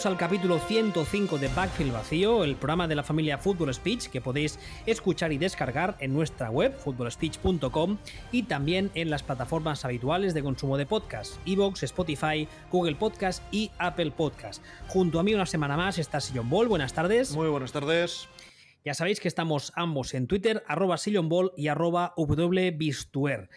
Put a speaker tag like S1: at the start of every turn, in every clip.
S1: Bienvenidos al capítulo 105 de Backfield Vacío, el programa de la familia Football Speech que podéis escuchar y descargar en nuestra web, footballspeech.com, y también en las plataformas habituales de consumo de podcast, Evox, Spotify, Google Podcast y Apple Podcast. Junto a mí una semana más está Sillon Ball, buenas tardes.
S2: Muy buenas tardes.
S1: Ya sabéis que estamos ambos en Twitter, arroba Ball y arroba wbistuer.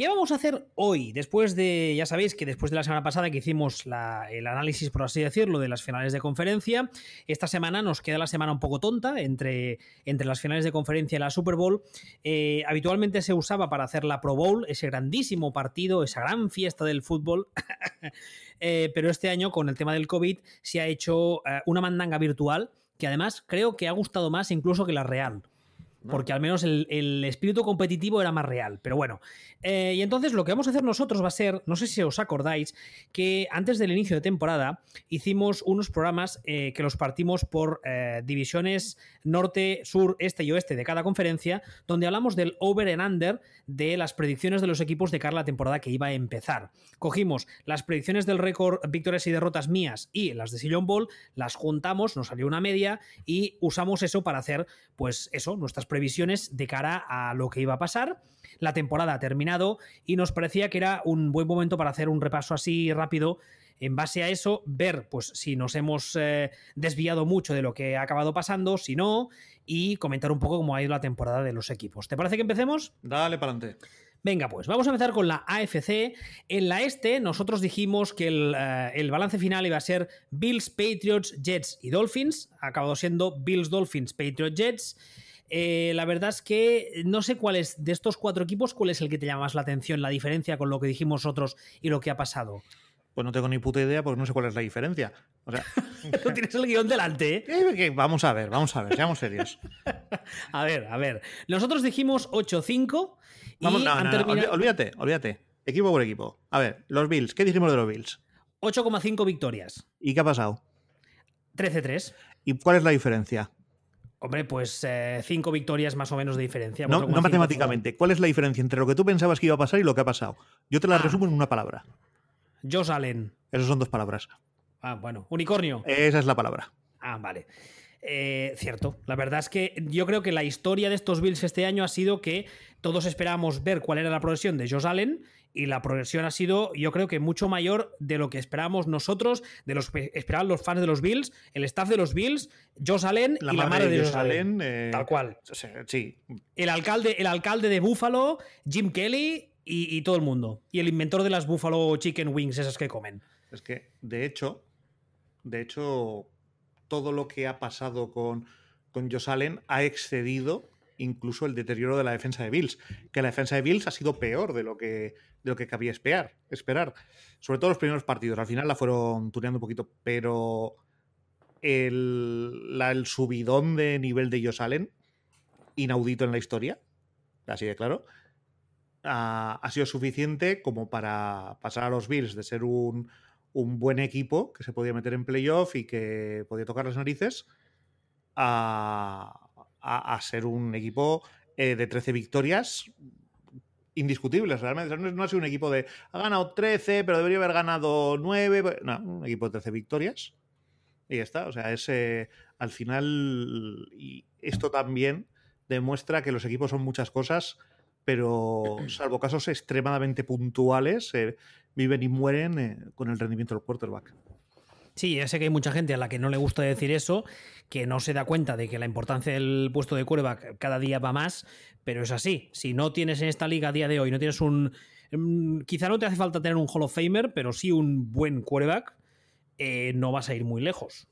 S1: ¿Qué vamos a hacer hoy? Después de, ya sabéis que después de la semana pasada que hicimos el análisis, por así decirlo, de las finales de conferencia, esta semana nos queda la semana un poco tonta entre, entre las finales de conferencia y la Super Bowl. Eh, habitualmente se usaba para hacer la Pro Bowl, ese grandísimo partido, esa gran fiesta del fútbol. Eh, pero este año, con el tema del COVID, se ha hecho eh, una mandanga virtual que además creo que ha gustado más incluso que la real porque al menos el, espíritu competitivo era más real. Pero bueno, eh, y entonces lo que vamos a hacer nosotros va a ser, no sé si os acordáis, que antes del inicio de temporada hicimos unos programas eh, que los partimos por eh, divisiones norte, sur, este y oeste de cada conferencia, donde hablamos del over and under de las predicciones de los equipos de cara a la temporada que iba a empezar. Cogimos las predicciones del récord victorias y derrotas mías y las de Sillon Ball, las juntamos, nos salió una media y usamos eso para hacer, pues eso, nuestras previsiones de cara a lo que iba a pasar. La temporada ha terminado y nos parecía que era un buen momento para hacer un repaso así rápido. En base a eso, ver pues, si nos hemos eh, desviado mucho de lo que ha acabado pasando, si no, y comentar un poco cómo ha ido la temporada de los equipos. ¿Te parece que empecemos?
S2: Dale para adelante.
S1: Venga, pues vamos a empezar con la AFC. En la este, nosotros dijimos que el, eh, el, balance final iba a ser Bills, Patriots, Jets y Dolphins. Ha acabado siendo Bills, Dolphins, Patriots, Jets. Eh, la verdad es que no sé cuál es de estos cuatro equipos, cuál es el que te llama más la atención, la diferencia con lo que dijimos nosotros y lo que ha pasado.
S2: Pues no tengo ni puta idea porque no sé cuál es la diferencia. O sea,
S1: no tienes el guion delante, ¿eh?
S2: ¿eh? Vamos a ver, vamos a ver, seamos serios.
S1: a ver, a ver. Nosotros dijimos 8-5
S2: Vamos, no, olvídate, olvídate. Equipo por equipo. A ver, los Bills, ¿qué dijimos de los Bills?
S1: 8,5 victorias.
S2: ¿Y qué ha pasado?
S1: 13-3.
S2: ¿Y cuál es la diferencia?
S1: Hombre, pues eh, cinco victorias más o menos de diferencia.
S2: No, no matemáticamente. ¿Cuál es la diferencia entre lo que tú pensabas que iba a pasar y lo que ha pasado? Yo te la ah. resumo en una palabra.
S1: Josh Allen.
S2: Esas son dos palabras.
S1: Ah, bueno. Unicornio.
S2: Esa es la palabra.
S1: Ah, vale. Eh, cierto. La verdad es que yo creo que la historia de estos Bills este año ha sido que todos esperábamos ver cuál era la progresión de Josh Allen y la progresión ha sido, yo creo que mucho mayor de lo que esperábamos nosotros, de los que esperaban los fans de los Bills, el staff de los Bills, Josh Allen y la madre de Josh Allen.
S2: Eh,
S1: tal cual.
S2: Sí.
S1: El alcalde, el alcalde de Buffalo, Jim Kelly y, todo el mundo. Y el inventor de las Buffalo Chicken Wings, esas que comen.
S2: Es que, de hecho, de hecho, todo lo que ha pasado con, con Josh Allen ha excedido incluso el deterioro de la defensa de Bills, que la defensa de Bills ha sido peor de lo que, de lo que cabía esperar, esperar. Sobre todo los primeros partidos, al final la fueron tuneando un poquito, pero el, el subidón de nivel de Josh Allen, inaudito en la historia, así de claro, ha, sido suficiente como para pasar a los Bills de ser un, buen equipo que se podía meter en playoff y que podía tocar las narices a, a, ser un equipo eh, de 13 victorias indiscutibles. Realmente no ha sido un equipo de ha ganado 13, pero debería haber ganado 9. No, un equipo de 13 victorias. Y ya está. O sea, ese al final. Y esto también demuestra que los equipos son muchas cosas, pero salvo casos extremadamente puntuales, eh, viven y mueren eh, con el rendimiento del quarterback.
S1: Sí, ya sé que hay mucha gente a la que no le gusta decir eso, que no se da cuenta de que la importancia del puesto de quarterback cada día va más, pero es así. Si no tienes en esta liga a día de hoy, no tienes un... Mm, quizá no te hace falta tener un Hall of Famer, pero sí un buen quarterback, eh, no vas a ir muy lejos.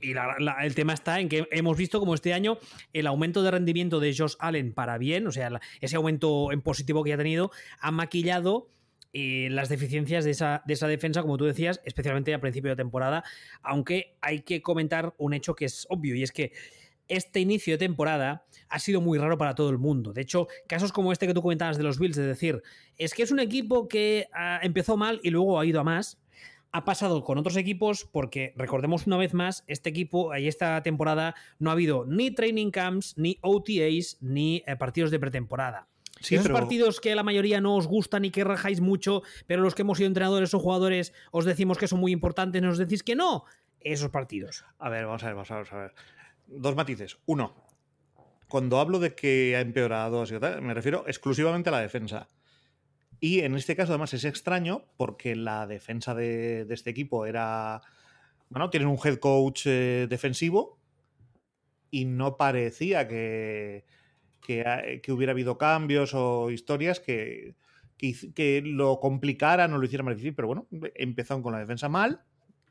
S1: Y el tema está en que hemos visto como este año el aumento de rendimiento de Josh Allen para bien, o sea, ese aumento en positivo que ha tenido, ha maquillado las deficiencias de esa, de esa defensa, como tú decías, especialmente a principio de temporada, aunque hay que comentar un hecho que es obvio y es que este inicio de temporada ha sido muy raro para todo el mundo. De hecho, casos como este que tú comentabas de los Bills, es decir, es que es un equipo que ah, empezó mal y luego ha ido a más. Ha pasado con otros equipos porque, recordemos una vez más, este equipo y esta temporada no ha habido ni training camps, ni OTAs, ni eh, partidos de pretemporada. Sí, Esos partidos que la mayoría no os gustan y que rajáis mucho, pero los que hemos sido entrenadores o jugadores os decimos que son muy importantes, nos decís que no. Esos partidos.
S2: A ver, vamos a ver, vamos a ver. Vamos a ver. Dos matices. Uno, cuando hablo de que ha empeorado, me refiero exclusivamente a la defensa. Y en este caso, además, es extraño porque la defensa de, este equipo era. Bueno, tienen un head coach eh, defensivo y no parecía que, que, hubiera habido cambios o historias que, que, lo complicaran o lo hicieran más difícil. Pero bueno, empezaron con la defensa mal,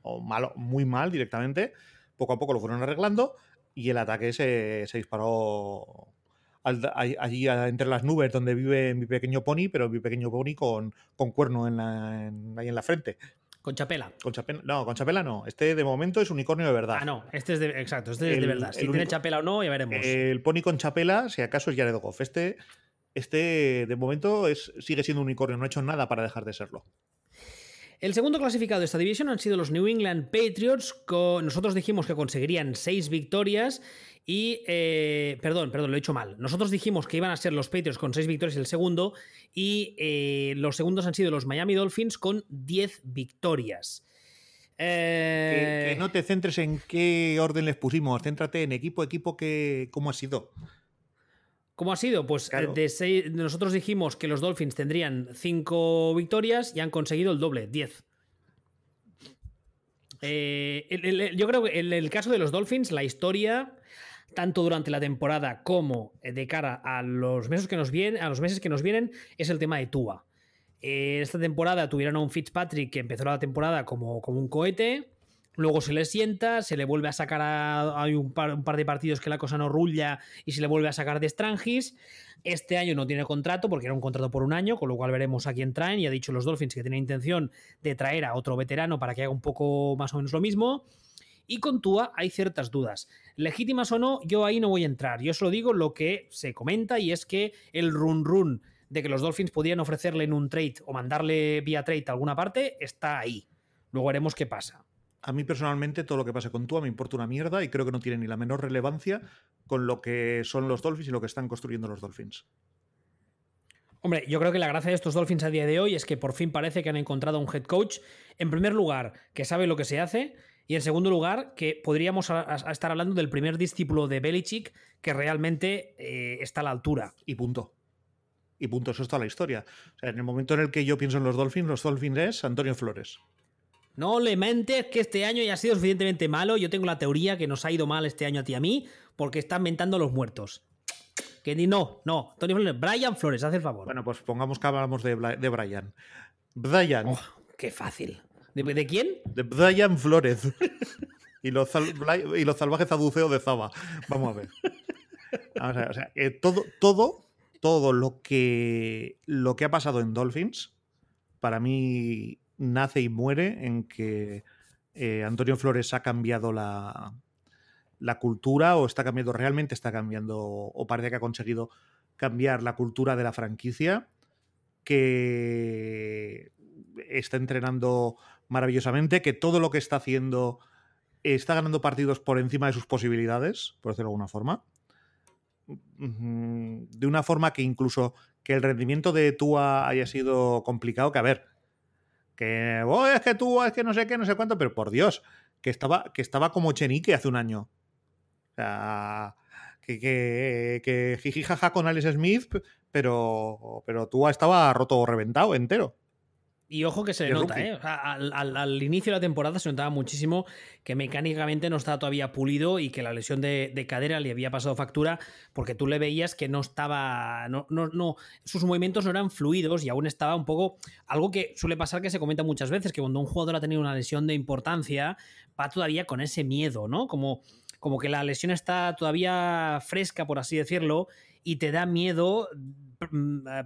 S2: o malo, muy mal directamente. Poco a poco lo fueron arreglando y el ataque se, se disparó allí entre las nubes donde vive mi pequeño pony, pero mi pequeño pony con, con cuerno ahí en la frente.
S1: Con chapela.
S2: Con chapela. No, con chapela no. Este de momento es unicornio de verdad.
S1: Ah, no. Este es de. Exacto, este es de verdad. Si tiene chapela o no, ya veremos.
S2: El pony con chapela, si acaso es Jared Goff. Este, este de momento es, sigue siendo unicornio. No ha hecho nada para dejar de serlo.
S1: El segundo clasificado de esta división han sido los New England Patriots. Nosotros dijimos que conseguirían seis victorias y. Eh, perdón, perdón, lo he dicho mal. Nosotros dijimos que iban a ser los Patriots con seis victorias el segundo. Y eh, los segundos han sido los Miami Dolphins con diez victorias.
S2: Que, no te centres en qué orden les pusimos, céntrate en equipo, equipo, que, cómo ha sido.
S1: ¿Cómo ha sido? Pues eh, de nosotros dijimos que los Dolphins tendrían 5 victorias y han conseguido el doble, 10. Eh, yo creo que en el caso de los Dolphins, la historia, tanto durante la temporada como de cara a los meses que nos vienen, a los meses que nos vienen, es el tema de Tua. Eh, esta temporada tuvieron a un Fitzpatrick que empezó la temporada como, como un cohete. Luego se le sienta, se le vuelve a sacar a. Hay un par, de partidos que la cosa no rulla y se le vuelve a sacar de Strangis. Este año no tiene contrato porque era un contrato por un año, con lo cual veremos a quién traen. Y ha dicho los Dolphins que tienen intención de traer a otro veterano para que haga un poco más o menos lo mismo. Y con Tua hay ciertas dudas. Legítimas o no, yo ahí no voy a entrar. Yo solo digo lo que se comenta y es que el run run de que los Dolphins podían ofrecerle en un trade o mandarle vía trade a alguna parte está ahí. Luego veremos qué pasa.
S2: A mí personalmente todo lo que pase con Tua me importa una mierda y creo que no tiene ni la menor relevancia con lo que son los Dolphins y lo que están construyendo los Dolphins.
S1: Hombre, yo creo que la gracia de estos Dolphins a día de hoy es que por fin parece que han encontrado un head coach, en primer lugar, que sabe lo que se hace, y en segundo lugar, que podríamos estar hablando del primer discípulo de Belichick que realmente eh, está a la altura.
S2: Y punto. Y punto, eso es toda la historia. O sea, en el momento en el que yo pienso en los Dolphins, los Dolphins es Antonio Flores.
S1: No le mentes que este año ya ha sido suficientemente malo. Yo tengo la teoría que nos ha ido mal este año a ti y a mí porque están mentando los muertos. Que ni no, no. Tony Flores, Brian Flores, haz el favor.
S2: Bueno, pues pongamos que hablamos de, de Brian. Brian.
S1: Oh, qué fácil. ¿De, quién?
S2: De Brian Flores. y, los y los salvajes aduceos de Zaba. Vamos a ver. Eh, todo, todo, todo lo que, lo que ha pasado en Dolphins, para mí nace y muere en que eh, Antonio Flores ha cambiado la, la cultura o está cambiando, realmente está cambiando o parece que ha conseguido cambiar la cultura de la franquicia, que está entrenando maravillosamente, que todo lo que está haciendo está ganando partidos por encima de sus posibilidades, por decirlo de alguna forma. De una forma que incluso que el rendimiento de Tua haya sido complicado, que a ver, que oh, es que tú, es que no sé qué, no sé cuánto, pero por Dios, que estaba, que estaba como Chenique hace un año. O sea, que, que, que jiji jaja con Alex Smith, pero, pero tú estaba roto o reventado entero.
S1: Y ojo que se le nota, ¿eh? al, inicio de la temporada se notaba muchísimo que mecánicamente no estaba todavía pulido y que la lesión de, cadera le había pasado factura porque tú le veías que no estaba. No, no, no, sus movimientos no eran fluidos y aún estaba un poco. Algo que suele pasar que se comenta muchas veces, que cuando un jugador ha tenido una lesión de importancia, va todavía con ese miedo, ¿no? Como, como que la lesión está todavía fresca, por así decirlo, y te da miedo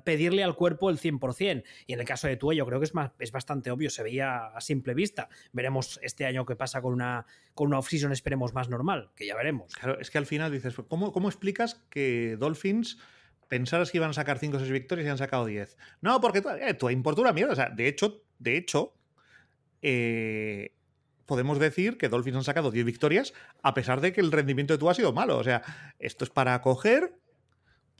S1: pedirle al cuerpo el 100%. Y en el caso de Tua yo creo que es, más, es bastante obvio, se veía a simple vista. Veremos este año qué pasa con una, con una off-season, esperemos más normal, que ya veremos.
S2: Claro, es que al final dices, ¿cómo, cómo explicas que Dolphins pensaras que iban a sacar 5 o 6 victorias y han sacado 10? No, porque eh, Tua importa una mierda. O sea, de hecho, de hecho, eh, podemos decir que Dolphins han sacado 10 victorias a pesar de que el rendimiento de Tua ha sido malo. O sea, esto es para coger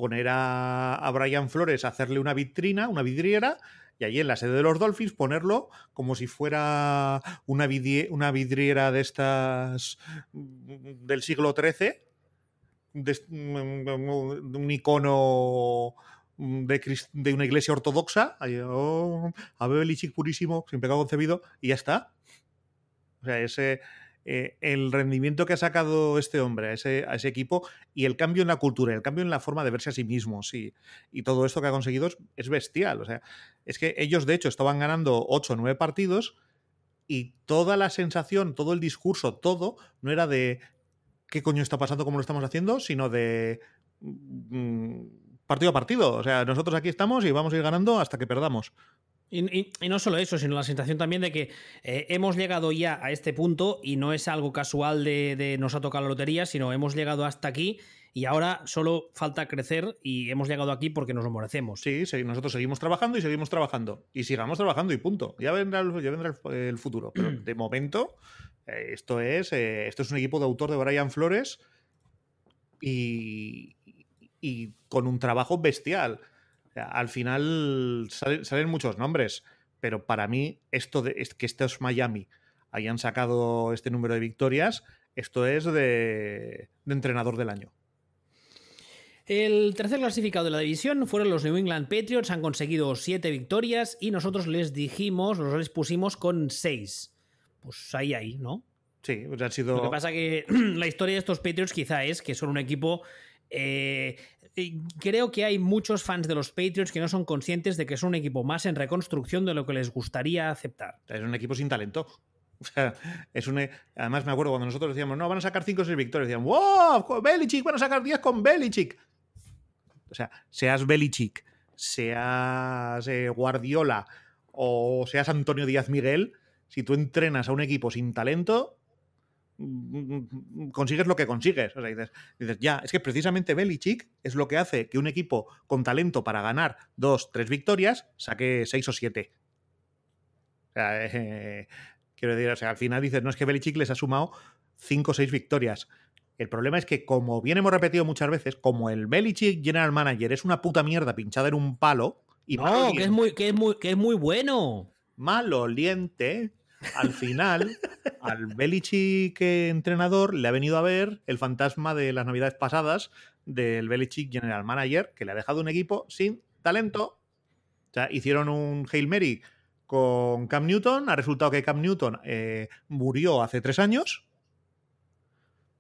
S2: poner a, a Brian Flores a hacerle una vitrina, una vidriera, y allí en la sede de los Dolphins ponerlo como si fuera una, una vidriera de estas mm, del siglo XIII, de, un icono de, de, una iglesia ortodoxa, oh, a Belichick purísimo, sin pecado concebido, y ya está. O sea, ese, eh, el rendimiento que ha sacado este hombre a ese, equipo y el cambio en la cultura, el cambio en la forma de verse a sí mismos y, y todo esto que ha conseguido es, bestial. O sea, es que ellos de hecho estaban ganando 8 o 9 partidos y toda la sensación, todo el discurso, todo, no era de qué coño está pasando, cómo lo estamos haciendo, sino de mm, partido a partido. O sea, nosotros aquí estamos y vamos a ir ganando hasta que perdamos.
S1: Y, no solo eso, sino la sensación también de que eh, hemos llegado ya a este punto y no es algo casual de, nos ha tocado la lotería, sino hemos llegado hasta aquí y ahora solo falta crecer y hemos llegado aquí porque nos lo merecemos.
S2: Sí, sí nosotros seguimos trabajando y seguimos trabajando. Y sigamos trabajando y punto. Ya vendrá el, futuro. Pero de momento, eh, esto, es, eh, esto es un equipo de autor de Brian Flores y, y con un trabajo bestial al final salen, muchos nombres, pero para mí esto de que estos Miami hayan sacado este número de victorias, esto es de, entrenador del año.
S1: El tercer clasificado de la división fueron los New England Patriots, han conseguido siete victorias y nosotros les dijimos, los les pusimos con seis. Pues ahí, ahí, ¿no?
S2: Sí, pues han sido.
S1: Lo que pasa que la historia de estos Patriots quizá es que son un equipo eh, creo que hay muchos fans de los Patriots que no son conscientes de que es un equipo más en reconstrucción de lo que les gustaría aceptar.
S2: Es un equipo sin talento. O sea, es un. E, además, me acuerdo cuando nosotros decíamos, no, van a sacar 5 o 6 victorias. Decían, ¡wow! Belichick, van a sacar 10 con Belichick. O sea, seas Belichick, seas eh, Guardiola o seas Antonio Díaz Miguel, si tú entrenas a un equipo sin talento, consigues lo que consigues. O sea, dices, dices, ya, es que precisamente Belichick es lo que hace que un equipo con talento para ganar dos, tres victorias saque seis o siete. O sea, eh, quiero decir, o sea, al final dices, no es que Belichick les ha sumado cinco o seis victorias. El problema es que, como bien hemos repetido muchas veces, como el Belichick General Manager es una puta mierda pinchada en un palo. Y
S1: no, que es, muy, que, es muy, que es muy bueno.
S2: Maloliente al final, al Belichick entrenador le ha venido a ver el fantasma de las navidades pasadas del Belichick General Manager, que le ha dejado un equipo sin talento. O sea, hicieron un Hail Mary con Cam Newton. Ha resultado que Cam Newton eh, murió hace tres años.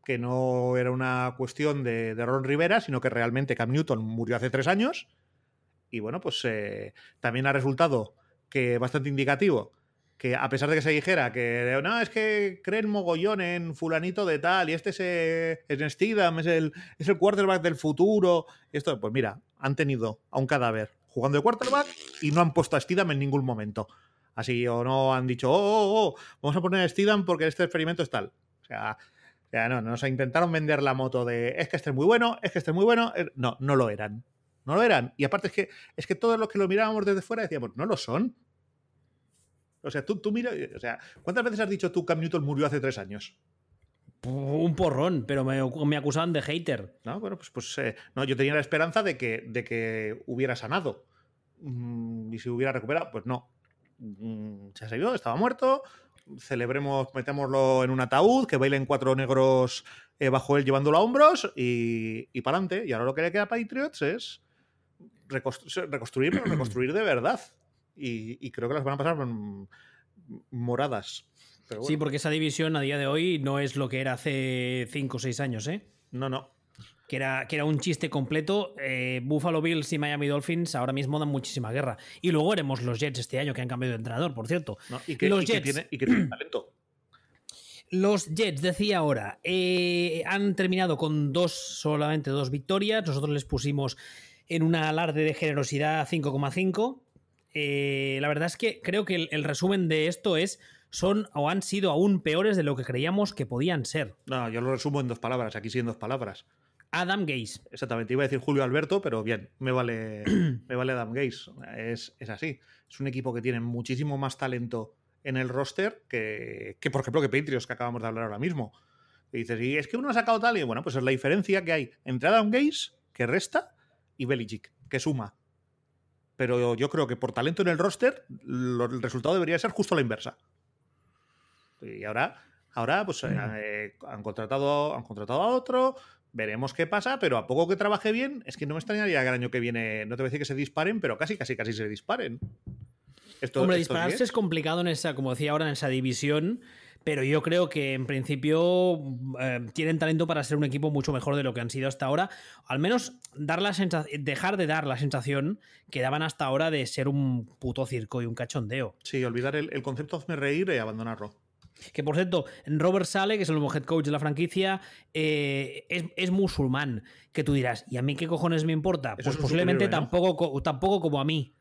S2: Que no era una cuestión de, Ron Rivera, sino que realmente Cam Newton murió hace tres años. Y bueno, pues eh, también ha resultado que bastante indicativo que a pesar de que se dijera que no, es que creen mogollón en fulanito de tal y este es, eh, es Steedham, es el, es el quarterback del futuro. esto, pues mira, han tenido a un cadáver jugando de quarterback y no han puesto a Steedham en ningún momento. Así, o no han dicho, oh, oh, oh, vamos a poner a Steedham porque este experimento es tal. O sea, ya no, nos intentaron vender la moto de es que este es muy bueno, es que este es muy bueno. Eh, no, no lo eran. No lo eran. Y aparte es que, es que todos los que lo mirábamos desde fuera decíamos, no lo son. O sea, tú, tú mira, o sea, ¿cuántas veces has dicho tú Cam Newton murió hace tres años?
S1: Un porrón, pero me, me acusaban de hater.
S2: No, bueno, pues, pues eh, no, yo tenía la esperanza de que, de que hubiera sanado. Mm, y si hubiera recuperado, pues no. Mm, se ha seguido, estaba muerto. Celebremos, metémoslo en un ataúd, que bailen cuatro negros eh, bajo él llevándolo a hombros y, y para adelante. Y ahora lo que le queda a Patriots es reconstruir, pero reconstruir de verdad y, creo que las van a pasar moradas.
S1: Sí, porque esa división a día de hoy no es lo que era hace 5 o 6 años, ¿eh?
S2: No, no.
S1: Que era, que era un chiste completo. Eh, Buffalo Bills y Miami Dolphins ahora mismo dan muchísima guerra. Y luego haremos los Jets este año, que han cambiado de entrenador, por cierto.
S2: y, que, los Jets, tienen talento.
S1: Los Jets, decía ahora, eh, han terminado con dos, solamente dos victorias. Nosotros les pusimos en una alarde de generosidad 5,5. Eh, la verdad es que creo que el, resumen de esto es son o han sido aún peores de lo que creíamos que podían ser.
S2: No, yo lo resumo en dos palabras, aquí sí en dos palabras.
S1: Adam Gaze.
S2: Exactamente, iba a decir Julio Alberto, pero bien, me vale, me vale Adam Gaze. Es, así. Es un equipo que tiene muchísimo más talento en el roster que, que, por ejemplo, que Patriots, que acabamos de hablar ahora mismo. Y dices, y es que uno ha sacado tal, y bueno, pues es la diferencia que hay entre Adam Gaze, que resta, y Belichick, que suma. Pero yo creo que por talento en el roster, el resultado debería ser justo la inversa. Y ahora, ahora pues eh, han, contratado, han contratado a otro, veremos qué pasa, pero a poco que trabaje bien, es que no me extrañaría que el año que viene, no te voy a decir que se disparen, pero casi, casi, casi se disparen.
S1: Hombre, dispararse es complicado en esa, como decía ahora, en esa división pero yo creo que en principio eh, tienen talento para ser un equipo mucho mejor de lo que han sido hasta ahora. Al menos dar la dejar de dar la sensación que daban hasta ahora de ser un puto circo y un cachondeo.
S2: Sí, olvidar el, concepto hazme reír y abandonarlo.
S1: Que por cierto, Robert Sale, que es el nuevo head coach de la franquicia, eh, es, musulmán. Que tú dirás, ¿y a mí qué cojones me importa? pues posiblemente tampoco, tampoco como a mí.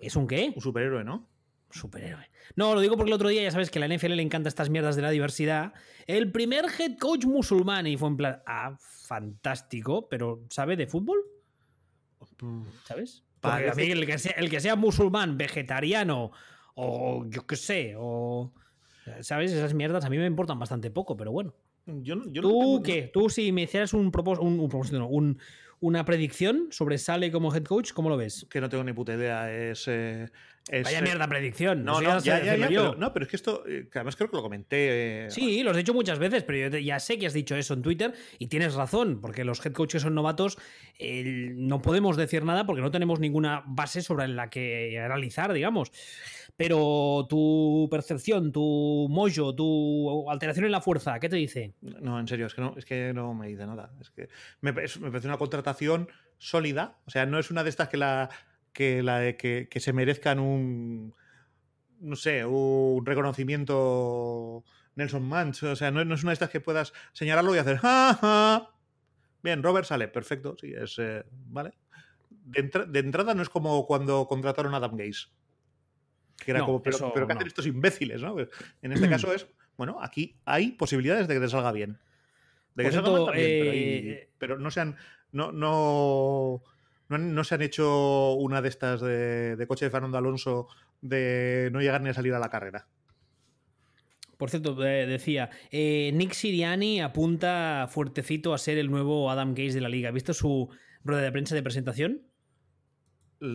S1: ¿Es un qué?
S2: Un superhéroe, ¿no?
S1: Superhéroe. No, lo digo porque el otro día ya sabes que a la NFL le encanta estas mierdas de la diversidad. El primer head coach musulmán y fue en plan, ah, fantástico, pero ¿sabe de fútbol? ¿Sabes? Para mí el que, sea, el que sea musulmán, vegetariano o yo qué sé, o... ¿Sabes? Esas mierdas a mí me importan bastante poco, pero bueno. ¿Tú qué? ¿Tú si me hicieras un propósito, un, un, una predicción sobre Sale como head coach, ¿cómo lo ves?
S2: Que no tengo ni puta idea. Es, eh,
S1: Vaya mierda predicción.
S2: No, no, ya, ya, pero, no, pero es que esto, eh, que además creo que lo comenté.
S1: Eh, sí, lo has dicho muchas veces, pero yo ya sé que has dicho eso en Twitter y tienes razón, porque los head coaches son novatos, no podemos decir nada porque no tenemos ninguna base sobre la que analizar, digamos. Pero tu percepción, tu mojo, tu alteración en la fuerza, ¿qué te dice?
S2: No, en serio, es que no, es que no me dice nada. Es que me, me parece una contratación sólida. O sea, no es una de estas que la que, la de que, se merezcan un, no sé, un reconocimiento Nelson Manch. O sea, no, es una de estas que puedas señalarlo y hacer, ¡Ja, Bien, Robert sale, perfecto, sí, es, eh, ¿vale? De, entrada no es como cuando contrataron a Adam Gaze. Que era como, pero, ¿qué hacen estos imbéciles? ¿no? En este caso es, bueno, aquí hay posibilidades de que te salga bien. De que salga bien, eh, pero, no sean, no, no, no, se han hecho una de estas de, coche de Fernando Alonso de no llegar ni a salir a la carrera.
S1: Por cierto, eh, decía, eh, Nick Siriani apunta fuertecito a ser el nuevo Adam Gaze de la liga. ¿Has visto su rueda de prensa de presentación?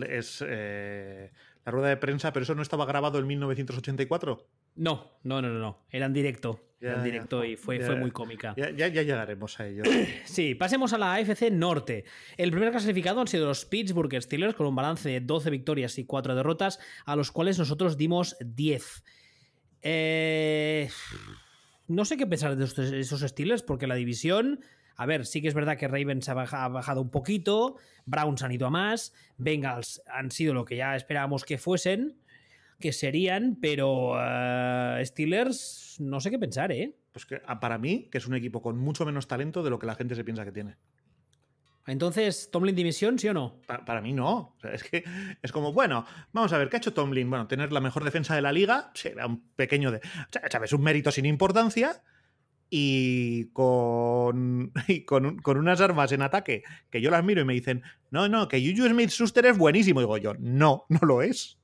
S2: Es eh, la rueda de prensa, pero eso no estaba grabado en 1984.
S1: No, no, no, no, Era en directo. era en directo y fue, fue muy cómica.
S2: Ya, ya, llegaremos a ello.
S1: sí, pasemos a la AFC Norte. El primer clasificado han sido los Pittsburgh Steelers con un balance de 12 victorias y 4 derrotas, a los cuales nosotros dimos 10. Eh, no sé qué pensar de esos Steelers, porque la división. A ver, sí que es verdad que Ravens ha bajado un poquito, Browns han ido a más, Bengals han sido lo que ya esperábamos que fuesen, que serían, pero uh, Steelers no sé qué pensar, ¿eh?
S2: Pues que ah, para mí, que es un equipo con mucho menos talento de lo que la gente se piensa que tiene.
S1: Entonces, ¿Tomlin dimisión, sí o no?
S2: Para, mí no. es que es como, bueno, vamos a ver, ¿qué ha hecho Tomlin? Bueno, tener la mejor defensa de la liga, será un pequeño de. ¿Sabes? Un mérito sin importancia. Y con, y con, con, unas armas en ataque que yo las miro y me dicen, no, no, que Juju Smith Schuster es buenísimo. Y digo yo, no, no lo es.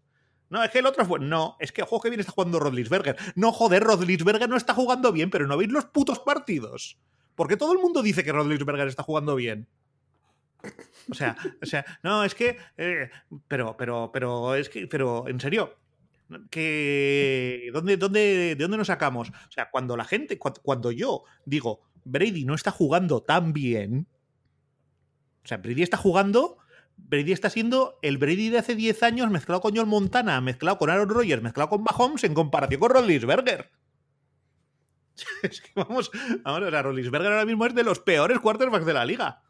S2: No, es que el otro es bueno. No, es que ojo que bien está jugando Rodlisberger. No, joder, Rodlisberger no está jugando bien, pero no veis los putos partidos. Porque todo el mundo dice que Rodlisberger está jugando bien. O sea, o sea, no, es que. Eh, pero, pero, pero, es que. Pero, en serio. Que. ¿dónde, dónde, ¿De dónde nos sacamos? O sea, cuando la gente. cuando yo digo, Brady no está jugando tan bien. O sea, Brady está jugando Brady está siendo el Brady de hace 10 años mezclado con John Montana, mezclado con Aaron Rodgers, mezclado con Mahomes en comparación con Rodlisberger. Es que vamos, vamos, o sea, Rodlisberger ahora mismo es de los peores quarterbacks de la liga.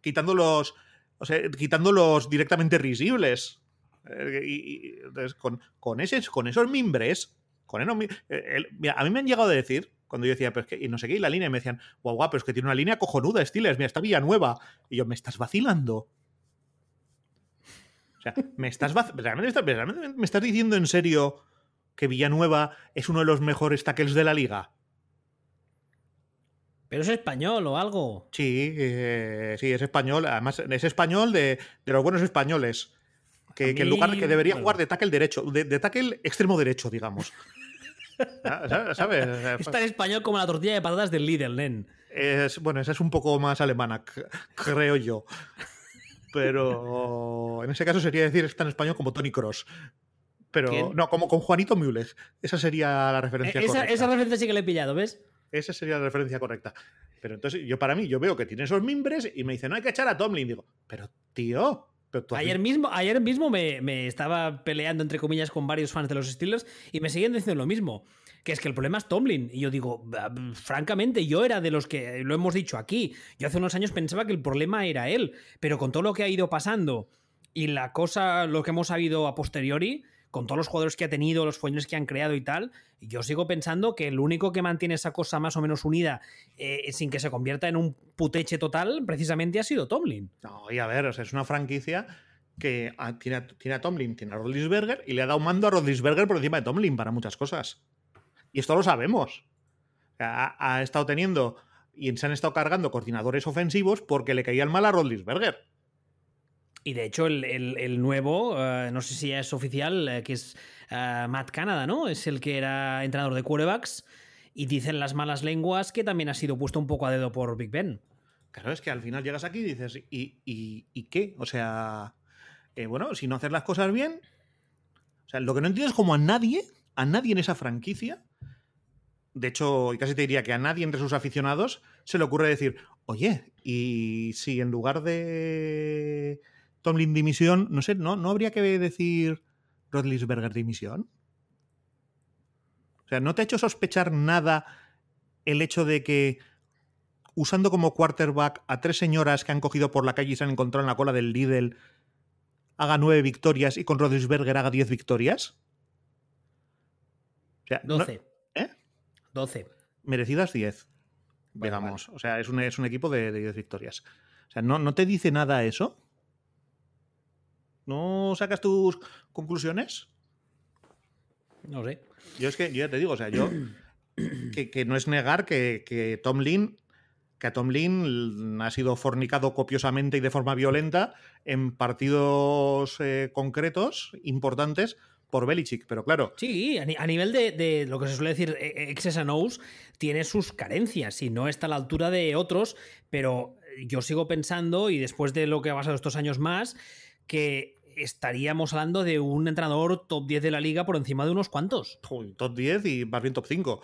S2: Quitando los, o sea, quitando los directamente risibles. Eh, y, entonces, con, ese, con esos mimbres, con eh, mira, a mí me han llegado a decir, cuando yo decía, pero es que, y no sé qué, y la línea, y me decían, guau, guau, pero es que tiene una línea cojonuda, Steelers, mira, está Villanueva. Y yo, ¿me estás vacilando? O sea, ¿me estás, ¿realmente, me estás diciendo en serio que Villanueva es uno de los mejores tackles de la liga?
S1: Pero es español o algo.
S2: Sí, eh, sí, es español. Además, es español de, los buenos españoles. Que, en lugar que debería jugar de tackle derecho, de, tackle extremo derecho, digamos. ¿Sabes?
S1: Es tan español como la tortilla de patatas del Lidl, Nen.
S2: Es, bueno, esa es un poco más alemana, creo yo. Pero en ese caso sería decir está en español como Tony Cross. Pero no, como con Juanito Müller. Esa sería la referencia
S1: esa,
S2: correcta.
S1: Esa referencia sí que le he pillado, ¿ves?
S2: Esa sería la referencia correcta. Pero entonces, yo para mí, yo veo que tiene esos mimbres y me dice, no hay que echar a Tomlin. Digo, pero tío. Pero tú has
S1: Ayer mismo, ayer mismo me, me estaba peleando, entre comillas, con varios fans de los Steelers y me siguen diciendo lo mismo. Que es que el problema es Tomlin. Y yo digo, "Ah, francamente, yo era de los que, lo hemos dicho aquí, yo hace unos años pensaba que el problema era él. Pero con todo lo que ha ido pasando y la cosa, lo que hemos sabido a posteriori, con todos los jugadores que ha tenido, los follones que han creado y tal, yo sigo pensando que el único que mantiene esa cosa más o menos unida eh, sin que se convierta en un puteche total, precisamente ha sido Tomlin.
S2: No, y a ver, es una franquicia que tiene, a- tiene Tomlin, tiene a Rodlisberger y le ha dado mando a Rodlisberger por encima de Tomlin para muchas cosas. Y esto lo sabemos. Ha, ha estado teniendo y se han estado cargando coordinadores ofensivos porque le caían mal a Rodlisberger.
S1: Y de hecho, el, el- el nuevo, eh, no sé si ya es oficial, eh, que es eh, Matt Canada, ¿no? Es el que era entrenador de quarterbacks. Y dicen las malas lenguas que también ha sido puesto un poco a dedo por Big Ben.
S2: Claro, es que al final llegas aquí y dices, ¿y, y- y qué? O sea, eh, bueno, si no haces las cosas bien. O sea, lo que no entiendo es como a nadie, a nadie en esa franquicia, de hecho, casi te diría que a nadie entre sus aficionados se le ocurre decir, oye, y si en lugar de Tomlin dimisión, no sé, ¿no, no habría que decir Rodlisberger dimisión? O sea, ¿no te ha hecho sospechar nada el hecho de que usando como quarterback a tres señoras que han cogido por la calle y se han encontrado en la cola del Lidl, haga nueve victorias y con Rodlisberger haga diez victorias? O sea, no-
S1: 12.
S2: ¿Eh?
S1: 12.
S2: merecidas 10,
S1: Bueno,
S2: digamos. O sea, es un, es un equipo de, de 10 victorias. O sea, ¿no, ¿no te dice nada eso? ¿No sacas tus conclusiones?
S1: No sé.
S2: Yo es que, yo ya te digo, o sea, yo. Que, que no es negar que, que Tomlin. Que a Tomlin ha sido fornicado copiosamente y de forma violenta en partidos eh, concretos, importantes, por Belichick. Pero claro,
S1: Sí, a, ni- a nivel de, de lo que se suele decir eh, X's and O's, tiene sus carencias y no está a la altura de otros, pero yo sigo pensando, y después de lo que ha pasado estos años más, que estaríamos hablando de un entrenador top 10 de la liga por encima de unos cuantos.
S2: Uy, top 10 y más bien top 5.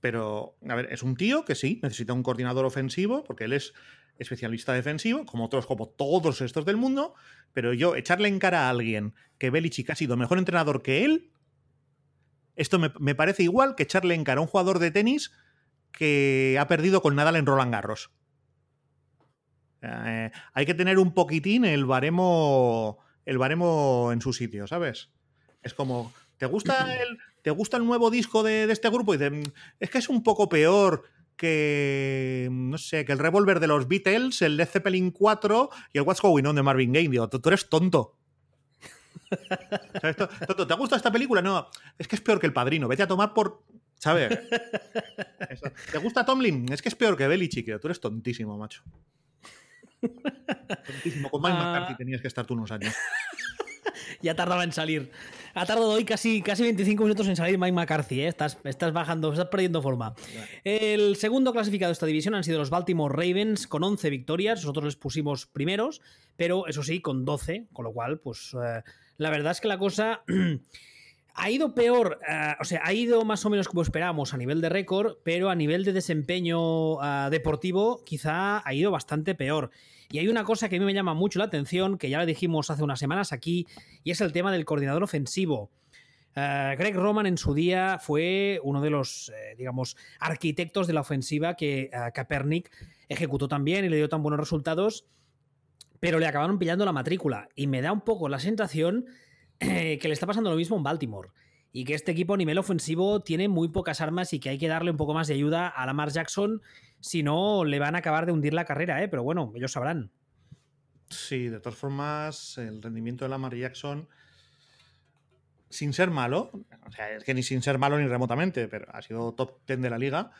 S2: Pero, a ver, es un tío que sí, necesita un coordinador ofensivo, porque él es especialista defensivo, como otros, como todos estos del mundo, pero yo echarle en cara a alguien que Belichick ha sido mejor entrenador que él, esto me, me parece igual que echarle en cara a un jugador de tenis que ha perdido con Nadal en Roland Garros. Eh, hay que tener un poquitín el baremo, el baremo en su sitio, ¿sabes? Es como, ¿te gusta el, ¿te gusta el nuevo disco de, de este grupo? Y dicen, es que es un poco peor que, no sé, que el revólver de los Beatles, el Led Zeppelin 4 y el What's Going On de Marvin Gaye. Digo, tú, eres tonto. Tonto, ¿Te gusta esta película? No, es que es peor que El Padrino. Vete a tomar por... ¿Sabes? Eso. ¿Te gusta Tomlin? Es que es peor que Belichick. Digo, Tú eres tontísimo, macho. Tontísimo. Con Mike
S1: Ah.
S2: McCarthy tenías que estar tú unos años.
S1: Ya tardaba en salir. Ha tardado hoy casi, casi 25 minutos en salir Mike McCarthy. ¿eh? Estás, estás bajando, estás perdiendo forma. El segundo clasificado de esta división han sido los Baltimore Ravens con 11 victorias. Nosotros les pusimos primeros, pero eso sí, con 12. Con lo cual, pues eh, la verdad es que la cosa ha ido peor. eh, o sea, ha ido más o menos como esperábamos a nivel de récord, pero a nivel de desempeño eh, deportivo quizá ha ido bastante peor. Y hay una cosa que a mí me llama mucho la atención, que ya la dijimos hace unas semanas aquí, y es el tema del coordinador ofensivo. Eh, Greg Roman en su día fue uno de los, eh, digamos, arquitectos de la ofensiva que Kaepernick ejecutó también y le dio tan buenos resultados, pero le acabaron pillando la matrícula. Y me da un poco la sensación que le está pasando lo mismo en Baltimore. Y que este equipo a nivel ofensivo tiene muy pocas armas y que hay que darle un poco más de ayuda a Lamar Jackson, si no le van a acabar de hundir la carrera, ¿eh? pero bueno, ellos sabrán.
S2: Sí, de todas formas, el rendimiento de Lamar Jackson, sin ser malo, o sea, es que ni sin ser malo ni remotamente, pero ha sido top 10 de la liga,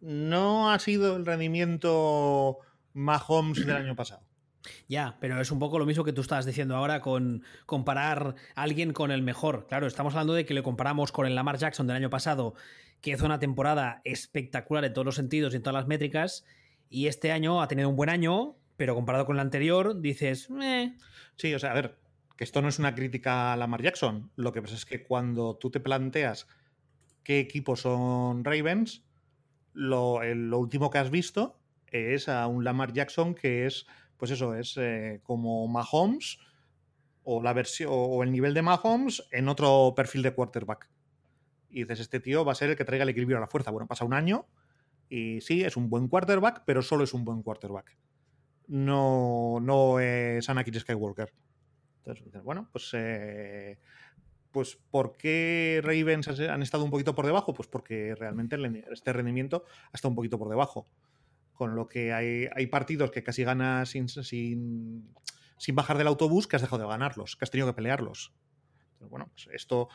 S2: no ha sido el rendimiento Mahomes del año pasado.
S1: Ya, pero es un poco lo mismo que tú estabas diciendo ahora con comparar a alguien con el mejor. Claro, estamos hablando de que le comparamos con el Lamar Jackson del año pasado, que hizo una temporada espectacular en todos los sentidos y en todas las métricas, y este año ha tenido un buen año, pero comparado con el anterior, dices, eh.
S2: Sí, o sea, a ver, que esto no es una crítica a Lamar Jackson. Lo que pasa es que cuando tú te planteas qué equipos son Ravens, lo, lo último que has visto es a un Lamar Jackson que es, pues eso, es eh, como Mahomes o la versión o el nivel de Mahomes en otro perfil de quarterback. Y dices, este tío va a ser el que traiga el equilibrio a la fuerza. Bueno, pasa un año y sí, es un buen quarterback, pero solo es un buen quarterback. No, no es Anakin Skywalker. Entonces, bueno, pues, eh, pues ¿por qué Ravens han estado un poquito por debajo? Pues porque realmente este rendimiento ha estado un poquito por debajo. Con lo que hay, hay partidos que casi ganas sin, sin, sin, bajar del autobús que has dejado de ganarlos, que has tenido que pelearlos. Bueno, pues esto,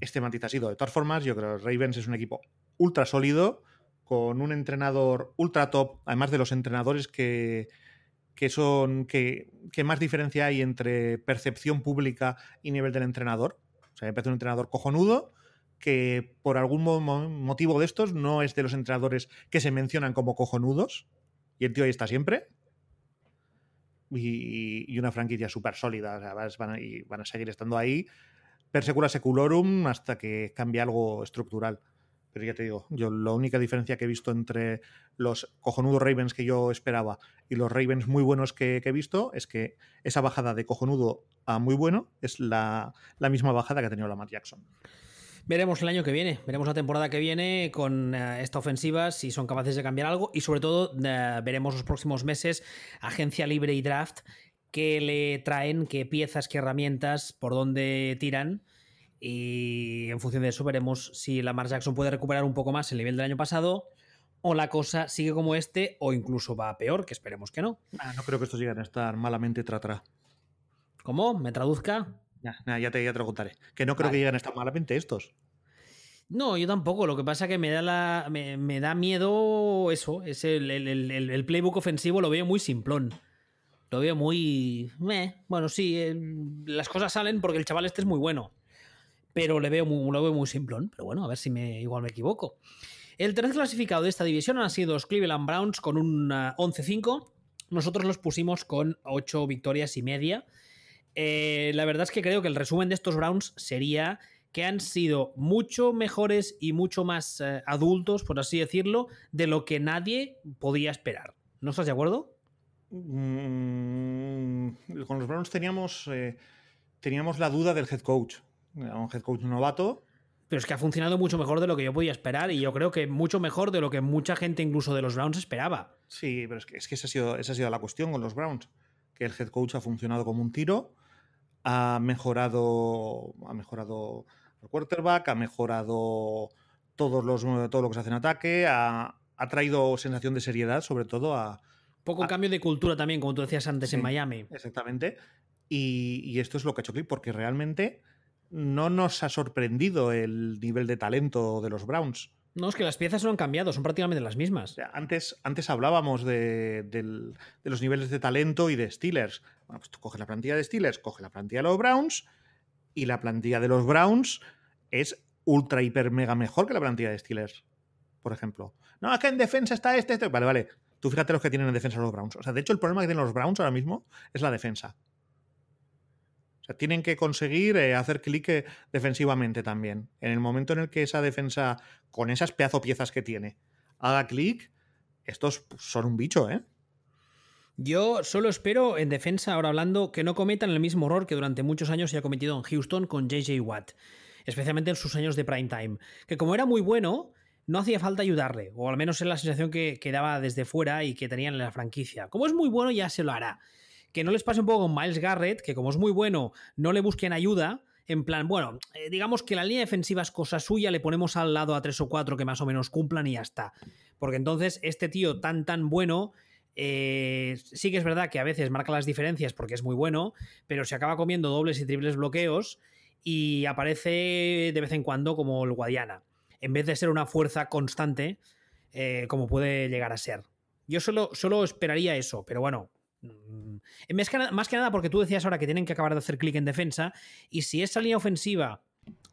S2: este matiz ha sido. De todas formas, yo creo que Ravens es un equipo ultra sólido, con un entrenador ultra top, además de los entrenadores que, que son que, más diferencia hay entre percepción pública y nivel del entrenador. O sea, me parece un entrenador cojonudo que por algún motivo de estos no es de los entrenadores que se mencionan como cojonudos. Y el tío ahí está siempre. Y, una franquicia súper sólida. O sea, van, a, y van a seguir estando ahí persecura seculorum hasta que cambie algo estructural. Pero ya te digo, yo la única diferencia que he visto entre los cojonudos Ravens que yo esperaba y los Ravens muy buenos que, he visto es que esa bajada de cojonudo a muy bueno es la, misma bajada que ha tenido la Matt Jackson.
S1: Veremos el año que viene, veremos la temporada que viene con eh, esta ofensiva, si son capaces de cambiar algo y sobre todo eh, veremos los próximos meses agencia libre y draft que le traen, qué piezas, qué herramientas, por dónde tiran y en función de eso veremos si Lamar Jackson puede recuperar un poco más el nivel del año pasado o la cosa sigue como este o incluso va peor, que esperemos que no.
S2: no creo que estos lleguen a estar malamente tra,
S1: ¿Cómo? ¿Me traduzca?
S2: Ya, ya, te, ya te contaré. Que no creo que lleguen estar malamente estos.
S1: No, yo tampoco. Lo que pasa es que me da, la, me, da miedo eso. Es el, el, playbook ofensivo lo veo muy simplón. Lo veo muy... Bueno, sí, eh, las cosas salen porque el chaval este es muy bueno pero le veo muy, lo veo muy simplón. Pero bueno, a ver si me, igual me equivoco. El tercer clasificado de esta división han sido los Cleveland Browns con un 11-5. Uh, Nosotros los pusimos con 8 victorias y media. Eh, la verdad es que creo que el resumen de estos Browns sería que han sido mucho mejores y mucho más eh, adultos, por así decirlo, de lo que nadie podía esperar. ¿No estás de acuerdo?
S2: Mm, con los Browns teníamos, eh, teníamos la duda del head coach un head coach novato.
S1: Pero es que ha funcionado mucho mejor de lo que yo podía esperar y yo creo que mucho mejor de lo que mucha gente, incluso de los Browns, esperaba.
S2: Sí, pero es que, es que esa, ha sido, esa ha sido la cuestión con los Browns. Que el head coach ha funcionado como un tiro, ha mejorado, ha mejorado el quarterback, ha mejorado todos los, todo lo que se hace en ataque, ha, traído sensación de seriedad, sobre todo a.
S1: Poco cambio de cultura también, como tú decías antes en Miami.
S2: Exactamente. Y, y, esto es lo que ha hecho clic, porque realmente no nos ha sorprendido el nivel de talento de los Browns.
S1: No, es que las piezas no han cambiado, son prácticamente las mismas.
S2: antes, antes hablábamos de, los niveles de talento y de Steelers. Bueno, pues tú coges la plantilla de Steelers, coge la plantilla de los Browns y la plantilla de los Browns es ultra, hiper, mega mejor que la plantilla de Steelers, por ejemplo. No, es que en defensa está este, este. Vale, vale. Tú fíjate los que tienen en defensa los Browns. O sea, de hecho, el problema que tienen los Browns ahora mismo es la defensa tienen que conseguir eh, hacer clic defensivamente también. En el momento en el que esa defensa, con esas pedazo piezas que tiene, haga clic, estos son un bicho, ¿eh?
S1: Yo solo espero en defensa, ahora hablando, que no cometan el mismo error que durante muchos años se ha cometido en Houston con JJ Watt, especialmente en sus años de prime time, que como era muy bueno, no hacía falta ayudarle, o al menos es la sensación que, que daba desde fuera y que tenían en la franquicia. Como es muy bueno, ya se lo hará que no les pase un poco con Miles Garrett, que como es muy bueno, no le busquen ayuda. En plan, bueno, eh, digamos que la línea defensiva es cosa suya, le ponemos al lado a tres o cuatro que más o menos cumplan y ya está. Porque entonces este tío tan tan bueno, eh, sí que es verdad que a veces marca las diferencias porque es muy bueno, pero se acaba comiendo dobles y triples bloqueos y aparece de vez en cuando como el Guadiana, en vez de ser una fuerza constante eh, como puede llegar a ser. Yo solo, solo esperaría eso, pero bueno, más que, nada, más que nada porque tú decías ahora que tienen que acabar de hacer clic en defensa y si esa línea ofensiva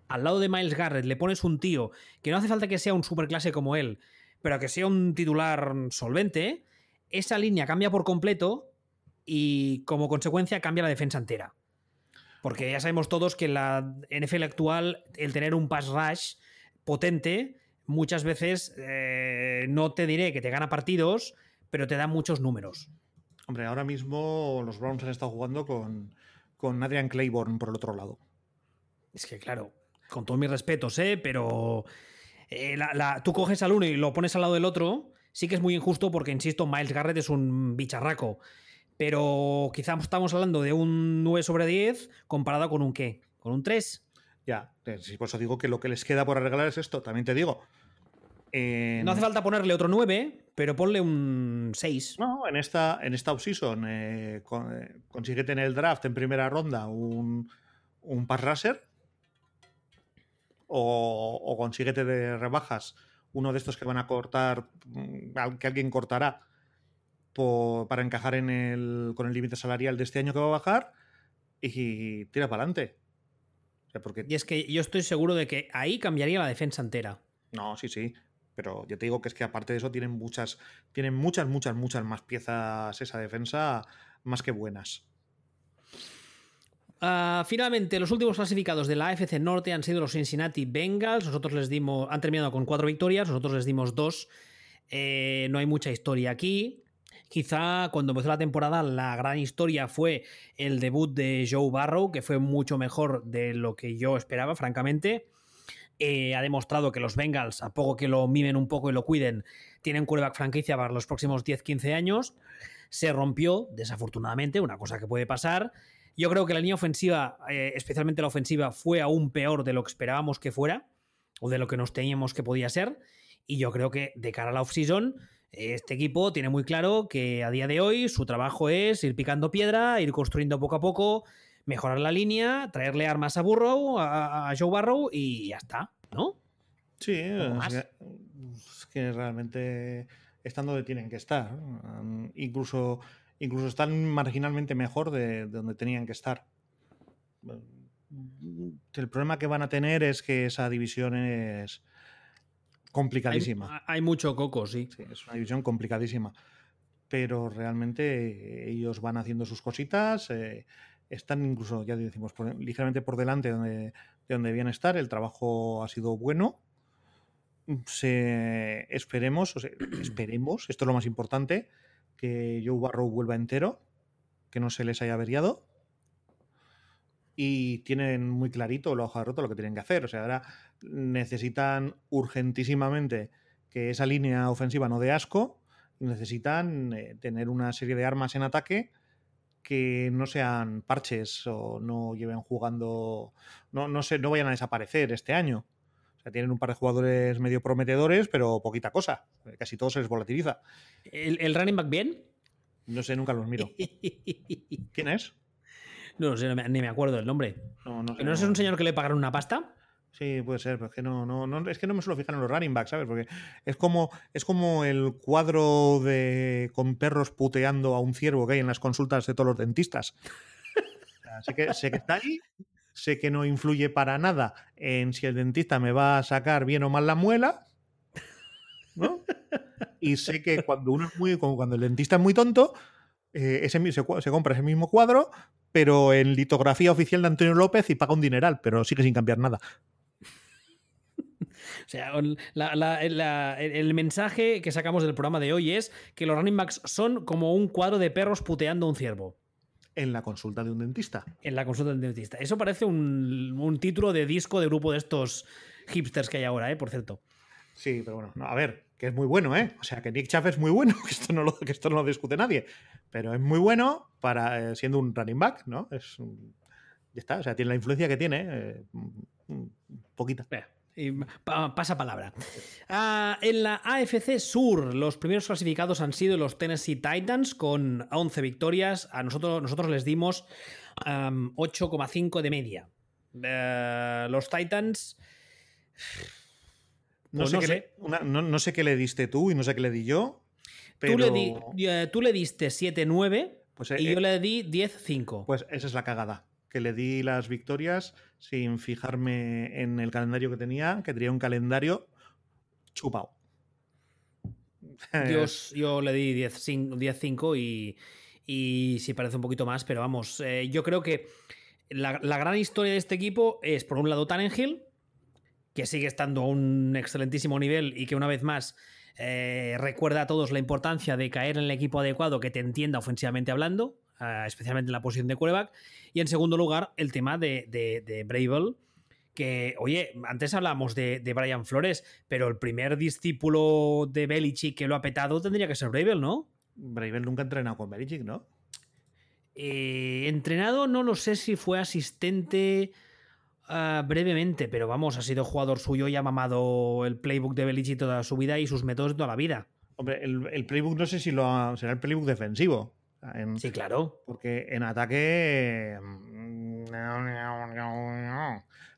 S1: al lado de Miles Garrett le pones un tío que no hace falta que sea un superclase como él, pero que sea un titular solvente, esa línea cambia por completo y como consecuencia cambia la defensa entera. Porque ya sabemos todos que en la NFL actual el tener un pass rush potente muchas veces eh, no te diré que te gana partidos, pero te da muchos números.
S2: Hombre, ahora mismo los Browns han estado jugando con, con Adrian Claiborne por el otro lado.
S1: Es que claro, con todos mis respetos, ¿eh? pero eh, tú coges al uno y lo pones al lado del otro, sí que es muy injusto porque, insisto, Miles Garrett es un bicharraco. Pero quizá estamos hablando de un 9 sobre 10 comparado con un qué, con un 3.
S2: Ya, por eso digo que lo que les queda por arreglar es esto. También te digo,
S1: no hace falta ponerle otro 9, pero ponle un 6.
S2: No, en esta, en esta offseason eh, eh, consigue tener el draft en primera ronda un, un pass rusher o, o consíguete de rebajas uno de estos que van a cortar, mm, que alguien cortará para encajar en el, con el límite salarial de este año que va a bajar y, tira para adelante.
S1: porque... Y es que yo estoy seguro de que ahí cambiaría la defensa entera.
S2: No, sí, sí. Pero yo te digo que es que aparte de eso tienen muchas, tienen muchas, muchas, muchas más piezas esa defensa más que buenas.
S1: Ah, finalmente, los últimos clasificados de la AFC Norte han sido los Cincinnati Bengals. Nosotros les dimos, han terminado con cuatro victorias, nosotros les dimos dos. Eh, no hay mucha historia aquí. Quizá cuando empezó la temporada la gran historia fue el debut de Joe Barrow, que fue mucho mejor de lo que yo esperaba, francamente. Eh, ha demostrado que los Bengals, a poco que lo mimen un poco y lo cuiden, tienen quarterback franquicia para los próximos 10-15 años. Se rompió, desafortunadamente, una cosa que puede pasar. Yo creo que la línea ofensiva, eh, especialmente la ofensiva, fue aún peor de lo que esperábamos que fuera, o de lo que nos teníamos que podía ser. Y yo creo que de cara a la offseason, este equipo tiene muy claro que a día de hoy su trabajo es ir picando piedra, ir construyendo poco a poco, mejorar la línea, traerle armas a Burrow, a, Joe Barrow y ya está, ¿no?
S2: Sí, es que, realmente están donde tienen que estar. Incluso, incluso están marginalmente mejor de, donde tenían que estar. El problema que van a tener es que esa división es complicadísima.
S1: Hay, mucho coco, sí.
S2: sí. Es una división complicadísima. Pero realmente ellos van haciendo sus cositas. Eh, están incluso, ya decimos, ligeramente por delante de, de donde debían estar. El trabajo ha sido bueno. Se, esperemos, esperemos, esto es lo más importante, que Joe Barrow vuelva entero, que no se les haya averiado. Y tienen muy clarito la hoja de roto lo que tienen que hacer. O sea, ahora necesitan urgentísimamente que esa línea ofensiva no dé asco. necesitan eh, tener una serie de armas en ataque que no sean parches o no lleven jugando, no, no, no vayan a desaparecer este año. O sea, tienen un par de jugadores medio prometedores, pero poquita cosa. Casi todo se les volatiliza.
S1: ¿El, running back bien?
S2: No sé, nunca los miro. ¿Quién es?
S1: No, sé, ni me acuerdo del nombre. No, no, sé, ¿No es un señor que le pagaron una pasta?
S2: Sí, puede ser, pero es que no, no, no, es que no me suelo fijar en los running backs, ¿sabes? Porque es como, es como el cuadro de con perros puteando a un ciervo que hay en las consultas de todos los dentistas. sé, que, sé que está ahí, sé que no influye para nada en si el dentista me va a sacar bien o mal la muela, ¿no? Y sé que cuando uno es muy, cuando el dentista es muy tonto, eh, ese, se, se compra ese mismo cuadro, pero en litografía oficial de Antonio López y paga un dineral, pero sigue sin cambiar nada.
S1: O sea, el mensaje que sacamos del programa de hoy es que los running backs son como un cuadro de perros puteando a un ciervo.
S2: En la consulta de un dentista.
S1: En la consulta de un dentista. Eso parece un, título de disco de grupo de estos hipsters que hay ahora, ¿eh? por cierto.
S2: Sí, pero bueno, a ver, que es muy bueno, ¿eh? O sea, que Nick Chaff es muy bueno, que esto no lo, que esto no lo discute nadie, pero es muy bueno para eh, siendo un running back, ¿no? Es ya está, o sea, tiene la influencia que tiene, eh, poquita
S1: pasa palabra. Ah, en la AFC Sur, los primeros clasificados han sido los Tennessee Titans con 11 victorias. A nosotros, nosotros les dimos 8,5 de media. Eh, los Titans.
S2: No, pues sé qué Le, no, sé qué le diste tú y no sé qué le di yo. Tú,
S1: le eh, tú le diste 7-9 pues, y yo eh, le di 10-5.
S2: Pues esa es la cagada que le di las victorias sin fijarme en el calendario que tenía, que tenía un calendario chupado.
S1: Yo, yo le di 10-5 y, y sí parece un poquito más, pero vamos, eh, yo creo que la, gran historia de este equipo es, por un lado, Tannenhill, que sigue estando a un excelentísimo nivel y que una vez más eh, recuerda a todos la importancia de caer en el equipo adecuado que te entienda ofensivamente hablando, especialmente en la posición de quarterback. Y en segundo lugar, el tema de, de, Bravel, que, oye, antes hablamos de, de, Brian Flores, pero el primer discípulo de Belichick que lo ha petado tendría que ser Bravel, ¿no?
S2: Bravel nunca ha entrenado con Belichick, ¿no?
S1: Eh, entrenado, no lo sé si fue asistente ah, brevemente, pero vamos, ha sido jugador suyo y ha mamado el playbook de Belichick toda su vida y sus métodos toda la vida.
S2: Hombre, el, playbook no sé si lo será el playbook defensivo.
S1: Sí, claro.
S2: Porque en ataque.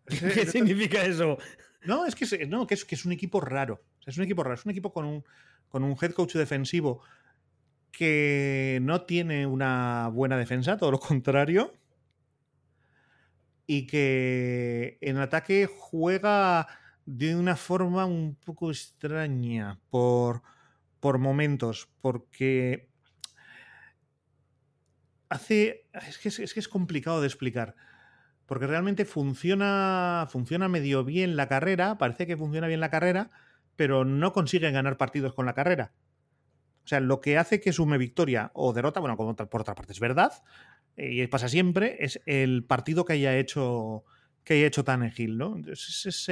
S1: ¿Qué significa eso?
S2: No, es que, no, que, es, que es un equipo raro. es un equipo raro. Es un equipo con un, con un head coach defensivo que no tiene una buena defensa, todo lo contrario. Y que en ataque juega de una forma un poco extraña por, por momentos, porque hace... Es que es, es complicado de explicar, porque realmente funciona, funciona medio bien la carrera, parece que funciona bien la carrera, pero no consiguen ganar partidos con la carrera. O sea, lo que hace que sume victoria o derrota, bueno, como por otra parte es verdad, eh, y pasa siempre, es el partido que haya hecho que haya hecho Tannehill, ¿no? Entonces,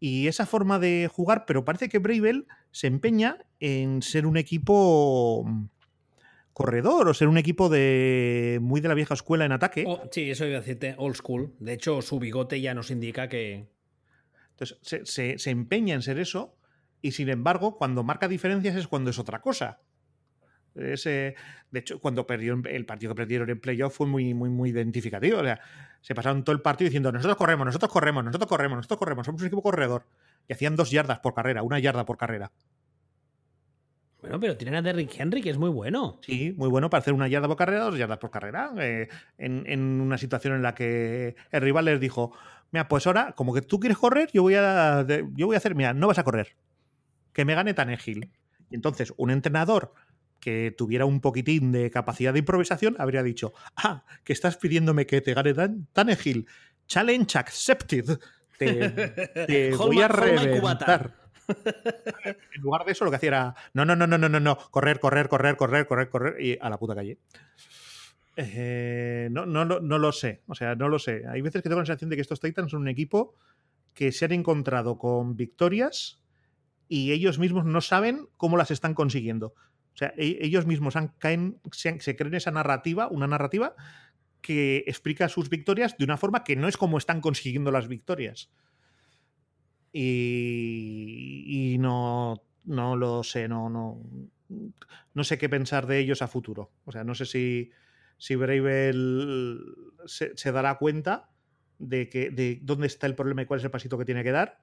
S2: y esa forma de jugar, pero parece que Bravel se empeña en ser un equipo corredor o ser un equipo de muy de la vieja escuela en ataque.
S1: Oh, sí, eso iba a decirte, old school. De hecho, su bigote ya nos indica que...
S2: Entonces, se empeña en ser eso y sin embargo, cuando marca diferencias es cuando es otra cosa. Ese, de hecho, cuando perdió el partido que perdieron en playoff fue muy, muy, muy identificativo. O sea, se pasaron todo el partido diciendo: nosotros corremos, nosotros corremos, nosotros corremos, nosotros corremos, somos un equipo corredor. Y hacían dos yardas por carrera, una yarda por carrera.
S1: Bueno, pero tienen a Derrick Henry, que es muy bueno.
S2: Sí, muy bueno para hacer una yarda por carrera, dos yardas por carrera. Eh, en, en, una situación en la que el rival les dijo: Mira, pues ahora, como que tú quieres correr, yo voy a, yo voy a hacer, mira, no vas a correr que me gane Tanegil. Y entonces, un entrenador que tuviera un poquitín de capacidad de improvisación habría dicho: Ah, que estás pidiéndome que te gane Tanegil. Challenge accepted. Te, voy a reventar. en lugar de eso, lo que hacía era: No, no, no, no, no, no, no. Correr, correr, correr, correr, correr, correr. Y a la puta calle. Eh, no, no, no, lo sé. O sea, no lo sé. Hay veces que tengo la sensación de que estos Titans son un equipo que se han encontrado con victorias y ellos mismos no saben cómo las están consiguiendo. O sea, e-, ellos mismos caen, se, creen esa narrativa, una narrativa que explica sus victorias de una forma que no es como están consiguiendo las victorias. Y, no, no lo sé, no, no, no sé qué pensar de ellos a futuro. O sea, no sé si, si Bravel se, se dará cuenta de, que, de dónde está el problema y cuál es el pasito que tiene que dar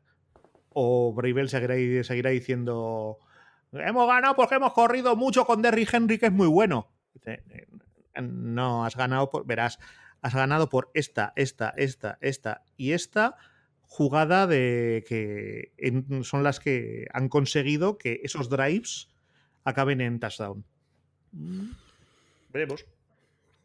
S2: o Bravel seguirá, diciendo hemos ganado porque hemos corrido mucho con Derry Henry, que es muy bueno. No, has ganado, por, verás, has ganado por esta, esta, esta, esta y esta jugada de que son las que han conseguido que esos drives acaben en touchdown. Mm. Veremos.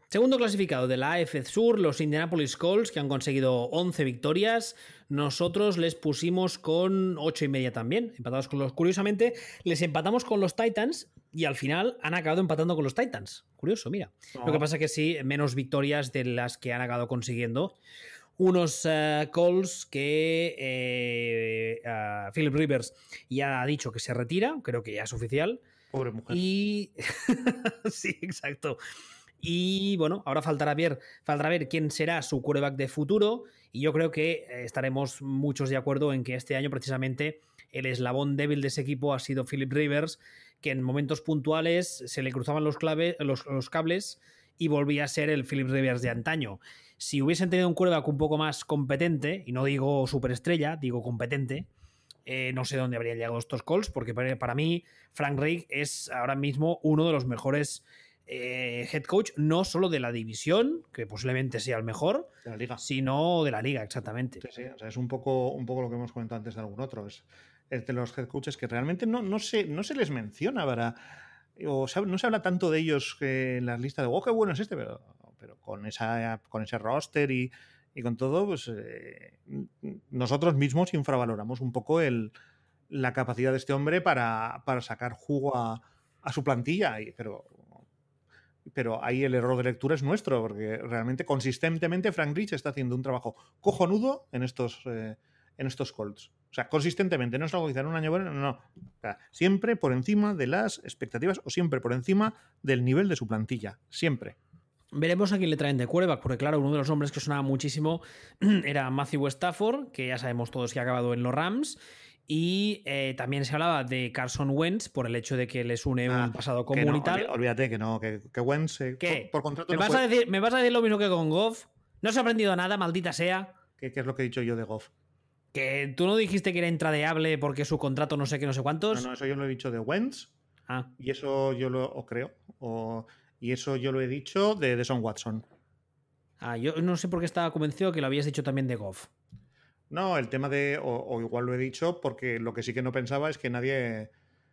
S1: Segundo clasificado de la AF Sur, los Indianapolis Colts, que han conseguido 11 victorias. Nosotros les pusimos con 8 y media también, empatados con los. Curiosamente, les empatamos con los Titans y al final han acabado empatando con los Titans. Curioso, mira. Lo que pasa que sí, menos victorias de las que han acabado consiguiendo. Unos eh, Colts que eh, Philip Rivers ya ha dicho que se retira, creo que ya es oficial.
S2: Pobre mujer.
S1: Y. sí, exacto. Y bueno, ahora faltará ver, faltará ver quién será su quarterback de futuro. Y yo creo que eh, estaremos muchos de acuerdo en que este año precisamente el eslabón débil de ese equipo ha sido Philip Rivers, que en momentos puntuales se le cruzaban los, los, cables y volvía a ser el Philip Rivers de antaño. Si hubiesen tenido un quarterback un poco más competente, y no digo superestrella, digo competente, eh, no sé dónde habrían llegado estos calls, porque para mí Frank Reich es ahora mismo uno de los mejores eh, head coach no solo de la división, que posiblemente sea el mejor,
S2: de la liga.
S1: sino de la liga, exactamente.
S2: es un poco, un poco lo que hemos comentado antes de algún otro. Es, de los head coaches que realmente no, no, se, no se les menciona para. o no se habla tanto de ellos en las listas de, oh, qué bueno es este, pero, pero con, esa, con ese roster y, con todo, pues eh, nosotros mismos infravaloramos un poco la capacidad de este hombre para, sacar jugo a, su plantilla. Pero, pero ahí el error de lectura es nuestro, porque realmente consistentemente Frank Rich está haciendo un trabajo cojonudo en estos, eh, en estos Colts. O sea, consistentemente, no es algo que un año bueno, no, siempre por encima de las expectativas o siempre por encima del nivel de su plantilla. Siempre.
S1: Veremos a quién le traen de quarterback, porque claro, uno de los hombres que sonaba muchísimo era Matthew Stafford, que ya sabemos todos que ha acabado en los Rams. Y eh, también se hablaba de Carson Wentz por el hecho de que les une un
S2: Ah,
S1: pasado
S2: Que no,
S1: comunitario.
S2: olvídate que no, que, que Wentz eh,
S1: ¿Qué?
S2: Por, por contrato
S1: ¿Me,
S2: no
S1: vas
S2: puede-
S1: a decir, ¿Me vas a decir lo mismo que con Goff? No se ha aprendido nada, maldita sea.
S2: ¿Qué, qué es lo que he dicho yo de Goff?
S1: Que tú no dijiste que era intradeable porque su contrato no sé qué, no sé
S2: No,
S1: cuántos.
S2: no, eso yo lo he dicho de Wentz
S1: Ah,
S2: y eso yo lo o creo. O, y eso yo lo he dicho de Deson Watson.
S1: ah, yo no sé por qué estaba convencido que lo habías dicho también de Goff.
S2: No, el tema de. O, o igual lo he dicho porque lo que sí que no pensaba es que nadie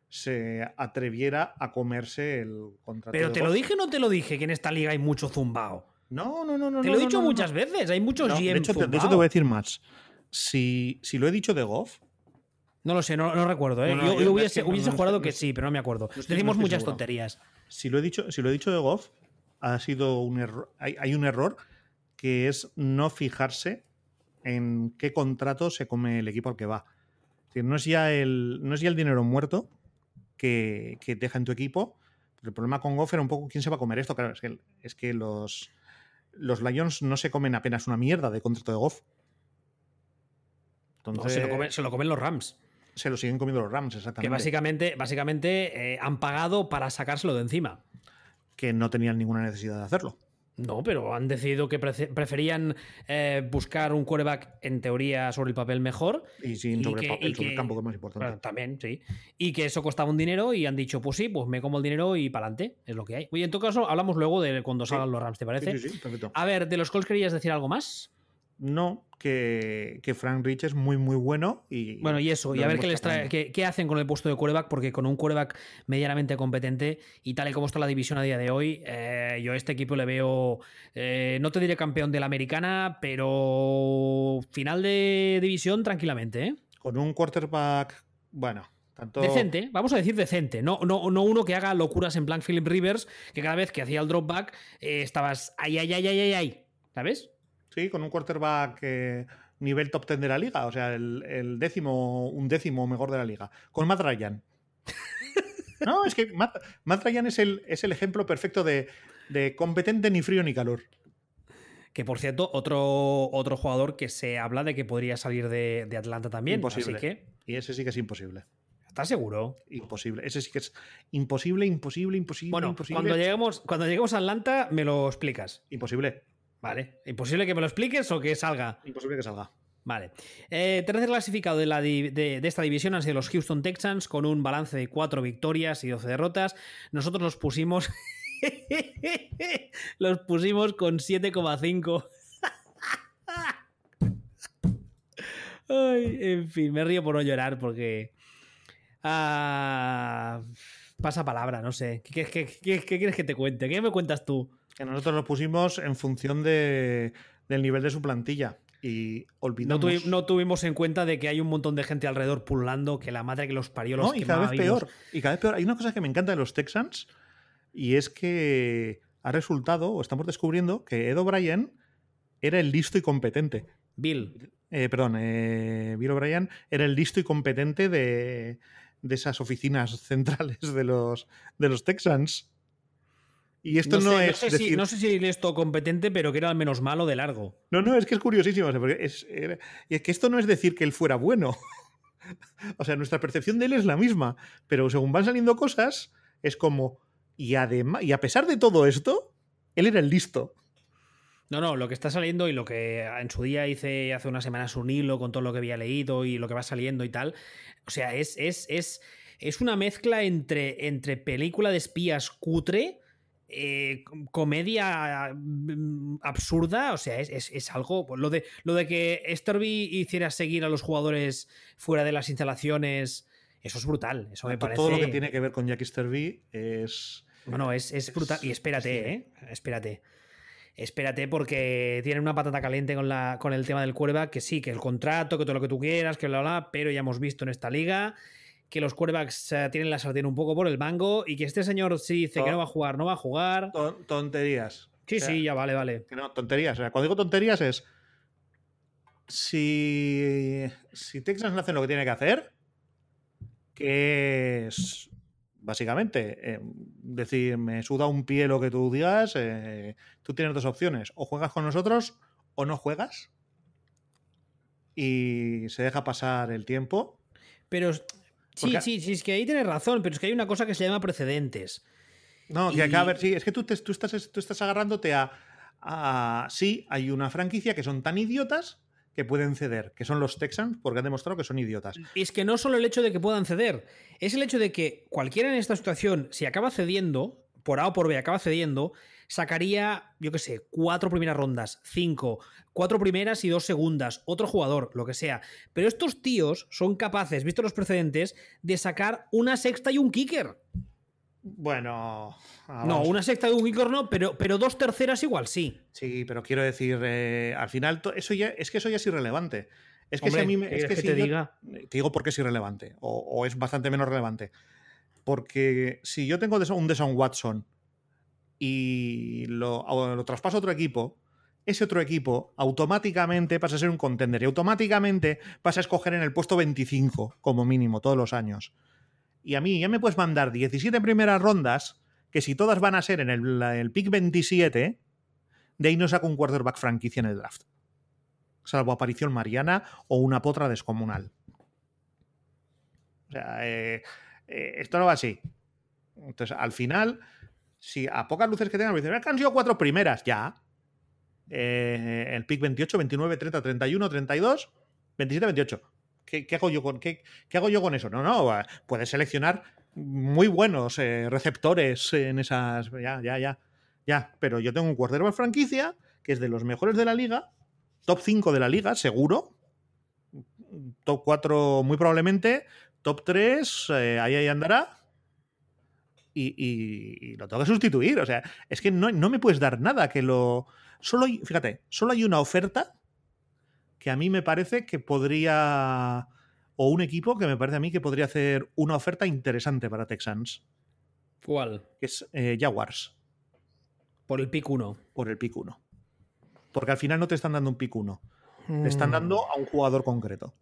S2: se atreviera a comerse el contrato.
S1: Pero
S2: de
S1: te lo dije o no te lo dije que en esta liga hay mucho zumbao.
S2: No, no, no, no.
S1: Te
S2: no,
S1: lo he dicho
S2: no, no.
S1: muchas veces, hay muchos
S2: de,
S1: GM
S2: hecho, te, de hecho, te voy a decir más. Si, si lo he dicho de Goff,
S1: No lo sé, no, no recuerdo. ¿eh?
S2: No, no,
S1: yo
S2: yo-
S1: yo
S2: es
S1: hubiese, hubiese
S2: no
S1: jurado que sí, pero no me acuerdo.
S2: no estoy-
S1: Decimos muchas
S2: seguro.
S1: tonterías.
S2: si lo he dicho, si lo he dicho de Goff, ha sido un error. Hay, hay un error que es no fijarse en qué contrato se come el equipo al que va. Es decir, no es ya el, no es ya el dinero muerto que, que deja en tu equipo. El problema con Goff era un poco quién se va a comer esto. Claro, es que, es que los, los Lions no se comen apenas una mierda de contrato de Goff.
S1: No,
S2: Entonces,
S1: se, lo comen, se lo comen los Rams.
S2: Se lo siguen comiendo los Rams, exactamente.
S1: Que básicamente, básicamente eh, han pagado para sacárselo de encima.
S2: que no tenían ninguna necesidad de hacerlo.
S1: No, pero han decidido que preferían eh, buscar un quarterback en teoría sobre el papel mejor.
S2: Y sin
S1: Y
S2: sobre,
S1: que- y
S2: el sobre
S1: que-
S2: campo, que es más importante.
S1: Bueno, también, sí. Y que eso costaba un dinero y han dicho, pues sí, pues me como el dinero y para adelante. Es lo que hay. Oye, en todo caso, hablamos luego de cuando
S2: Sí.
S1: salgan los Rams, ¿te parece?
S2: Sí, sí, sí, perfecto.
S1: A ver, de los Colts querías decir algo más.
S2: No, que, que Frank Rich es muy, muy bueno. Y,
S1: Bueno, y eso, y a ver qué les trae, qué, qué hacen con el puesto de quarterback, porque con un quarterback medianamente competente y tal y como está la división a día de hoy, eh, yo a este equipo le veo, eh, no te diré campeón de la americana, pero final de división tranquilamente, ¿eh?
S2: Con un quarterback, bueno, tanto.
S1: Decente, vamos a decir decente, no, no, no uno que haga locuras en plan Philip Rivers, que cada vez que hacía el drop back eh, estabas ay, ay, ay, ay, ay, ay, ¿sabes?
S2: Sí, con un quarterback eh, nivel top 10 de la liga. O sea, el, el décimo, un décimo mejor de la liga. Con Matt Ryan. No, es que Matt, Matt Ryan es el, es el ejemplo perfecto de, de competente ni frío ni calor.
S1: Que por cierto, otro, otro jugador que se habla de que podría salir de, de Atlanta también,
S2: Imposible.
S1: así que,
S2: Y ese sí que es imposible.
S1: ¿estás seguro?
S2: Imposible. Ese sí que es imposible, imposible, imposible,
S1: Bueno,
S2: imposible.
S1: cuando lleguemos, cuando lleguemos a Atlanta me lo explicas.
S2: Imposible.
S1: Vale. ¿Imposible que me lo expliques o que salga?
S2: Imposible que salga.
S1: Vale. Eh, tercer clasificado de, la di- de- de esta división han sido los Houston Texans con un balance de 4 victorias y 12 derrotas. Nosotros los pusimos. los pusimos con 7,5. Ay, en fin, me río por no llorar porque. ah, pasa palabra, no sé. ¿Qué, qué- qué- qué- qué quieres que te cuente? ¿Qué me cuentas tú?
S2: Que nosotros lo pusimos en función de, del nivel de su plantilla. Y
S1: No,
S2: olvidamos.
S1: tuvi- no tuvimos en cuenta de que hay un montón de gente alrededor pululando, que la madre que los parió los
S2: No, y cada vez peor. Y cada vez peor. Hay una cosa que me encanta de los Texans. Y es que ha resultado, o estamos descubriendo, que Ed O'Brien era el listo y competente.
S1: Bill.
S2: Eh, perdón, eh, Bill O'Brien era el listo y competente de, de esas oficinas centrales de los, de los Texans. Y esto no,
S1: sé,
S2: es
S1: sé
S2: decir.
S1: si, no sé si esto competente, pero que era al menos malo de largo.
S2: No, no, es que es curiosísimo. porque es, era- y es que esto no es decir que él fuera bueno. o sea, nuestra percepción de él es la misma. Pero según van saliendo cosas, es como. Y además. Y a pesar de todo esto, él era el listo.
S1: No, no, lo que está saliendo y lo que en su día hice hace unas semanas un hilo con todo lo que había leído y lo que va saliendo y tal. O sea, es, es, es, es una mezcla entre, entre película de espías cutre. Eh, com- comedia mm, absurda, o sea, es, es- es algo. Lo de, lo de que Sterby hiciera seguir a los jugadores fuera de las instalaciones Eso es brutal. Eso me parece.
S2: Todo lo que tiene que ver con Jackie Sterby es.
S1: Bueno, es, es brutal. Y espérate. ¿eh? Espérate. Espérate, porque tienen una patata caliente con, la, con el tema del quarterback, que sí, que el contrato, que todo lo que tú quieras, que bla, bla, pero ya hemos visto en esta liga que los quarterbacks tienen la sartén un poco por el mango y que este señor sí dice que no va a jugar, no va a jugar.
S2: ton- tonterías.
S1: Sí,
S2: O sea,
S1: sí, ya vale, vale.
S2: que no, tonterías. O sea, cuando digo tonterías es. Si, si Texas no hace lo que tiene que hacer, que es básicamente eh, decir, me suda un pie lo que tú digas, eh, tú tienes dos opciones, o juegas con nosotros o no juegas. Y se deja pasar el tiempo.
S1: Pero sí, sí, sí, es que ahí tienes razón, pero es que hay una cosa que se llama precedentes.
S2: No, que
S1: Y-
S2: acá, a ver, sí, es que tú, te- tú, estás, tú estás agarrándote a, a- Sí, hay una franquicia que son tan idiotas que pueden ceder, que son los Texans, porque han demostrado que son idiotas.
S1: Es que no solo el hecho de que puedan ceder, es el hecho de que cualquiera en esta situación, si acaba cediendo, por A o por B acaba cediendo, sacaría, yo qué sé, cuatro primeras rondas, cinco, cuatro primeras y dos segundas, otro jugador, lo que sea. Pero estos tíos son capaces, visto los precedentes, de sacar una sexta y un kicker.
S2: Bueno.
S1: No, una sexta y un kicker no, pero, pero dos terceras igual sí.
S2: Sí, pero quiero decir, eh, al final, eso ya, es que eso ya es irrelevante. Es que
S1: Hombre,
S2: si a mí me-
S1: ¿qué
S2: es que
S1: quieres que
S2: si
S1: te
S2: yo-
S1: diga?
S2: te digo por qué es irrelevante, o, o es bastante menos relevante. Porque si yo tengo un Deson Watson y lo, o lo traspaso a otro equipo, ese otro equipo automáticamente pasa a ser un contender y automáticamente pasa a escoger en el puesto 25, como mínimo, todos los años. Y a mí ya me puedes mandar 17 primeras rondas, que si todas van a ser en el pick 27, de ahí no saco un quarterback franquicia en el draft. Salvo aparición mariana o una potra descomunal. O sea, eh, eh, esto no va así. Entonces, al final, si a pocas luces que tengan, me dicen, "Es que han sido cuatro primeras, ya. Eh, el pick 28, 29, 30, 31, 32, 27, 28. ¿Qué, qué hago, yo con, qué, qué hago yo con eso? No, no, puedes seleccionar muy buenos eh, receptores en esas. Ya, ya, ya. Ya, pero yo tengo un quarterback franquicia que es de los mejores de la liga, top 5 de la liga, seguro. Top 4 muy probablemente, top 3, eh, ahí, ahí andará. Y, y- y lo tengo que sustituir. O sea, es que no, no me puedes dar nada que lo. Solo hay, fíjate, solo hay una oferta que a mí me parece que podría. O un equipo que me parece a mí que podría hacer una oferta interesante para Texans,
S1: ¿Cuál?
S2: que es eh, Jaguars,
S1: Por el pick 1.
S2: por el pick 1. Porque al final no te están dando un pick 1, te están dando a un jugador concreto,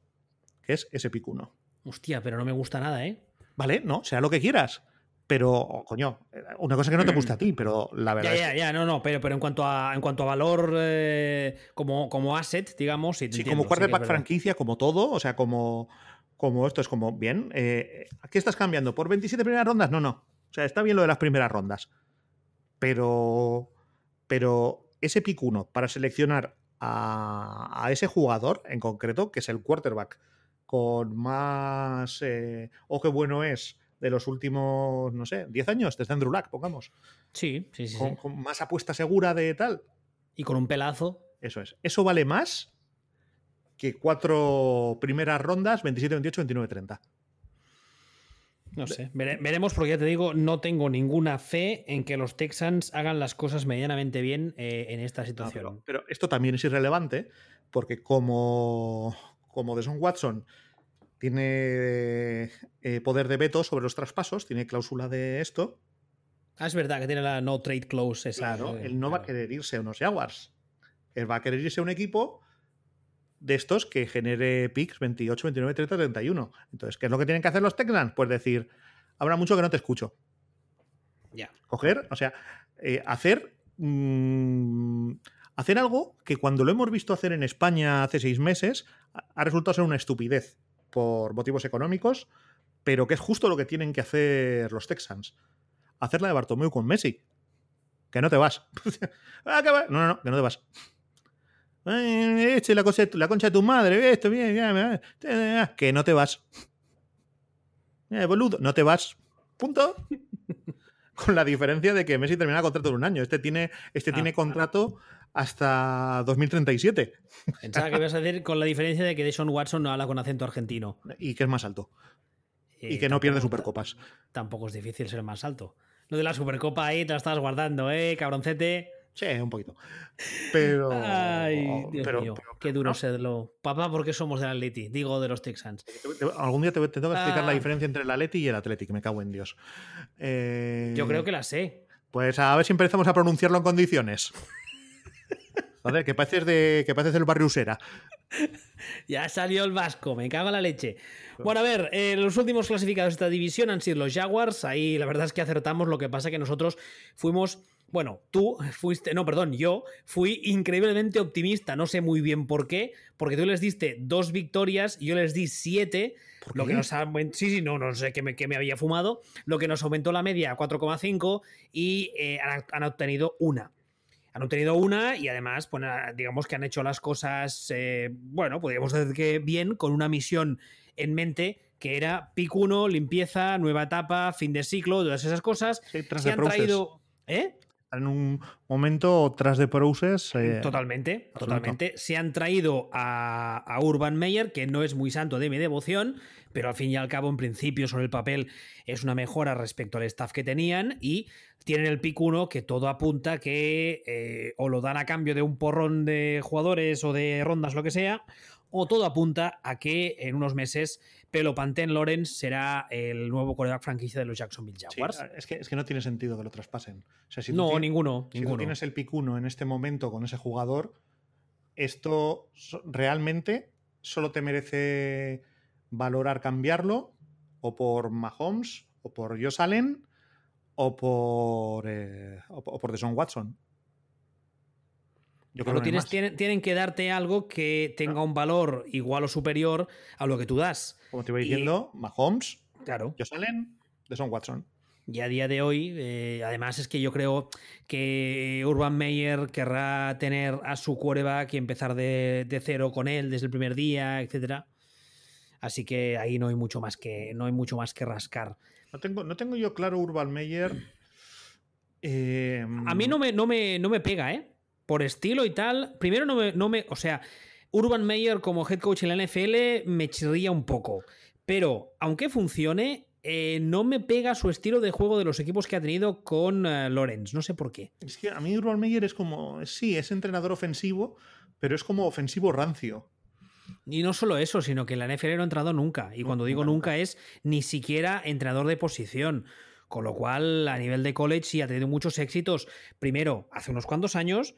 S2: que es ese pick 1.
S1: Hostia, pero no me gusta nada, ¿eh?
S2: Vale, no, sea lo que quieras. Pero, coño, una cosa que no te gusta a ti, pero la verdad
S1: Ya,
S2: es
S1: ya,
S2: que-
S1: ya, no, no, pero, pero en cuanto a en cuanto a valor eh, como, como asset, digamos, sí, te
S2: Sí,
S1: entiendo,
S2: como quarterback franquicia, como todo, o sea, como, como esto es como, bien, eh, ¿qué estás cambiando? ¿Por 27 primeras rondas? No, no. O sea, está bien lo de las primeras rondas. Pero, pero ese pick 1 para seleccionar a, a ese jugador en concreto, que es el quarterback con más, eh, o qué bueno es de los últimos, no sé, 10 años, desde Andrew Luck, pongamos,
S1: Sí, sí, sí,
S2: con,
S1: sí.
S2: con más apuesta segura de tal,
S1: Y con un pelazo.
S2: eso es. Eso vale más que cuatro primeras rondas, 27, 28, 29, 30.
S1: No sé. Vere- veremos, porque ya te digo, no tengo ninguna fe en que los Texans hagan las cosas medianamente bien eh, en esta
S2: No,
S1: situación.
S2: pero, pero esto también es irrelevante porque como, como Deson Watson tiene eh, poder de veto sobre los traspasos, tiene cláusula de esto,
S1: Ah, es verdad que tiene la no trade clause esa.
S2: claro,
S1: eh,
S2: él no va a querer irse a unos Jaguars. Él va a querer irse a un equipo de estos que genere picks 28, 29, 30, 31. Entonces, ¿qué es lo que tienen que hacer los Texans? Pues decir, habrá mucho que no te escucho.
S1: Ya.
S2: coger, o sea, eh, hacer mm, hacer algo que cuando lo hemos visto hacer en España hace seis meses ha resultado ser una estupidez por motivos económicos, pero que es justo lo que tienen que hacer los Texans. Hacer la de Bartomeu con Messi. Que no te vas. Ah, que va- No, no, no, que no te vas. Eh, Este, la, cosa, la concha de tu madre, esto, bien, bien, bien, que no te vas. Eh, boludo, no te vas. Punto. Con la diferencia de que Messi termina contrato en un año. Este tiene, este
S1: Ah,
S2: tiene
S1: ah.
S2: Hasta 2037
S1: Pensaba que ibas a decir con la diferencia de que Deshaun Watson no habla con acento argentino.
S2: y que es más alto. y que no pierde Supercopas.
S1: Tampoco es difícil ser más alto. Lo de la Supercopa ahí te la estabas guardando, ¿eh, cabroncete?
S2: Sí, un poquito. Pero.
S1: Ay, Dios mío, qué duro serlo. Papá, ¿por qué somos del Atleti? Digo, de los Texans.
S2: Algún día te, tengo que explicar la ah. diferencia entre el Atleti y el Athletic, me cago en Dios.
S1: Eh, Yo creo que la sé.
S2: Pues a ver si empezamos a pronunciarlo en condiciones. Joder, que pareces, de, que pareces del barrio Usera.
S1: ya salió el vasco, me cago en la leche. Bueno, a ver, eh, los últimos clasificados de esta división han sido los Jaguars. Ahí la verdad es que acertamos. Lo que pasa que nosotros fuimos. Bueno, tú fuiste, no, perdón, yo fui increíblemente optimista, no sé muy bien por qué, porque tú les diste dos victorias, y yo les di siete, lo que nos ha, sí, sí, no, no sé qué me, me, había fumado, lo que nos aumentó la media a 4,5 y eh, han, obtenido una han obtenido una y además, pues, digamos que han hecho las cosas, eh, bueno, podríamos decir que bien, con una misión en mente que era pick 1, limpieza, nueva etapa, fin de ciclo, todas esas cosas. se han traído. ¿Eh?
S2: En un momento tras de Process.
S1: Eh, totalmente, totalmente. Se han traído a, Urban Meyer, que no es muy santo de mi devoción, pero al fin y al cabo, en principio, sobre el papel, es una mejora respecto al staff que tenían. Y tienen el pick 1 que todo apunta que eh, o lo dan a cambio de un porrón de jugadores o de rondas, lo que sea, o todo apunta a que en unos meses Pelo Pantén Lawrence será el nuevo coreback franquicia de los Jacksonville Jaguars.
S2: es, que, es, que, no tiene sentido que lo traspasen.
S1: no, ninguno.
S2: Si tienes el pick 1 en este momento con ese jugador, esto realmente solo te merece valorar cambiarlo o por Mahomes o por Josh Allen o por, eh, o por Deshaun Watson.
S1: Yo creo tienes, tienen, que darte algo que tenga un valor igual o superior a lo que tú das.
S2: Como te iba diciendo, Mahomes, claro. Josh Allen, Deshaun Watson.
S1: Y a día de hoy, eh, además es que yo creo que Urban Meyer querrá tener a su quarterback y empezar de, cero con él desde el primer día, etcétera. Así que ahí no hay mucho más que, no hay mucho más que rascar.
S2: No tengo, no tengo yo claro Urban Meyer.
S1: a mí no me, no, me, no me pega, ¿eh? Por estilo y tal, primero no me, no me, o sea, Urban Meyer como head coach en la NFL me chirría un poco, pero aunque funcione, eh, no me pega su estilo de juego de los equipos que ha tenido con uh, Lorenz, no sé por qué.
S2: Es que a mí Urban Meyer es como, sí, es entrenador ofensivo, pero es como ofensivo rancio.
S1: Y no solo eso, sino que en la NFL no ha entrado nunca. Y cuando digo nunca es ni siquiera entrenador de posición. Con lo cual, a nivel de college sí ha tenido muchos éxitos. Primero, hace unos cuantos años,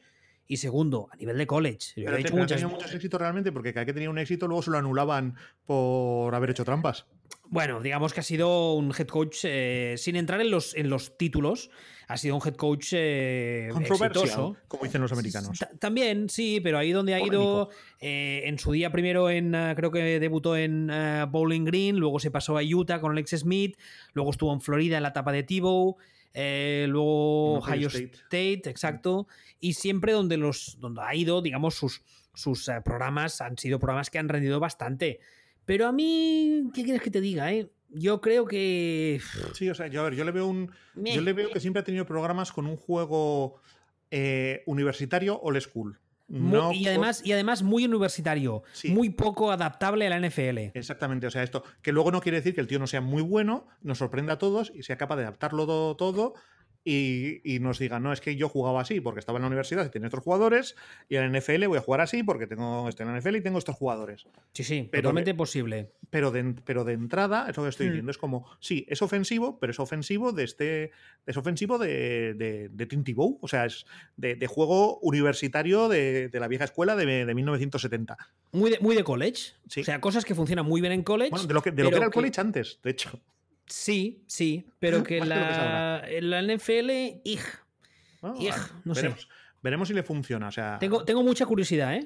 S1: y segundo, a nivel de college.
S2: Pero, he hecho muchas... muchos éxitos realmente porque cada que tenía un éxito luego se lo anulaban por haber hecho trampas.
S1: Bueno, digamos que ha sido un head coach, eh, sin entrar en los, en los títulos, ha sido un head coach eh, exitoso.
S2: como dicen los americanos.
S1: también, sí, pero ahí donde ha ido, eh, en su día primero en, creo que debutó en Bowling Green, luego se pasó a Utah con Alex Smith, luego estuvo en Florida en la etapa de Tebow, eh, luego Ohio State. exacto, y siempre donde, los, donde ha ido, digamos, sus, sus eh, programas han sido programas que han rendido bastante. Pero a mí, ¿qué quieres que te diga? Eh? Yo creo que.
S2: Sí, o sea, yo, a ver, yo le veo un. Yo le veo que siempre ha tenido programas con un juego universitario o school
S1: y, además, y además muy universitario, muy poco adaptable a la NFL.
S2: Exactamente, o sea, esto, que luego no quiere decir que el tío no sea muy bueno, nos sorprenda a todos y sea capaz de adaptarlo todo, todo y, nos digan, no, es que yo jugaba así porque estaba en la universidad y tenía estos jugadores, y en la NFL voy a jugar así porque tengo estoy en la NFL y tengo estos jugadores.
S1: Sí, sí, pero totalmente posible.
S2: Pero de, pero de entrada, eso que estoy mm. diciendo, es como, sí, es ofensivo, pero es ofensivo de este. Es ofensivo de, de, de o sea, es de, juego universitario de, la vieja escuela de, 1970.
S1: Muy de, muy de college. O sea, cosas que funcionan muy bien en college.
S2: Bueno, de lo que, de lo que era el college antes, de hecho.
S1: Sí, sí, pero que la, la NFL, ¡ij! no
S2: veremos, sé. Veremos si le funciona. O sea,
S1: tengo, tengo mucha curiosidad, ¿eh?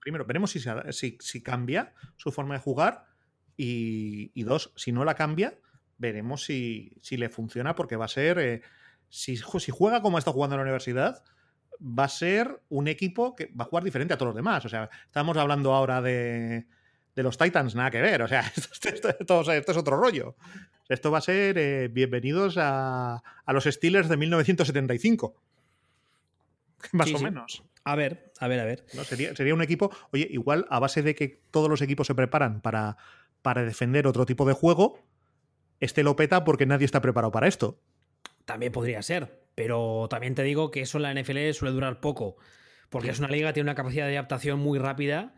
S2: primero, veremos si, si, si, cambia su forma de jugar. Y, y, dos, si no la cambia, veremos si, si le funciona, porque va a ser. Eh, si, si juega como está jugando en la universidad, va a ser un equipo que va a jugar diferente a todos los demás. O sea, estamos hablando ahora de, de los Titans, nada que ver. O sea, esto, esto es otro rollo. Esto va a ser eh, bienvenidos a, los Steelers de 1975. Más o menos.
S1: A ver, a ver, a ver.
S2: sería, un equipo, oye, igual a base de que todos los equipos se preparan para, para defender otro tipo de juego, este lo peta porque nadie está preparado para esto.
S1: También podría ser, pero también te digo que eso en la NFL suele durar poco, porque es una liga que tiene una capacidad de adaptación muy rápida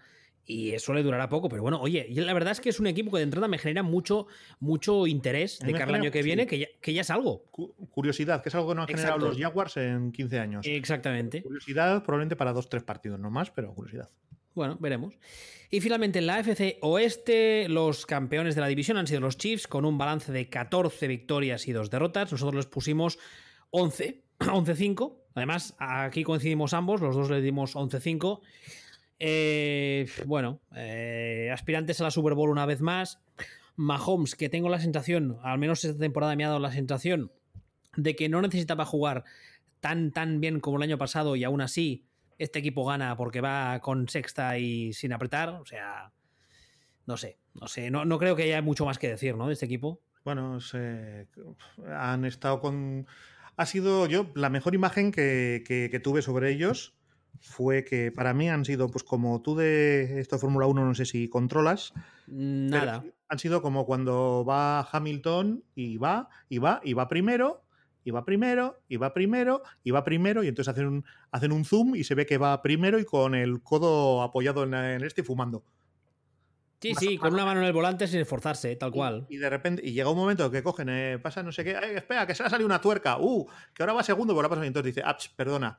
S1: y eso le durará poco. Pero bueno, oye, la verdad es que es un equipo que de entrada me genera mucho, mucho interés de cara al año que viene, que, ya, que ya es algo.
S2: Curiosidad, que es algo que no han generado los Jaguars en 15 años.
S1: Exactamente.
S2: Curiosidad probablemente para dos, tres partidos, no más, pero curiosidad.
S1: Bueno, veremos. Y finalmente en la AFC Oeste, los campeones de la división han sido los Chiefs con un balance de 14 victorias y 2 derrotas. Nosotros les pusimos 11, 11-5. Además, aquí coincidimos ambos, los dos le dimos 11-5. Eh, bueno, eh, aspirantes a la Super Bowl una vez más. Mahomes, que tengo la sensación, al menos esta temporada me ha dado la sensación, de que no necesitaba jugar tan, tan bien como el año pasado y aún así este equipo gana porque va con sexta y sin apretar. O sea, no sé, no sé, no, creo que haya mucho más que decir, ¿no? De este equipo.
S2: Bueno, han estado con. Ha sido yo la mejor imagen que, tuve sobre ellos fue que para mí han sido, pues como tú de esto de Fórmula 1, no sé si controlas.
S1: Nada.
S2: Han sido como cuando va Hamilton y va, y va, y va primero, y va primero, y va primero, y va primero, y entonces hacen un, hacen un zoom y se ve que va primero y con el codo apoyado en, este y fumando.
S1: Sí, sí, con una mano en el volante sin esforzarse, tal cual.
S2: Y, de repente, y llega un momento que cogen, eh, pasa no sé qué, espera, que se le ha salido una tuerca, uh, que ahora va segundo, pero ahora pasa entonces dice, ah, perdona,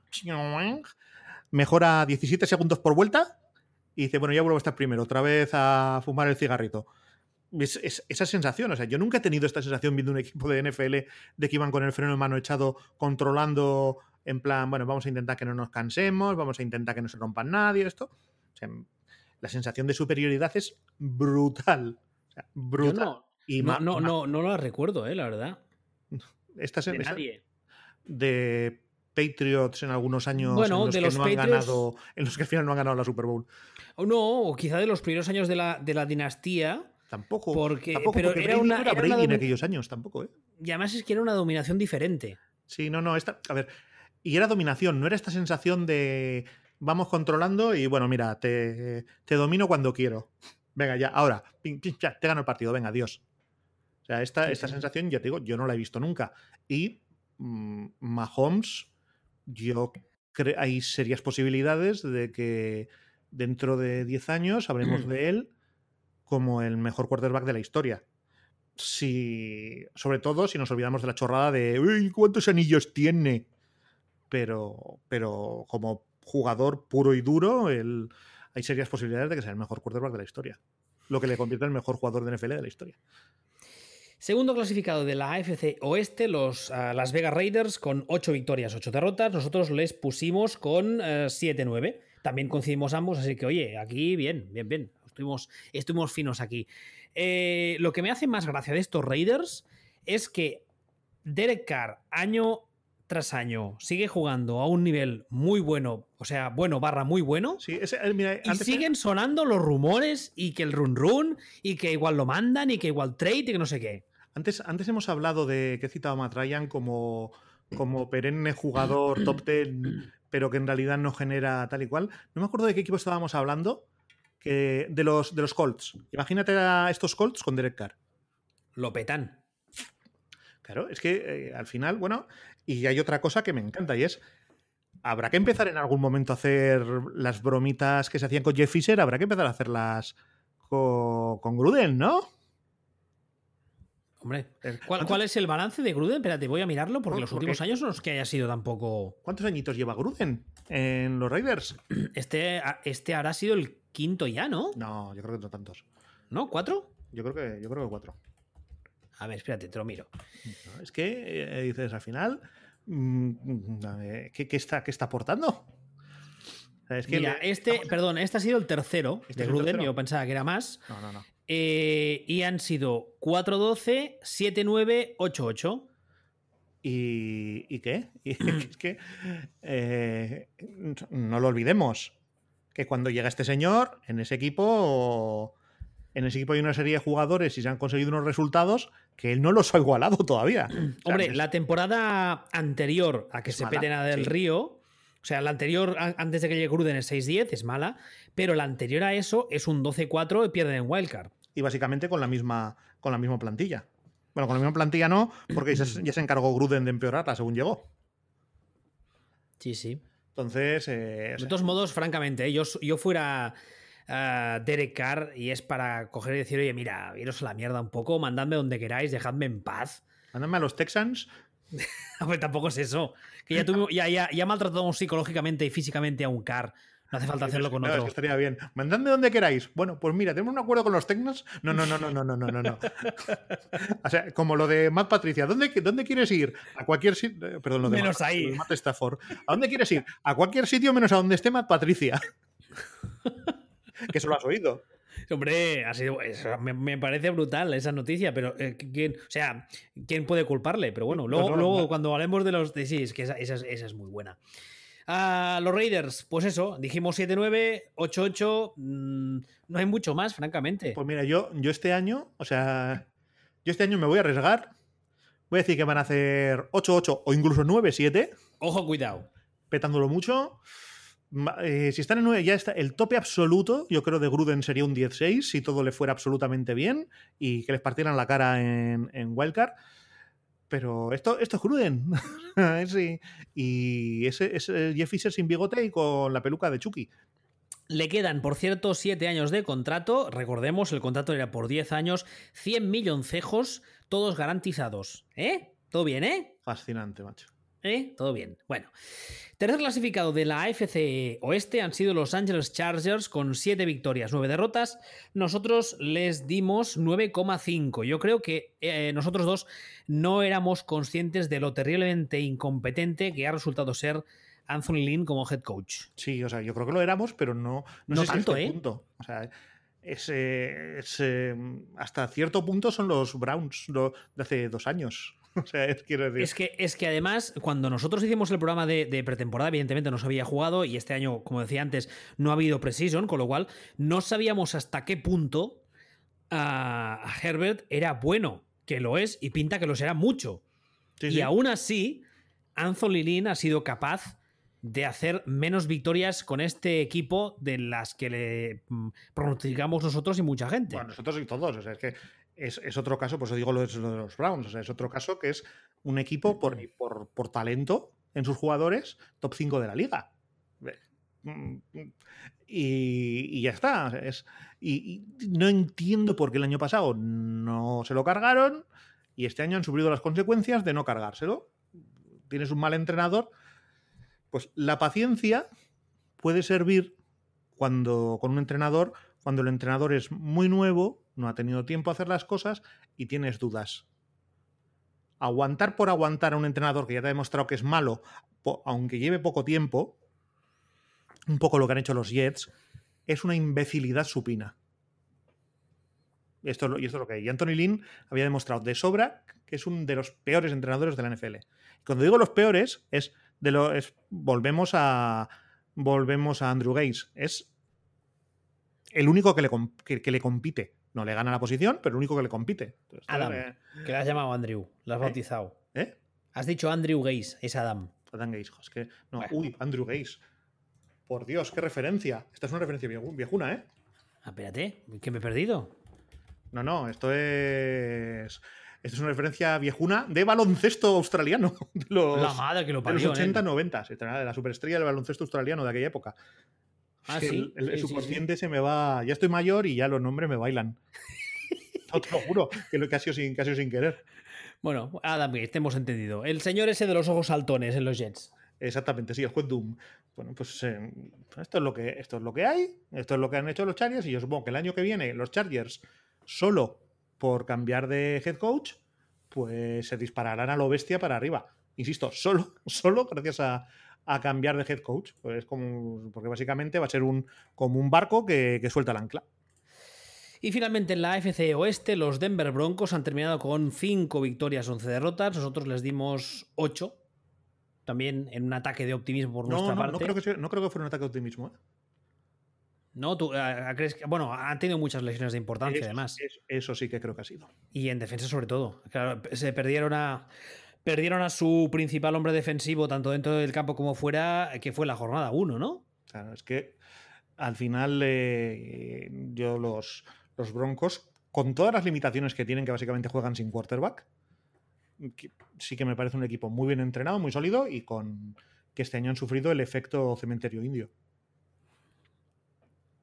S2: mejora 17 segundos por vuelta y dice, bueno, ya vuelvo a estar primero, otra vez a fumar el cigarrito es, esa sensación. O sea, yo nunca he tenido esta sensación viendo un equipo de NFL de que iban con el freno de mano echado, controlando en plan, bueno, vamos a intentar que no nos cansemos, vamos a intentar que no se rompan nadie, esto. O sea, la sensación de superioridad es brutal. brutal.
S1: no, y no, no, no, no, la recuerdo, eh, la verdad.
S2: Esta de nadie. De Patriots en algunos años en los que no han ganado, en los que al final no han ganado la Super Bowl.
S1: O no, o quizá de los primeros años de la, de la dinastía
S2: Tampoco.
S1: Porque,
S2: pero era una, era Brady en aquellos años, tampoco, ¿eh?
S1: Y además es que era una dominación diferente.
S2: Sí, no, no. Esta, a ver, y era dominación, no era esta sensación de vamos controlando y bueno, mira, te, te domino cuando quiero. Venga, ya, ahora, ya, te gano el partido, venga, adiós. O sea, esta, esta sensación, ya te digo, yo no la he visto nunca. Y mm, Mahomes, yo hay serias posibilidades de que dentro de 10 años hablemos de él como el mejor quarterback de la historia. Si, sobre todo si nos olvidamos de la chorrada de Uy, ¿cuántos anillos tiene? Pero, pero como jugador puro y duro, hay serias posibilidades de que sea el mejor quarterback de la historia. Lo que le convierte en el mejor jugador de NFL de la historia.
S1: Segundo clasificado de la AFC Oeste, los ah, Las Vegas Raiders con 8 victorias, 8 derrotas. Nosotros les pusimos con 7-9. Eh, También coincidimos ambos, así que oye, aquí bien, bien, bien. Estuvimos, finos aquí. Eh, lo que me hace más gracia de estos Raiders es que Derek Carr, año tras año, sigue jugando a un nivel muy bueno, o sea, bueno barra muy bueno.
S2: Sí, eh,
S1: y siguen sonando los rumores y que el run run y que igual lo mandan y que igual trade y que no sé qué.
S2: Antes, antes hemos hablado de que he citado a Matt Ryan como, como perenne jugador top 10, pero que en realidad no genera tal y cual. No me acuerdo de qué equipo estábamos hablando, de, los, de los Colts. Imagínate a estos Colts con Derek Carr.
S1: Lo petan.
S2: Claro, es que eh, al final, bueno, y hay otra cosa que me encanta y es, habrá que empezar en algún momento a hacer las bromitas que se hacían con Jeff Fisher, habrá que empezar a hacerlas con, con Gruden, ¿no?
S1: Hombre, ¿cuál, es el balance de Gruden? Espérate, voy a mirarlo porque los últimos años no es que haya sido tampoco.
S2: ¿Cuántos añitos lleva Gruden en los Raiders?
S1: Este, este habrá sido el quinto ya, ¿no?
S2: No, yo creo que no tantos.
S1: ¿No? ¿Cuatro?
S2: Yo creo que, yo creo que cuatro.
S1: A ver, espérate, te lo miro.
S2: es que eh, dices al final, mm, ¿qué, está, qué está aportando?
S1: Mira, este, perdón, este ha sido el tercero ¿Este de Gruden, yo pensaba que era más.
S2: No, no, no.
S1: Eh, y han sido 4-12, 7-9, 8-8.
S2: ¿Y, ¿Y qué? es que eh, no lo olvidemos que cuando llega este señor, en ese equipo, en ese equipo hay una serie de jugadores y se han conseguido unos resultados que él no los ha igualado todavía.
S1: Hombre, la temporada anterior a que se peten a Del Río, o sea, la anterior, antes de que llegue Gruden, es 6-10, es mala, pero la anterior a eso es un 12-4 y pierden en Wildcard.
S2: Y básicamente con la misma, con la misma plantilla. Bueno, con la misma plantilla no, porque ya se, ya se encargó Gruden de empeorarla según llegó.
S1: Sí, sí.
S2: Entonces. eh, o
S1: De todos modos, francamente, ¿eh? yo, yo fuera ah, Derek Carr y es para coger y decir, oye, mira, iros a la mierda un poco, mandadme donde queráis, dejadme en paz.
S2: mándame a los Texans.
S1: Ver, tampoco es eso. Que ya, tuvimos- ya, ya, ya maltratamos psicológicamente y físicamente a un Carr. No hace falta hacerlo con
S2: No, es
S1: otro.
S2: que estaría bien. Mandadme donde queráis. Bueno, pues mira, tenemos un acuerdo con los Texans. No, no, no, no, no, no, no, no. no. o sea, como lo de Matt Patricia. ¿Dónde, ¿Dónde quieres ir? A cualquier sitio. Perdón, lo de
S1: Menos
S2: Matt,
S1: ahí.
S2: lo de Matt Stafford. ¿A dónde quieres ir? A cualquier sitio menos a donde esté Matt Patricia. que eso lo has oído.
S1: Hombre, ha sido, eso me, me parece brutal esa noticia, pero eh, ¿quién, o sea, ¿quién puede culparle? Pero bueno, luego,
S2: no,
S1: luego
S2: no.
S1: cuando hablemos de los... de- sí, es que esa, esa es- esa es muy buena. Ah, los Raiders, pues eso, dijimos 7-9, 8-8, mm, no hay mucho más, francamente.
S2: Pues mira, yo, yo este año, o sea, yo este año me voy a arriesgar. Voy a decir que van a hacer 8-8 o incluso 9-7.
S1: Ojo, cuidado.
S2: petándolo mucho. Eh, si están en 9, ya está. El tope absoluto, yo creo, de Gruden sería un 10-6 si todo le fuera absolutamente bien y que les partieran la cara en, en Wildcard. Pero esto, esto es Gruden. Sí. Y ese es Jeff Fisher sin bigote y con la peluca de Chucky.
S1: Le quedan, por cierto, 7 años de contrato. Recordemos, el contrato era por 10 años, 100 milloncejos, todos garantizados. ¿Eh? ¿Todo bien, eh?
S2: Fascinante, macho.
S1: ¿Eh? Todo bien. Bueno. Tercer clasificado de la AFC Oeste han sido los Angeles Chargers con 7 victorias, 9 derrotas. Nosotros les dimos 9,5. Yo creo que eh, nosotros dos no éramos conscientes de lo terriblemente incompetente que ha resultado ser Anthony Lynn como head coach.
S2: Sí, o sea, yo creo que lo éramos, pero no, no,
S1: No
S2: sé si a
S1: tanto,
S2: este
S1: ¿eh?
S2: punto. O sea, es, eh, es, eh, hasta cierto punto son los Browns de hace dos años. O sea, es, quiero decir.
S1: Es que, es que además, cuando nosotros hicimos el programa de, de pretemporada, evidentemente no se había jugado y este año, como decía antes, no ha habido precision, con lo cual no sabíamos hasta qué punto ah, Herbert era bueno, que lo es y pinta que lo será mucho.
S2: Sí,
S1: y
S2: sí.
S1: aún así, Anthony Lynn ha sido capaz de hacer menos victorias con este equipo de las que le mm, pronosticamos nosotros y mucha gente.
S2: Bueno, nosotros y todos. O sea, es que es, es otro caso, por eso digo lo de, lo de los Browns. O sea, es otro caso que es un equipo por, por, por talento en sus jugadores, top 5 de la liga. Mm, Y, y ya está. es, y, y no entiendo por qué el año pasado no se lo cargaron y este año han sufrido las consecuencias de no cargárselo. Tienes un mal entrenador. Pues la paciencia puede servir cuando con un entrenador, cuando el entrenador es muy nuevo, no ha tenido tiempo a hacer las cosas y tienes dudas. Aguantar por aguantar a un entrenador que ya te ha demostrado que es malo, aunque lleve poco tiempo, un poco lo que han hecho los Jets, es una imbecilidad supina. Y esto, es lo- que hay. Y Anthony Lynn había demostrado de sobra que es uno de los peores entrenadores de la NFL. Y cuando digo los peores, es de lo, volvemos a volvemos a Andrew Gaze. Es el único que le, que le compite. No le gana la posición, pero el único que le compite. Entonces,
S1: Adam.
S2: eh,
S1: Que le has llamado Andrew, lo has
S2: ¿Eh?
S1: bautizado.
S2: ¿Eh?
S1: Has dicho Andrew Gaze, es Adam.
S2: Adam Gaze. Es que, no,
S1: Bueno.
S2: uy, Andrew Gaze. Por Dios, qué referencia. Esta es una referencia vieju- viejuna, ¿eh?
S1: Ah, espérate, que me he perdido.
S2: No, no, esto es. Esto es una referencia viejuna de baloncesto australiano. De los,
S1: La madre que lo
S2: de los
S1: parió.
S2: 80,
S1: ¿eh?
S2: 90. Se trata de la superestrella del baloncesto australiano de aquella época.
S1: Ah, sí.
S2: El, el
S1: Sí, sí, sí.
S2: subconsciente se me va. Ya estoy mayor y ya los nombres me bailan. No, te lo juro, que lo sido sin, sido sin querer.
S1: Bueno, Adam Gaze, te hemos entendido. El señor ese de los ojos saltones en los Jets.
S2: Exactamente, sí, el juez Doom. Bueno, pues eh, esto, es lo que, esto es lo que hay, esto es lo que han hecho los Chargers y yo supongo que el año que viene los Chargers, solo por cambiar de head coach, pues se dispararán a lo bestia para arriba. Insisto, solo, solo gracias a, a cambiar de head coach. Pues como, porque básicamente va a ser un, como un barco que, que suelta el ancla.
S1: Y finalmente en la AFC Oeste, los Denver Broncos han terminado con 5 victorias, 11 derrotas. Nosotros les dimos 8. También en un ataque de optimismo por
S2: No,
S1: nuestra
S2: no,
S1: parte.
S2: no creo que sea- no creo que fuera un ataque de optimismo. ¿eh?
S1: ¿No? ¿Tú, ah, crees que- bueno, han tenido muchas lesiones de importancia
S2: Eso-
S1: además.
S2: eso- eso sí que creo que ha sido.
S1: Y en defensa sobre todo. Claro, se perdieron a. Perdieron a su principal hombre defensivo, tanto dentro del campo como fuera, que fue la jornada 1, ¿no?
S2: Claro, es que al final eh, yo los, los Broncos con todas las limitaciones que tienen, que básicamente juegan sin quarterback, sí que me parece un equipo muy bien entrenado, muy sólido y con que este año han sufrido el efecto cementerio indio.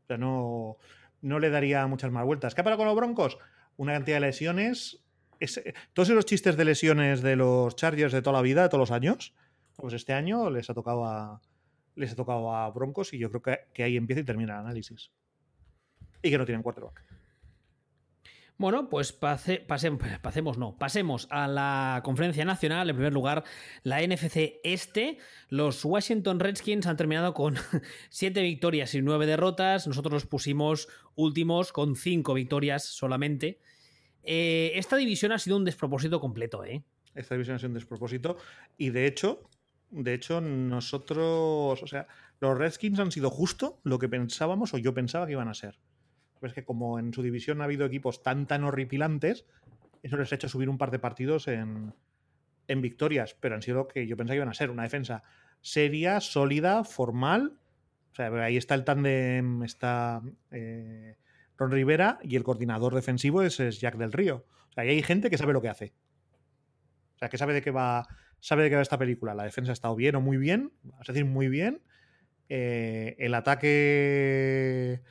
S2: O sea, no, no le daría muchas más vueltas. ¿Qué ha con los Broncos? Una cantidad de lesiones. Todos esos chistes de lesiones de los Chargers de toda la vida, de todos los años, pues este año les ha tocado a, les ha tocado a Broncos y yo creo que, ahí empieza y termina el análisis. Y que no tienen quarterback.
S1: Bueno, pues pasemos, no, pasemos a la conferencia nacional. En primer lugar, la NFC Este. Los Washington Redskins han terminado con siete victorias y nueve derrotas. Nosotros los pusimos últimos con cinco victorias solamente. Eh, esta división ha sido un despropósito completo, ¿eh?
S2: Esta división ha sido un despropósito. Y de hecho, de hecho, nosotros, o sea, los Redskins han sido justo lo que pensábamos o yo pensaba que iban a ser. Es que como en su división ha habido equipos tan tan horripilantes, eso les ha hecho subir un par de partidos en, victorias, pero han sido lo que yo pensaba que iban a ser, una defensa seria, sólida, formal. O sea, ahí está el tándem, está eh, Ron Rivera y el coordinador defensivo es, Jack del Río. O sea, ahí hay gente que sabe lo que hace. O sea, que sabe de qué va, sabe de qué va esta película. La defensa ha estado bien o muy bien, es decir, muy bien. Eh, el ataque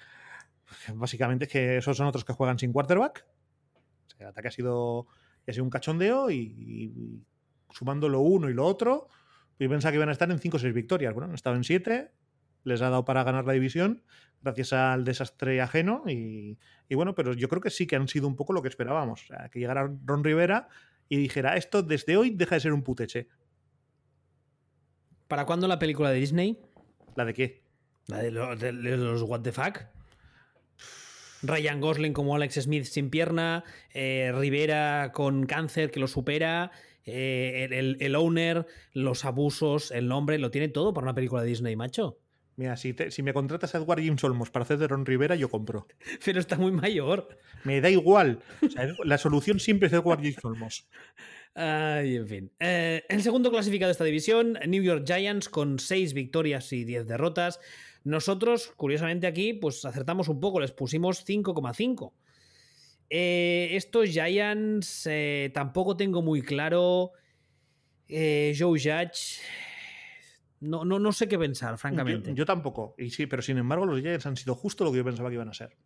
S2: Básicamente es que esos son otros que juegan sin quarterback. el ataque ha sido, ha sido un cachondeo y, sumando lo uno y lo otro, yo pensaba que iban a estar en 5 o 6 victorias. Bueno, han estado en 7, les ha dado para ganar la división gracias al desastre ajeno y, bueno, pero yo creo que sí que han sido un poco lo que esperábamos. O sea, que llegara Ron Rivera y dijera, esto desde hoy deja de ser un puteche.
S1: ¿Para cuándo la película de Disney?
S2: ¿La de qué?
S1: La de, de los What the Fuck. Ryan Gosling como Alex Smith sin pierna, eh, Rivera con cáncer que lo supera, eh, el, owner, los abusos, el nombre, lo tiene todo para una película de Disney, macho.
S2: Mira, si, si me contratas a Edward James Olmos para hacer de Ron Rivera, yo compro.
S1: Pero está muy mayor.
S2: Me da igual. la solución siempre es Edward James Olmos.
S1: Ay, en fin. Eh, el segundo clasificado de esta división, New York Giants, con 6 victorias y 10 derrotas. Nosotros, curiosamente aquí, pues acertamos un poco, les pusimos 5,5. Eh, estos Giants eh, tampoco tengo muy claro. Eh, Joe Judge. No, no, no, sé qué pensar, francamente.
S2: Yo, tampoco. Y sí, pero sin embargo, los Giants han sido justo lo que yo pensaba que iban a ser.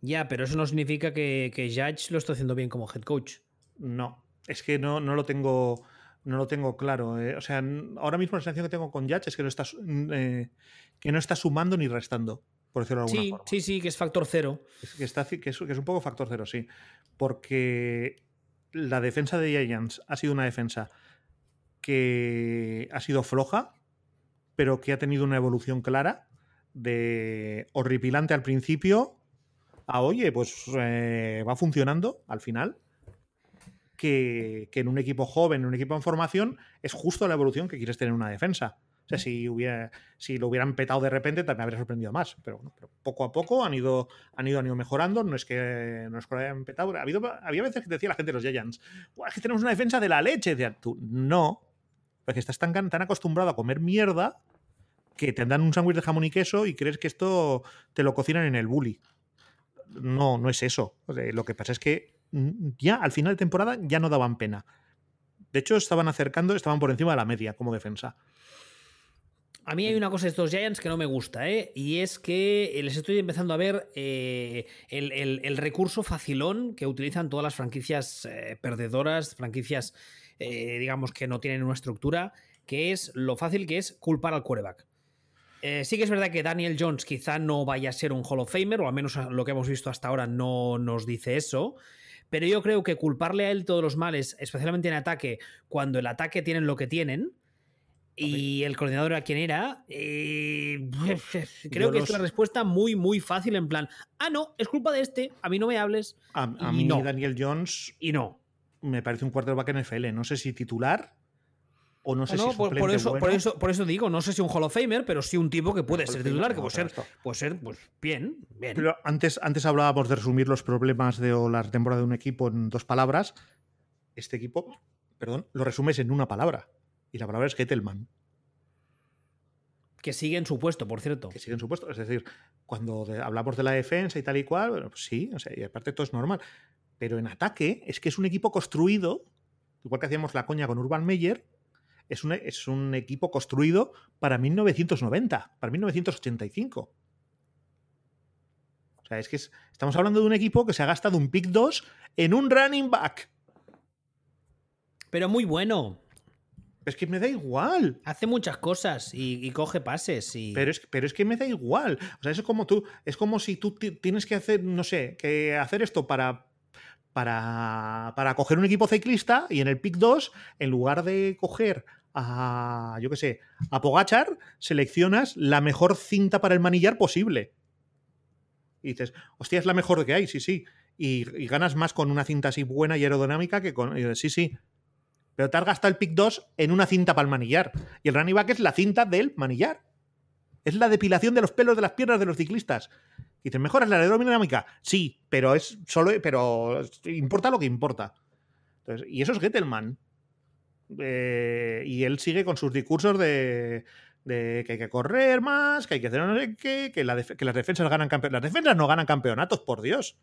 S1: Ya, pero eso no significa que, que Judge lo esté haciendo bien como head coach.
S2: No, es que no, no lo tengo no lo tengo claro. Eh. O sea, ahora mismo la sensación que tengo con Yach es que no está, eh, que no está sumando ni restando, por decirlo de alguna
S1: sí,
S2: forma.
S1: Sí, sí, que es factor cero.
S2: que, está, que, es, un poco factor cero, sí. Porque la defensa de Giants ha sido una defensa que ha sido floja, pero que ha tenido una evolución clara de horripilante al principio a, oye, pues eh, va funcionando al final que, en un equipo joven, en un equipo en formación, es justo la evolución que quieres tener en una defensa. O sea, si, hubiera, si lo hubieran petado de repente, también habría sorprendido más. Pero, bueno, pero poco a poco han ido, han ido, han ido mejorando. No es que, no es que lo hayan petado. Ha habido, había veces que decía la gente de los Giants, es que tenemos una defensa de la leche. De, tú, no, porque estás tan, acostumbrado a comer mierda que te dan un sándwich de jamón y queso y crees que esto te lo cocinan en el bully. No, no es eso. lo que pasa es que Mm, ya al final de temporada ya no daban pena. De hecho, estaban acercando, estaban por encima de la media como defensa.
S1: A mí hay una cosa de estos Giants que no me gusta, ¿eh? y es que les estoy empezando a ver eh, el, recurso facilón que utilizan todas las franquicias eh, perdedoras, franquicias, eh, digamos, que no tienen una estructura, que es lo fácil que es culpar al quarterback. sí que es verdad que Daniel Jones quizá no vaya a ser un Hall of Famer, o al menos lo que hemos visto hasta ahora no nos dice eso. Pero yo creo que culparle a él todos los males, especialmente en ataque, cuando el ataque tienen lo que tienen, y el coordinador era quien era, eh, creo que es una respuesta muy, muy fácil en plan, ah, no, es culpa de este, a mí no me hables.
S2: A, mí Daniel Jones...
S1: Y no.
S2: Me parece un quarterback en FL, no sé si titular o no sé si
S1: por, por, eso, por, eso, por eso digo, no sé si un Hall of Famer, pero sí un tipo que puede ser titular, que puede ser, puede ser pues bien, bien.
S2: Pero antes, antes hablábamos de resumir los problemas de o la temporada de un equipo en dos palabras. Este equipo, perdón, lo resumes en una palabra. Y la palabra es Gettelman.
S1: Que sigue en su puesto, por cierto.
S2: Que sigue en su puesto. Es decir, cuando hablamos de la defensa y tal y cual, pues sí, o sea, y aparte todo es normal. Pero en ataque es que es un equipo construido, igual que hacíamos la coña con Urban Meyer, es un, es un equipo construido para 1990, para 1985. O sea, es que estamos hablando de un equipo que se ha gastado un pick 2 en un running back.
S1: Pero muy bueno.
S2: Es que me da igual.
S1: Hace muchas cosas y, coge pases. Y...
S2: Pero, es, pero es que me da igual. O sea, es como tú. Es como si tú tienes que hacer, no sé, que hacer esto para. Para, para coger un equipo ciclista y en el pick 2, en lugar de coger a, yo qué sé, a Pogachar, seleccionas la mejor cinta para el manillar posible. Y dices, hostia, es la mejor que hay, sí, sí. Y, ganas más con una cinta así buena y aerodinámica que con. sí, sí. Pero te has gastado el pick 2 en una cinta para el manillar. Y el running es la cinta del manillar. Es la depilación de los pelos de las piernas de los ciclistas. Y dices, ¿mejoras la aerodinámica? Sí, pero es solo. Pero importa lo que importa. Entonces, y eso es Gettelman. Eh, y él sigue con sus discursos de, de que hay que correr más, que hay que hacer no sé qué, que, las defensas ganan campeonatos. Las defensas no ganan campeonatos, por Dios.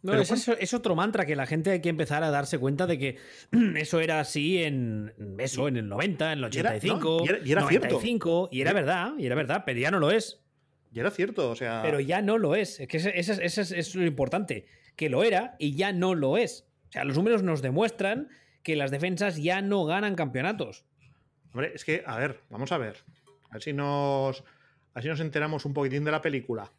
S1: No, es, otro mantra que la gente hay que empezar a darse cuenta de que eso era así en eso, en el 90, en el 85, y era, y era 95, y era verdad, y era verdad, pero ya no lo es.
S2: Y era cierto, o sea.
S1: Pero ya no lo es. Es que eso es, es lo importante. Que lo era y ya no lo es. O sea, los números nos demuestran que las defensas ya no ganan campeonatos.
S2: Hombre, es que, a ver, vamos a ver. A ver si nos, así nos enteramos un poquitín de la película.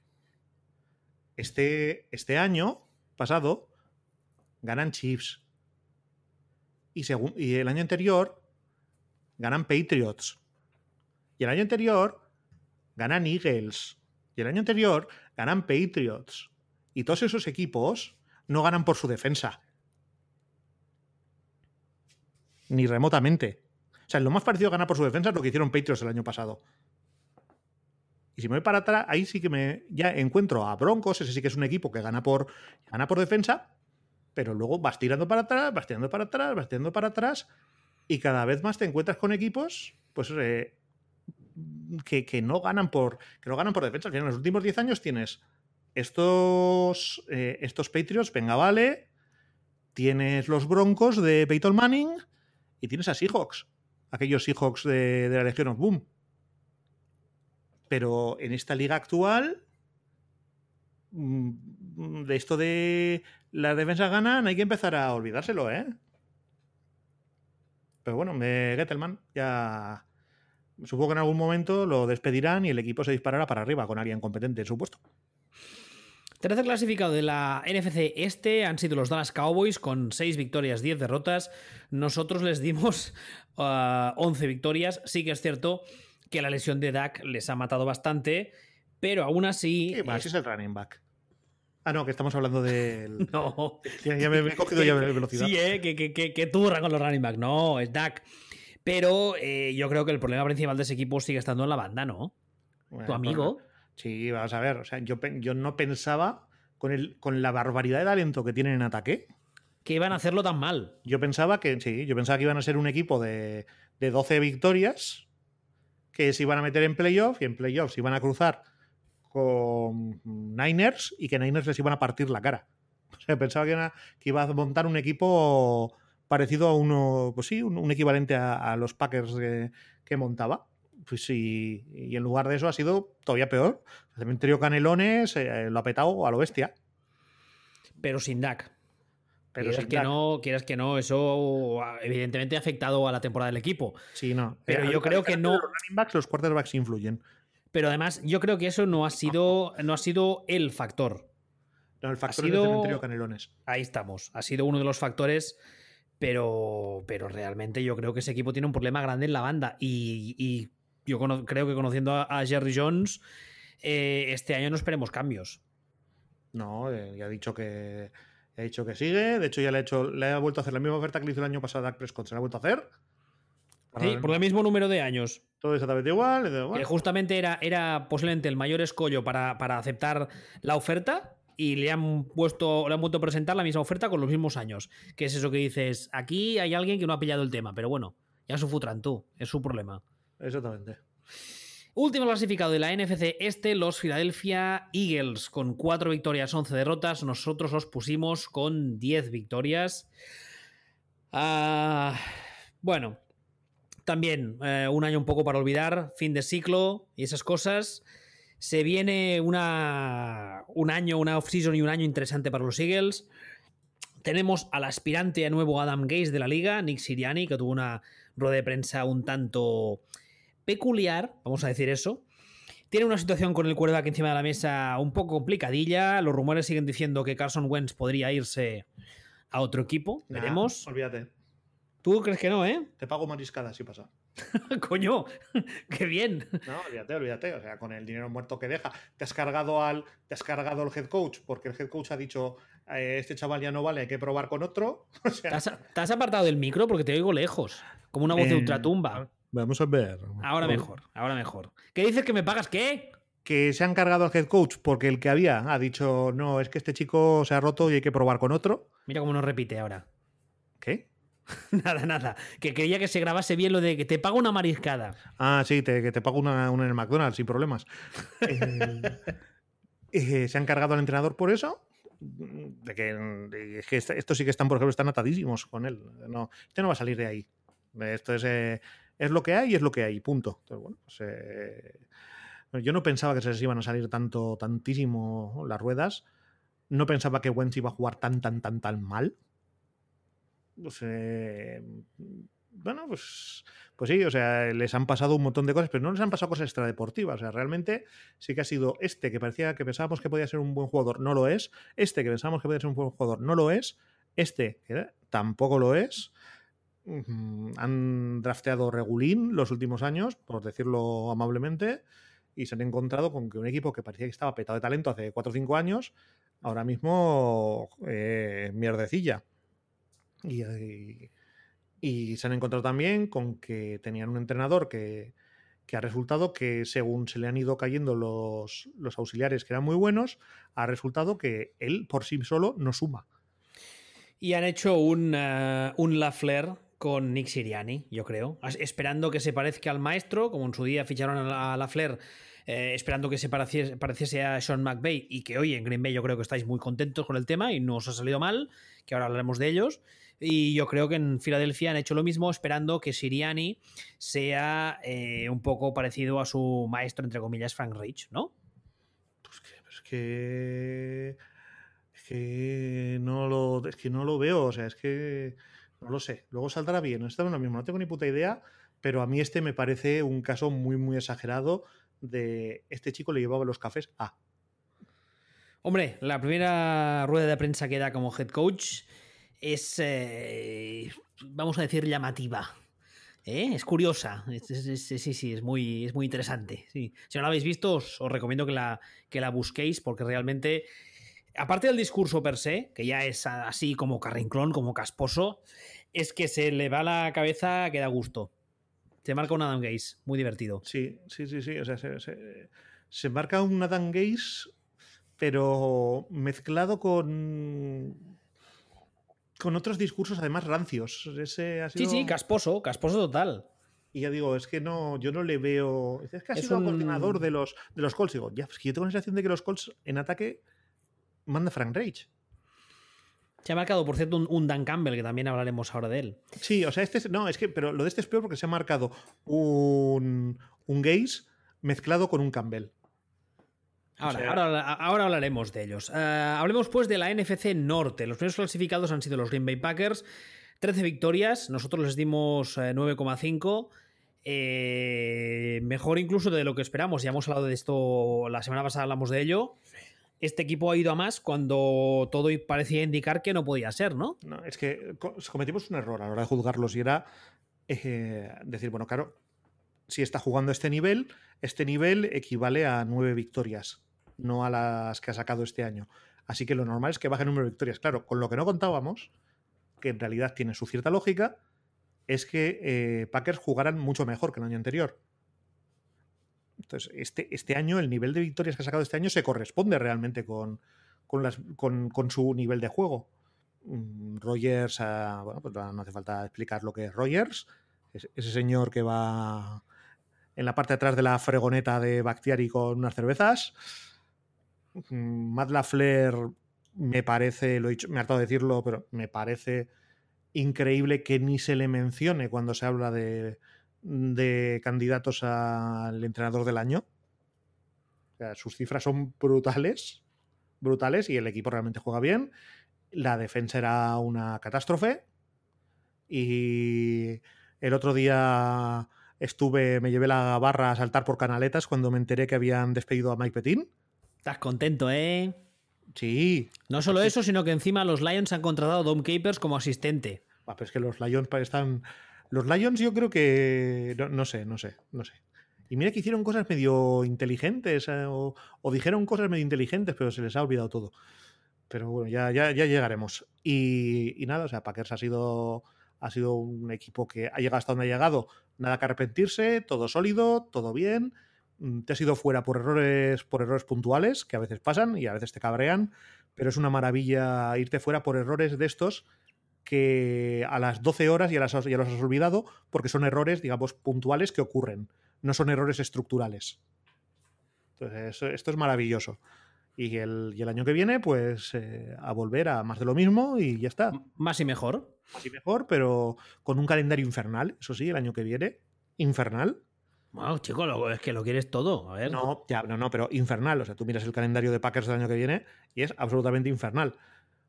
S2: Este, este año pasado ganan Chiefs. Y, y el año anterior ganan Patriots. Y el año anterior ganan Eagles. Y el año anterior ganan Patriots. Y todos esos equipos no ganan por su defensa. Ni remotamente. O sea, lo más parecido a ganar por su defensa es lo que hicieron Patriots el año pasado. Y si me voy para atrás, ahí sí que me ya encuentro a Broncos, ese sí que es un equipo que gana por, gana por defensa, pero luego vas tirando para atrás, vas tirando para atrás, vas tirando para atrás, y cada vez más te encuentras con equipos, pues eh, que, no ganan por. que no ganan por defensa. En los últimos 10 años tienes estos, eh, estos Patriots, venga, vale. Tienes los Broncos de Peyton Manning y tienes a Seahawks aquellos Seahawks de, de la Legión of Boom. Pero en esta liga actual, mm, de esto de la defensa ganan, hay que empezar a olvidárselo, ¿eh? Pero bueno, Gettelman ya. Supongo que en algún momento lo despedirán y el equipo se disparará para arriba con alguien competente en su puesto.
S1: Tercer clasificado de la NFC Este han sido los Dallas Cowboys con 6 victorias, 10 derrotas. Nosotros les dimos 11 uh, victorias. Sí que es cierto que la lesión de Dak les ha matado bastante, pero aún así.
S2: ¿Qué más? Es... el running back. Ah, no, que estamos hablando del.
S1: No.
S2: Ya, me, he cogido ya velocidad.
S1: Sí, ¿eh? Que, que, que, turra con los running back. No, es Dak. Pero eh, yo creo que el problema principal de ese equipo sigue estando en la banda, ¿no? tu amigo.
S2: Sí, vamos a ver. O sea, yo, yo no pensaba con, el, con la barbaridad de talento que tienen en ataque.
S1: Que iban a hacerlo tan mal.
S2: Yo pensaba que, sí, yo pensaba que iban a ser un equipo de, de 12 victorias que se iban a meter en playoff y en playoffs se iban a cruzar con Niners y que Niners les iban a partir la cara. O sea, pensaba que, que iba a montar un equipo parecido a uno, pues sí, un, equivalente a, los Packers que montaba pues y, en lugar de eso ha sido todavía peor. El cementerio Canelones eh, lo ha petado a lo bestia.
S1: Pero sin DAC. Pero quieras que no, quieras que no, eso evidentemente ha afectado a la temporada del equipo.
S2: Sí, no.
S1: Pero yo creo que no.
S2: Los running backs, los quarterbacks influyen.
S1: Pero además, yo creo que eso no ha sido, no ha sido el factor.
S2: No, el factor ha sido... cementerio Canelones.
S1: Ahí estamos. Ha sido uno de los factores pero, pero realmente yo creo que ese equipo tiene un problema grande en la banda y yo creo que conociendo a, Jerry Jones, eh, este año no esperemos cambios.
S2: No, eh, ya ha dicho que ha dicho que sigue. De hecho, ya le ha hecho, le ha vuelto a hacer la misma oferta que le hizo el año pasado a Dak Prescott. Se la ha vuelto a hacer.
S1: Sí, por el mismo número de años.
S2: Todo exactamente igual.
S1: Que justamente era, era posiblemente el mayor escollo para, para, aceptar la oferta. Y le han puesto, le han vuelto a presentar la misma oferta con los mismos años. Que es eso que dices, aquí hay alguien que no ha pillado el tema, pero bueno, ya su futran tú, es su problema.
S2: Exactamente.
S1: Último clasificado de la NFC este, los Philadelphia Eagles, con 4 victorias, 11 derrotas. Nosotros los pusimos con 10 victorias. Ah, bueno, también eh, un año un poco para olvidar, fin de ciclo y esas cosas. Se viene una, un año, una off-season y un año interesante para los Eagles. Tenemos al aspirante a nuevo Adam Gaze de la liga, Nick Siriani, que tuvo una rueda de prensa un tanto peculiar, vamos a decir eso. Tiene una situación con el aquí encima de la mesa un poco complicadilla. Los rumores siguen diciendo que Carson Wentz podría irse a otro equipo. Veremos.
S2: olvídate.
S1: ¿Tú crees que no, eh?
S2: Te pago mariscada si pasa.
S1: Coño, qué bien.
S2: No, olvídate, olvídate. O sea, con el dinero muerto que deja. Te has cargado al, te has cargado al head coach, porque el head coach ha dicho eh, este chaval ya no vale, hay que probar con otro.
S1: ¿Te, has, apartado del micro porque te oigo lejos. Como una voz de ultratumba.
S2: Vamos a ver.
S1: Ahora mejor, ahora mejor. ¿Qué dices que me pagas qué?
S2: Que se han cargado al head coach porque el que había ha dicho, no, es que este chico se ha roto y hay que probar con otro.
S1: Mira cómo nos repite ahora.
S2: ¿Qué?
S1: nada, nada. Que quería que se grabase bien lo de que te pago una mariscada.
S2: Ah, sí, que te pago una, en el McDonald's sin problemas. Eh, eh, se han cargado al entrenador por eso. De que, es que esto sí que están, por ejemplo, están atadísimos con él. No, este no va a salir de ahí. Esto es, eh, es lo que hay y es lo que hay, punto. Pues, yo no pensaba que se les iban a salir tanto, tantísimo las ruedas. No pensaba que Wentz iba a jugar tan, tan, tan, tan mal pues, eh, bueno, pues, pues sí, o sea, les han pasado un montón de cosas, pero no les han pasado cosas extradeportivas. O sea, realmente sí que ha sido este que parecía que pensábamos que podía ser un buen jugador, no lo es. Este que pensábamos que podía ser un buen jugador, no lo es. Este que tampoco lo es. Han drafteado regulín los últimos años, por decirlo amablemente, y se han encontrado con que un equipo que parecía que estaba petado de talento hace 4 o 5 años, ahora mismo eh, mierdecilla. Y, se han encontrado también con que tenían un entrenador que, ha resultado que según se le han ido cayendo los, los, auxiliares que eran muy buenos, ha resultado que él por sí solo no suma.
S1: Y han hecho un, uh, un Lafleur con Nick Siriani, yo creo, esperando que se parezca al maestro, como en su día ficharon a Lafleur eh, esperando que se pareciese, pareciese, a Sean McVay y que hoy en Green Bay yo creo que estáis muy contentos con el tema y no os ha salido mal, que ahora hablaremos de ellos. Y yo creo que en Filadelfia han hecho lo mismo, esperando que Siriani sea eh, un poco parecido a su maestro, entre comillas, Frank Rich, ¿no?
S2: Pues que, es que. Es que no lo, es que no lo veo, o sea, es que. No lo sé. Luego saldrá bien, no está lo mismo, no tengo ni puta idea, pero a mí este me parece un caso muy, muy exagerado de este chico le llevaba los cafés a.
S1: Hombre, la primera rueda de prensa que da como head coach es, eh, vamos a decir, llamativa. ¿eh? Es curiosa. sí, sí, es muy, es muy interesante. Si no la habéis visto, os, recomiendo que la, que la busquéis porque realmente, aparte del discurso per se, que ya es así como carrinclón, como casposo, es que se le va la cabeza que da gusto. Se marca un Adam Gaze, muy divertido.
S2: Sí, sí, sí, sí. O sea, se, marca un Adam Gaze, pero mezclado con. Con otros discursos, además rancios.
S1: Sí, sí, casposo, casposo total.
S2: Y ya digo, es que no, yo no le veo. Es que ha sido un... coordinador de los, de los Colts. Digo, ya, es que yo tengo la sensación de que los Colts en ataque manda Frank Rage.
S1: Se ha marcado, por cierto, un, Dan Campbell, que también hablaremos ahora de él.
S2: Sí, o sea, este es, no, es que, pero lo de este es peor porque se ha marcado un, un Gaze mezclado con un Campbell.
S1: Ahora, ahora, hablaremos de ellos. Eh, hablemos pues de la NFC Norte. Los primeros clasificados han sido los Green Bay Packers. 13 victorias, nosotros les dimos 9,5. Eh, eh, mejor incluso de lo que esperamos. Ya hemos hablado de esto la semana pasada, hablamos de ello este equipo ha ido a más cuando todo parecía indicar que no podía ser, ¿no?
S2: No, es que cometimos un error a la hora de juzgarlos y era eh, decir, bueno, claro, si está jugando este nivel, este nivel equivale a nueve victorias, no a las que ha sacado este año. Así que lo normal es que baje el número de victorias. Claro, con lo que no contábamos, que en realidad tiene su cierta lógica, es que eh, Packers jugaran mucho mejor que el año anterior. Entonces, este, este año, el nivel de victorias que ha sacado este año se corresponde realmente con, con, su nivel de juego. Mm, Rogers, bueno, pues no hace falta explicar lo que es Rogers. ese señor que va en la parte de atrás de la fregoneta de Bactiari con unas cervezas. Mm, Matt Lafleur me parece, lo he dicho, me he hartado de decirlo, pero me parece increíble que ni se le mencione cuando se habla de, de candidatos al entrenador del año. Sus cifras son brutales, brutales y el equipo realmente juega bien. La defensa era una catástrofe y el otro día estuve, me llevé la barra a saltar por canaletas cuando me enteré que habían despedido a Mike Petin.
S1: Estás contento, ¿eh?
S2: Sí.
S1: No solo eso, sino que encima los Lions han contratado a Dom Capers como asistente.
S2: Ah, pero es que los Lions están. Los Lions, yo creo que. No, sé, no sé, no sé. Y mira que hicieron cosas medio inteligentes eh, o, dijeron cosas medio inteligentes, pero se les ha olvidado todo. Pero bueno, ya, ya, ya llegaremos. Y, y nada, o sea, Packers ha sido ha sido un equipo que ha llegado hasta donde ha llegado, nada que arrepentirse, todo sólido, todo bien. Mm, te has ido fuera por errores, por errores puntuales, que a veces pasan y a veces te cabrean, pero es una maravilla irte fuera por errores de estos que a las 12 horas ya, las, ya los has olvidado porque son errores, digamos, puntuales que ocurren, no son errores estructurales. Entonces, esto es maravilloso. Y el, y el año que viene, pues eh, a volver a más de lo mismo y ya está.
S1: Más y mejor.
S2: Más y mejor, pero con un calendario infernal, eso sí, el año que viene. Infernal.
S1: Wow, chico, es que lo quieres todo. A ver.
S2: No, ya, no, no, pero infernal. O sea, tú miras el calendario de Packers del año que viene y es absolutamente infernal.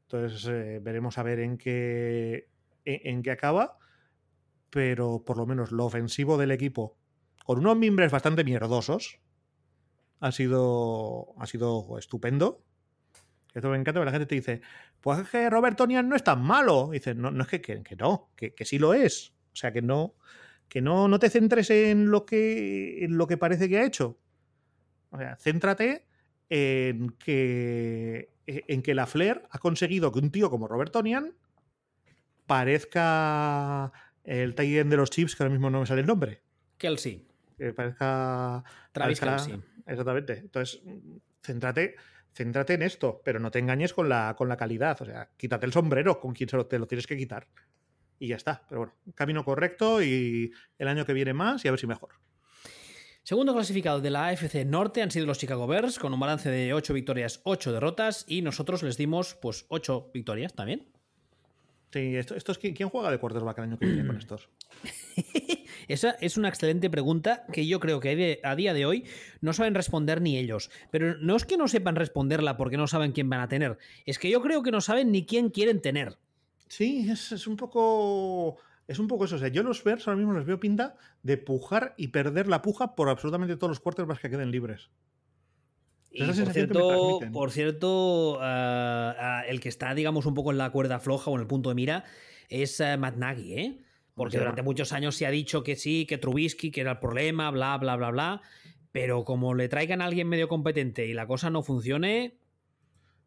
S2: Entonces, eh, veremos a ver en qué, en, qué acaba. Pero por lo menos lo ofensivo del equipo, con unos mimbres bastante mierdosos, ha sido, ha sido estupendo. Esto me encanta, la gente te dice, pues es que Robert Tonian no es tan malo. dice, no, no es que, que, no, que, que, sí lo es. O sea, que no, que no, no te centres en lo, que, en lo que parece que ha hecho. O sea, céntrate en que, en que la Flair ha conseguido que un tío como Robert Tonian parezca el tight de los chips, que ahora mismo no me sale el nombre.
S1: Kelsey.
S2: Que parezca.
S1: Travis Kelsey.
S2: Exactamente. Entonces, céntrate, céntrate en esto, pero no te engañes con la, con la calidad. O sea, quítate el sombrero con quien se lo, te lo tienes que quitar. Y ya está. Pero bueno, camino correcto y el año que viene más y a ver si mejor.
S1: Segundo clasificado de la AFC Norte han sido los Chicago Bears, con un balance de 8 victorias, 8 derrotas, y nosotros les dimos pues 8 victorias también.
S2: Sí, esto, esto es quién juega de quarterback el año que viene con estos.
S1: Esa es una excelente pregunta que yo creo que a día de hoy no saben responder ni ellos. Pero no es que no sepan responderla porque no saben quién van a tener, es que yo creo que no saben ni quién quieren tener.
S2: Sí, es, un poco. Es un poco eso. O sea, yo los Bears ahora mismo les veo pinta de pujar y perder la puja por absolutamente todos los quarterbacks que queden libres.
S1: Y por cierto, por cierto eh, eh, el que está, digamos, un poco en la cuerda floja o en el punto de mira es uh, Matt Nagy, ¿eh? Porque durante muchos años se ha dicho que sí, que Trubisky, que era el problema, bla, bla, bla, bla. Pero como le traigan a alguien medio competente y la cosa no funcione.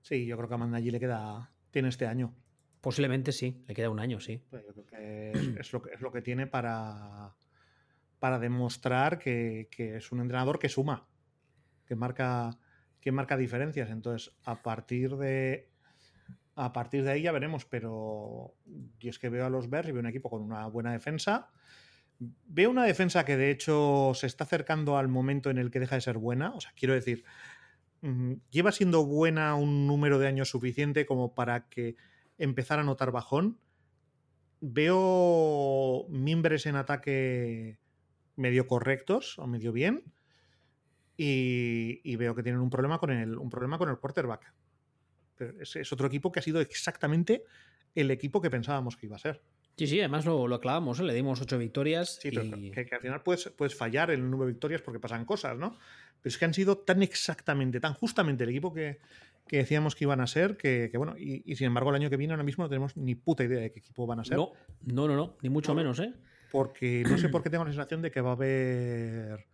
S2: Sí, yo creo que a Matt Nagy le queda. Tiene este año.
S1: Posiblemente sí, le queda un año, sí.
S2: Pues yo creo que es, lo, que es lo que tiene para, para demostrar que, que es un entrenador que suma, que marca que marca diferencias. Entonces, a partir de. A partir de ahí ya veremos, pero yo es que veo a los Bears y veo un equipo con una buena defensa. Veo una defensa que de hecho se está acercando al momento en el que deja de ser buena. O sea, quiero decir, mm, lleva siendo buena un número de años suficiente como para que empezara a notar bajón. Veo mimbres en ataque medio correctos o medio bien y, veo que tienen un problema con el, un problema con el quarterback. es, otro equipo que ha sido exactamente el equipo que pensábamos que iba a ser.
S1: Sí, sí, además lo, lo aclavamos, ¿eh? le dimos ocho victorias.
S2: Sí, pero que, al final puedes, puedes fallar en el número de victorias porque pasan cosas, ¿no? Pero es que han sido tan exactamente, tan justamente el equipo que, decíamos que iban a ser, que, bueno, y, sin embargo el año que viene ahora mismo no tenemos ni puta idea de qué equipo van a ser.
S1: No, no, no, no ni mucho menos, ¿eh?
S2: Porque no sé por qué tengo la sensación de que va a haber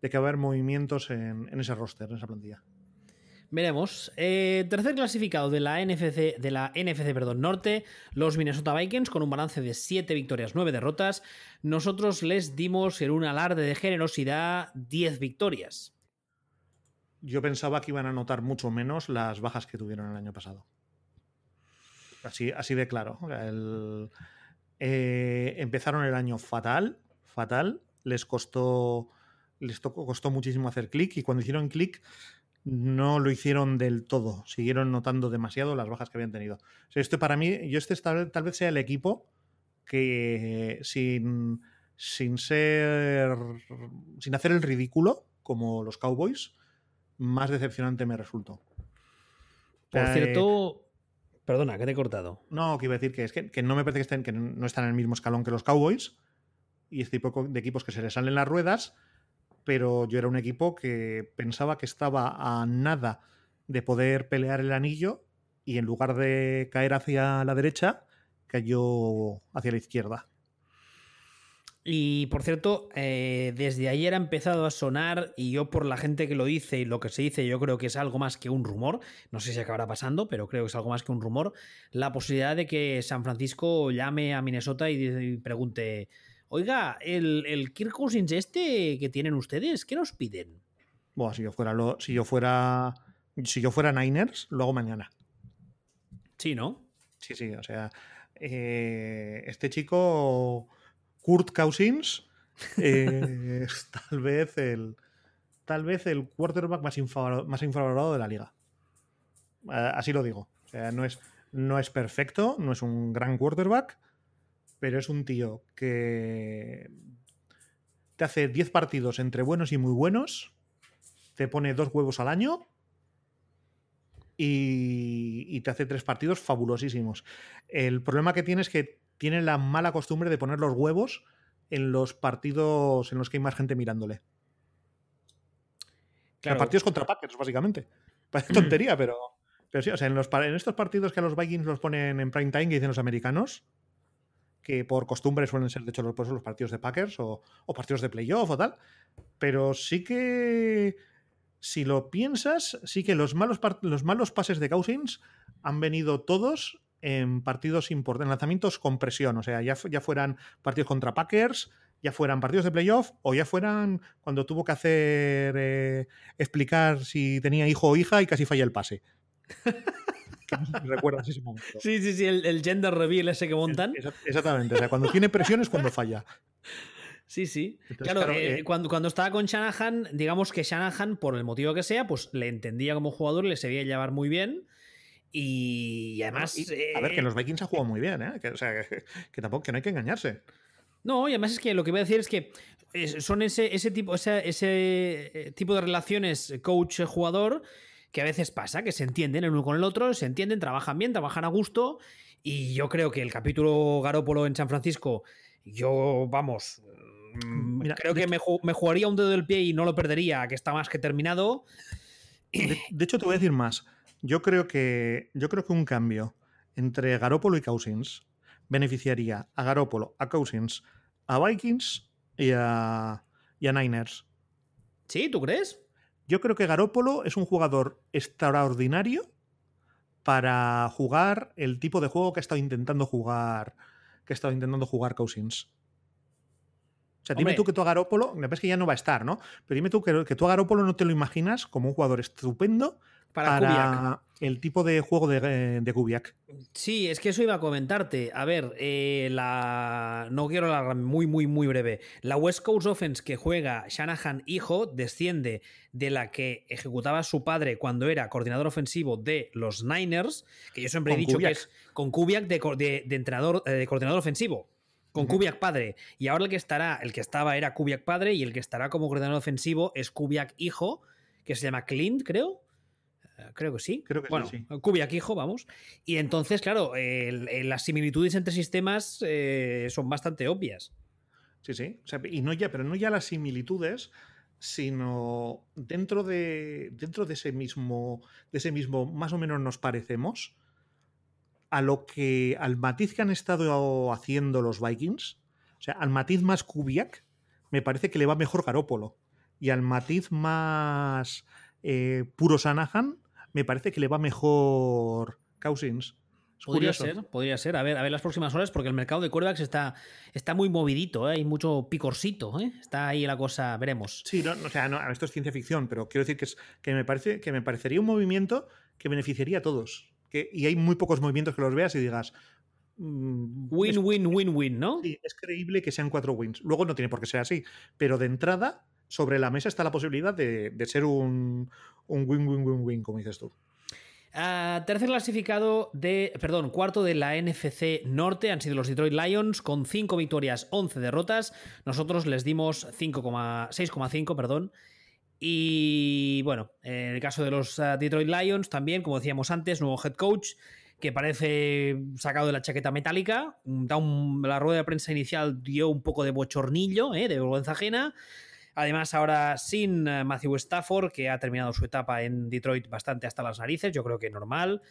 S2: de que va a haber movimientos en, ese roster, en esa plantilla.
S1: Veremos. Eh, tercer clasificado de la NFC, de la NFC perdón, Norte, los Minnesota Vikings, con un balance de 7 victorias, 9 derrotas. Nosotros les dimos en un alarde de generosidad 10 victorias.
S2: Yo pensaba que iban a notar mucho menos las bajas que tuvieron el año pasado. Así, así de claro. Eh, empezaron el año fatal, fatal. Les costó les tocó, costó muchísimo hacer clic y cuando hicieron clic no lo hicieron del todo, siguieron notando demasiado las bajas que habían tenido. O esto para mí, yo este tal, tal vez sea el equipo que sin, sin ser, sin hacer el ridículo, como los Cowboys, más decepcionante me resultó.
S1: Por
S2: Eh,
S1: cierto, perdona, que te he cortado.
S2: No, que iba a decir que es que, que no me parece que estén, que no están en el mismo escalón que los Cowboys y este tipo de equipos que se les salen las ruedas, pero yo era un equipo que pensaba que estaba a nada de poder pelear el anillo y en lugar de caer hacia la derecha, cayó hacia la izquierda.
S1: Y por cierto, eh, desde ayer ha empezado a sonar, y yo por la gente que lo dice y lo que se dice, yo creo que es algo más que un rumor, no sé si acabará pasando, pero creo que es algo más que un rumor, la posibilidad de que San Francisco llame a Minnesota y, y pregunte, oiga, el, el Kirk Cousins este que tienen ustedes, ¿qué nos piden?
S2: Bueno, si yo fuera lo, si yo fuera si yo fuera Niners, lo hago mañana.
S1: Sí, ¿no?
S2: Sí, sí, o sea, eh, este chico Kurt Cousins eh, es tal vez el tal vez el quarterback más, infravalorado, más de la liga. Así lo digo. O sea, no es, no es perfecto, no es un gran quarterback, pero es un tío que te hace 10 partidos entre buenos y muy buenos, te pone dos huevos al año y, y te hace tres partidos fabulosísimos. El problema que tiene es que tiene la mala costumbre de poner los huevos en los partidos en los que hay más gente mirándole. Claro. partidos contra Packers, básicamente. Parece tontería, pero, pero sí, o sea, en, los, en estos partidos que a los Vikings los ponen en prime time, que dicen los americanos, que por costumbre suelen ser, de hecho, los, los partidos de Packers o, o partidos de playoff o tal. Pero sí que, si lo piensas, sí que los malos, los malos pases de Cousins han venido todos en partidos importantes, en lanzamientos con presión, o sea, ya, ya fueran partidos contra Packers, ya fueran partidos de playoff o ya fueran cuando tuvo que hacer eh, explicar si tenía hijo o hija y casi falla el pase. ¿Recuerdas ese momento?
S1: Sí, sí, sí, el, el, gender reveal ese que montan.
S2: Exactamente, o sea, cuando tiene presión es cuando falla.
S1: Sí, sí. Entonces, claro, claro eh, eh, cuando, cuando estaba con Shanahan, digamos que Shanahan, por el motivo que sea, pues le entendía como jugador, le sabía llevar muy bien. Y, además.
S2: Y, a ver, que los Vikings han jugado muy bien, ¿eh? Que, o sea, que, que, tampoco que no hay que engañarse.
S1: No, y además es que lo que voy a decir es que son ese, ese tipo, ese, ese tipo de relaciones coach-jugador que a veces pasa, que se entienden el uno con el otro, se entienden, trabajan bien, trabajan a gusto. Y yo creo que el capítulo Garópolo en San Francisco, yo, vamos, Mira, creo que me, me, jugaría un dedo del pie y no lo perdería, que está más que terminado.
S2: De, de, hecho, te voy a decir más. Yo creo que, yo creo que un cambio entre Garópolo y Cousins beneficiaría a Garópolo, a Cousins, a Vikings y a, y a Niners.
S1: ¿Sí? ¿Tú crees?
S2: Yo creo que Garópolo es un jugador extraordinario para jugar el tipo de juego que ha estado intentando jugar que ha estado intentando jugar Cousins. O sea, dime Hombre. tú que tú a Garópolo, me parece que ya no va a estar, ¿no? Pero dime tú que, que tú a Garópolo no te lo imaginas como un jugador estupendo
S1: para,
S2: para el tipo de juego de, de, Kubiak.
S1: Sí, es que eso iba a comentarte. A ver, eh, la no quiero la muy, muy, muy breve. La West Coast Offense que juega Shanahan hijo desciende de la que ejecutaba su padre cuando era coordinador ofensivo de los Niners, que yo siempre he dicho
S2: Kubiak.
S1: que es con Kubiak de, de, de entrenador, eh, de coordinador ofensivo con Kubiak padre. Y ahora el que estará, el que estaba era Kubiak padre y el que estará como coordinador ofensivo es Kubiak hijo, que se llama Clint, creo. Uh, creo que sí.
S2: Creo que
S1: bueno,
S2: sí,
S1: sí. Kubiak hijo, vamos. Y entonces, claro, el, el, las similitudes entre sistemas eh, son bastante obvias.
S2: Sí, sí. O sea, y no ya, pero no ya las similitudes, sino dentro de, dentro de ese mismo, de ese mismo, más o menos nos parecemos a lo que al matiz que han estado haciendo los Vikings, o sea, al matiz más Kubiak, me parece que le va mejor Garópolo. Y al matiz más eh, puro Sanahan, me parece que le va mejor Cousins.
S1: Es podría curioso. ser, podría ser. A ver, a ver las próximas horas, porque el mercado de quarterbacks está, está muy movidito, ¿eh? hay mucho picorcito, ¿eh? está ahí la cosa, veremos.
S2: Sí, no, o sea, no, esto es ciencia ficción, pero quiero decir que, es, que, me parece, que me parecería un movimiento que beneficiaría a todos que, y hay muy pocos movimientos que los veas y digas.
S1: Mmm, win, es, win, win, win, ¿no?
S2: Sí, es creíble que sean cuatro wins. Luego no tiene por qué ser así, pero de entrada sobre la mesa está la posibilidad de, ser un win-win-win-win, como dices tú.
S1: Ah, tercer clasificado de, perdón, cuarto de la NFC Norte han sido los Detroit Lions con 5 victorias, 11 derrotas. Nosotros les dimos 6,5, perdón. Y bueno, en el caso de los ah, Detroit Lions también, como decíamos antes, nuevo head coach que parece sacado de la chaqueta metálica. La rueda de prensa inicial dio un poco de bochornillo, ¿eh? de vergüenza ajena. Además, ahora sin eh, Matthew Stafford, que ha terminado su etapa en Detroit bastante hasta las narices, yo creo que normal.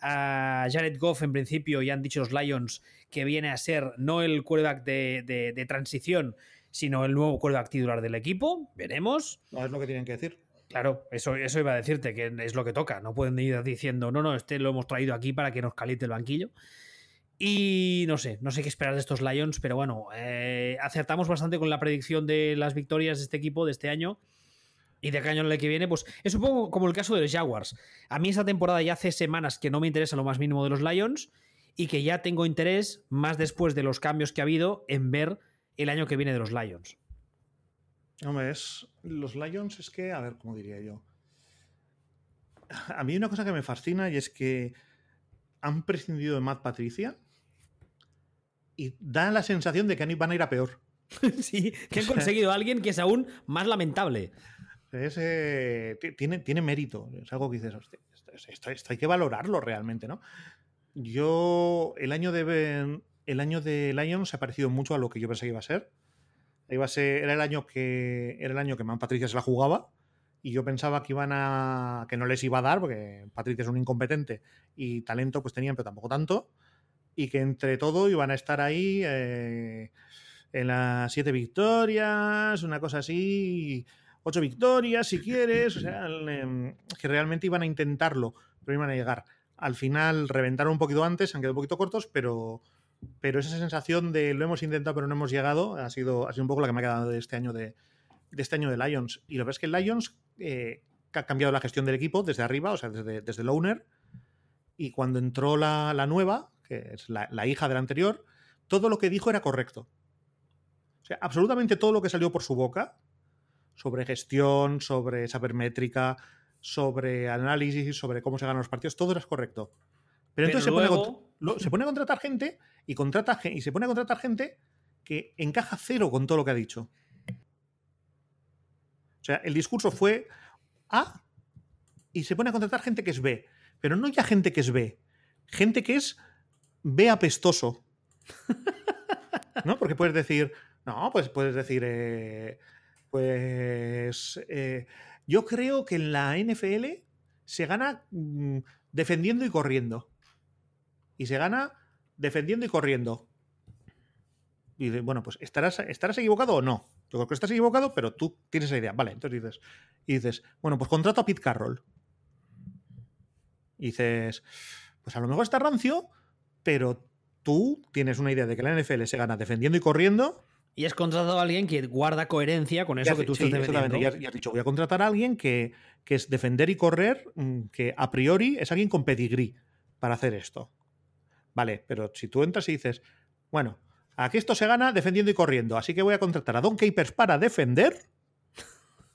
S1: A Jared Goff, en principio, ya han dicho los Lions que viene a ser no el quarterback de, transición, sino el nuevo quarterback titular del equipo. Veremos.
S2: No es lo que tienen que decir.
S1: Claro, eso, eso iba a decirte, que es lo que toca. No pueden ir diciendo, no, no, este lo hemos traído aquí para que nos caliente el banquillo. Y no sé, no sé qué esperar de estos Lions, pero bueno, eh, acertamos bastante con la predicción de las victorias de este equipo de este año. Y de año el que viene, pues es un poco como el caso de los Jaguars. A mí esta temporada ya hace semanas que no me interesa lo más mínimo de los Lions y que ya tengo interés, más después de los cambios que ha habido, en ver el año que viene de los Lions.
S2: Hombre, es, los Lions es que, a ver, ¿cómo diría yo? A mí una cosa que me fascina y es que han prescindido de Matt Patricia y da la sensación de que van a ir a peor.
S1: sí, que han conseguido a alguien que es aún más lamentable.
S2: tiene, tiene mérito. Es algo que dices, esto, hay que valorarlo realmente, ¿no? Yo, el año de el año de Lions se ha parecido mucho a lo que yo pensé que iba a ser. Iba a ser era el año que era el año que Man Patricia se la jugaba y yo pensaba que iban a que no les iba a dar porque Patricia es un incompetente y talento pues tenían pero tampoco tanto y que entre todo iban a estar ahí eh, en las siete victorias, una cosa así, ocho victorias si quieres, o sea, em, que realmente iban a intentarlo, pero iban a llegar. Al final reventaron un poquito antes, han quedado un poquito cortos, pero, pero esa sensación de lo hemos intentado pero no hemos llegado ha sido, ha sido un poco la que me ha quedado de este año de, este año de Lions. Y lo que el Lions eh, ha cambiado la gestión del equipo desde arriba, o sea, desde, desde el owner, y cuando entró la, la nueva, que es la, hija de la anterior, todo lo que dijo era correcto. O sea, absolutamente todo lo que salió por su boca, sobre gestión, sobre saber métrica, sobre análisis, sobre cómo se ganan los partidos, todo era correcto. Pero, entonces se, pone a, contratar gente y, contrata, y se pone a contratar gente que encaja cero con todo lo que ha dicho. O sea, el discurso fue A y se pone a contratar gente que es B. Pero no ya gente que es B, gente que es ve apestoso. ¿No? Porque puedes decir, no, pues puedes decir, eh, pues eh, yo creo que en la NFL se gana mm, defendiendo y corriendo. Y se gana defendiendo y corriendo. Y dices, bueno, pues ¿estarás, ¿estarás equivocado o no? Yo creo que estás equivocado, pero tú tienes esa idea. Vale, entonces dices, y dices, bueno, pues contrato a Pete Carroll. Y dices, pues a lo mejor está rancio, pero tú tienes una idea de que la NFL se gana defendiendo y corriendo.
S1: Y has contratado a alguien que guarda coherencia con eso que tú estás defendiendo.
S2: Y has, dicho, voy a contratar a alguien que, es defender y correr, mm, que a priori es alguien con pedigrí para hacer esto. Vale, pero si tú entras y dices, bueno, aquí esto se gana defendiendo y corriendo, así que voy a contratar a Don Capers para defender.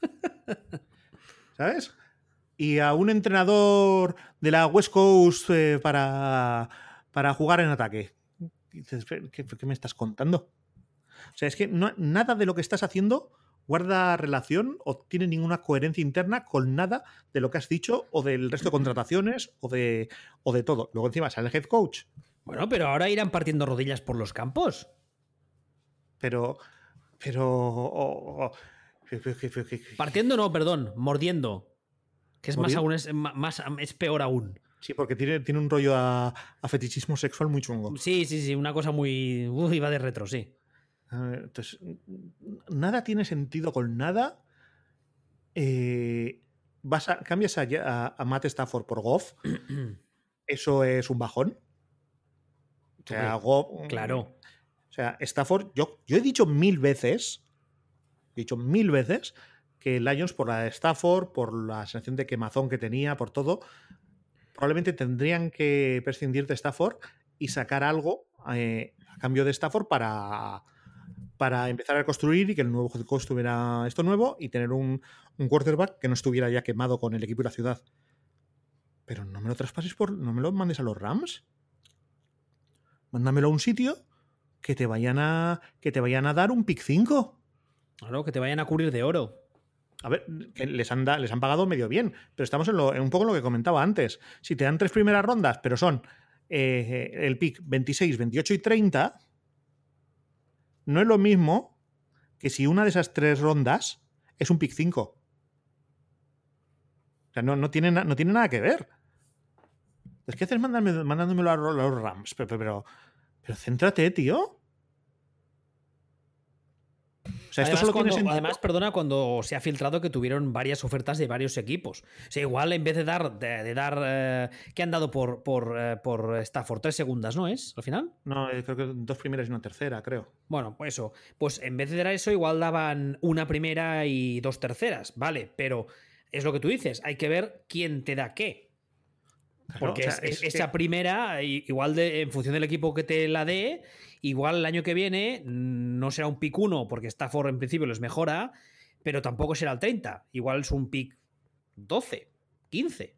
S2: ¿Sabes? Y a un entrenador de la West Coast eh, para para jugar en ataque. ¿qué, me estás contando? O sea, es que no, nada de lo que estás haciendo guarda relación o tiene ninguna coherencia interna con nada de lo que has dicho o del resto de contrataciones o de, o de todo. Luego encima sale el head coach.
S1: Bueno, pero ahora irán partiendo rodillas por los campos.
S2: Pero. Pero.
S1: Partiendo no, perdón, mordiendo. Que es más aún, es, más, es peor aún.
S2: Sí, porque tiene, tiene un rollo a, fetichismo sexual muy chungo.
S1: Sí, sí, sí, una cosa muy. Uy, va de retro, sí.
S2: Entonces, nada tiene sentido con nada. Eh, vas a, cambias a, a, Matt Stafford por Goff. Eso es un bajón. O sea, Goff.
S1: Claro.
S2: O sea, Stafford, yo, yo he dicho mil veces, he dicho mil veces que Lions por la de Stafford, por la sensación de quemazón que tenía, por todo, probablemente tendrían que prescindir de Stafford y sacar algo eh, a cambio de Stafford para, para empezar a construir y que el nuevo coach tuviera esto nuevo y tener un, un, quarterback que no estuviera ya quemado con el equipo y la ciudad. Pero no me lo traspases por. no me lo mandes a los Rams. Mándamelo a un sitio que te vayan a. que te vayan a dar un pick 5.
S1: Claro, que te vayan a cubrir de oro.
S2: A ver, les han, les han pagado medio bien, pero estamos en, lo, en, un poco lo que comentaba antes. Si te dan tres primeras rondas, pero son eh, el pick 26, 28 y 30, no es lo mismo que si una de esas tres rondas es un pick 5. O sea, no, no, tiene, no tiene nada que ver. Es que haces mandándome, mandándomelo a los Rams, pero, pero, pero céntrate, tío.
S1: O sea, esto además, solo cuando, además, perdona, cuando se ha filtrado que tuvieron varias ofertas de varios equipos. O sea, igual en vez de dar, de, de dar eh, ¿qué han dado por, por, eh, por Stafford? Tres segundas, ¿no es? ¿Al final?
S2: No, eh, creo que dos primeras y una tercera, creo.
S1: Bueno, pues eso. Pues en vez de dar eso, igual daban una primera y dos terceras, ¿vale? Pero es lo que tú dices, hay que ver quién te da qué. Porque o sea, es, es esa que... primera, igual de, en función del equipo que te la dé, igual el año que viene no será un pick 1 porque Stafford en principio les mejora, pero tampoco será el 30. Igual es un pick 12, 15.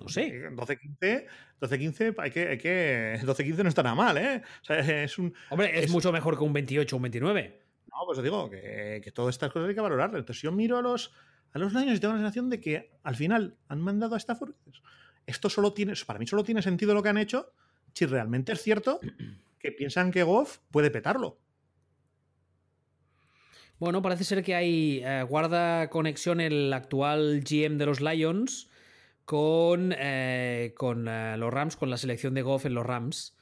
S1: No sé.
S2: 12-15, 12-15, hay que, hay que 12-15 no está nada mal, ¿eh? O sea, es un.
S1: Hombre, es, es, mucho mejor que un 28 o un 29.
S2: No, pues os digo que, que todas estas cosas hay que valorarlas. Entonces, yo miro a los, a los años y tengo la sensación de que al final han mandado a Stafford esto solo tiene, para mí solo tiene sentido lo que han hecho si realmente es cierto que piensan que Goff puede petarlo.
S1: Bueno, parece ser que hay eh, guarda conexión el actual GM de los Lions con, eh, con eh, los Rams, con la selección de Goff en los Rams.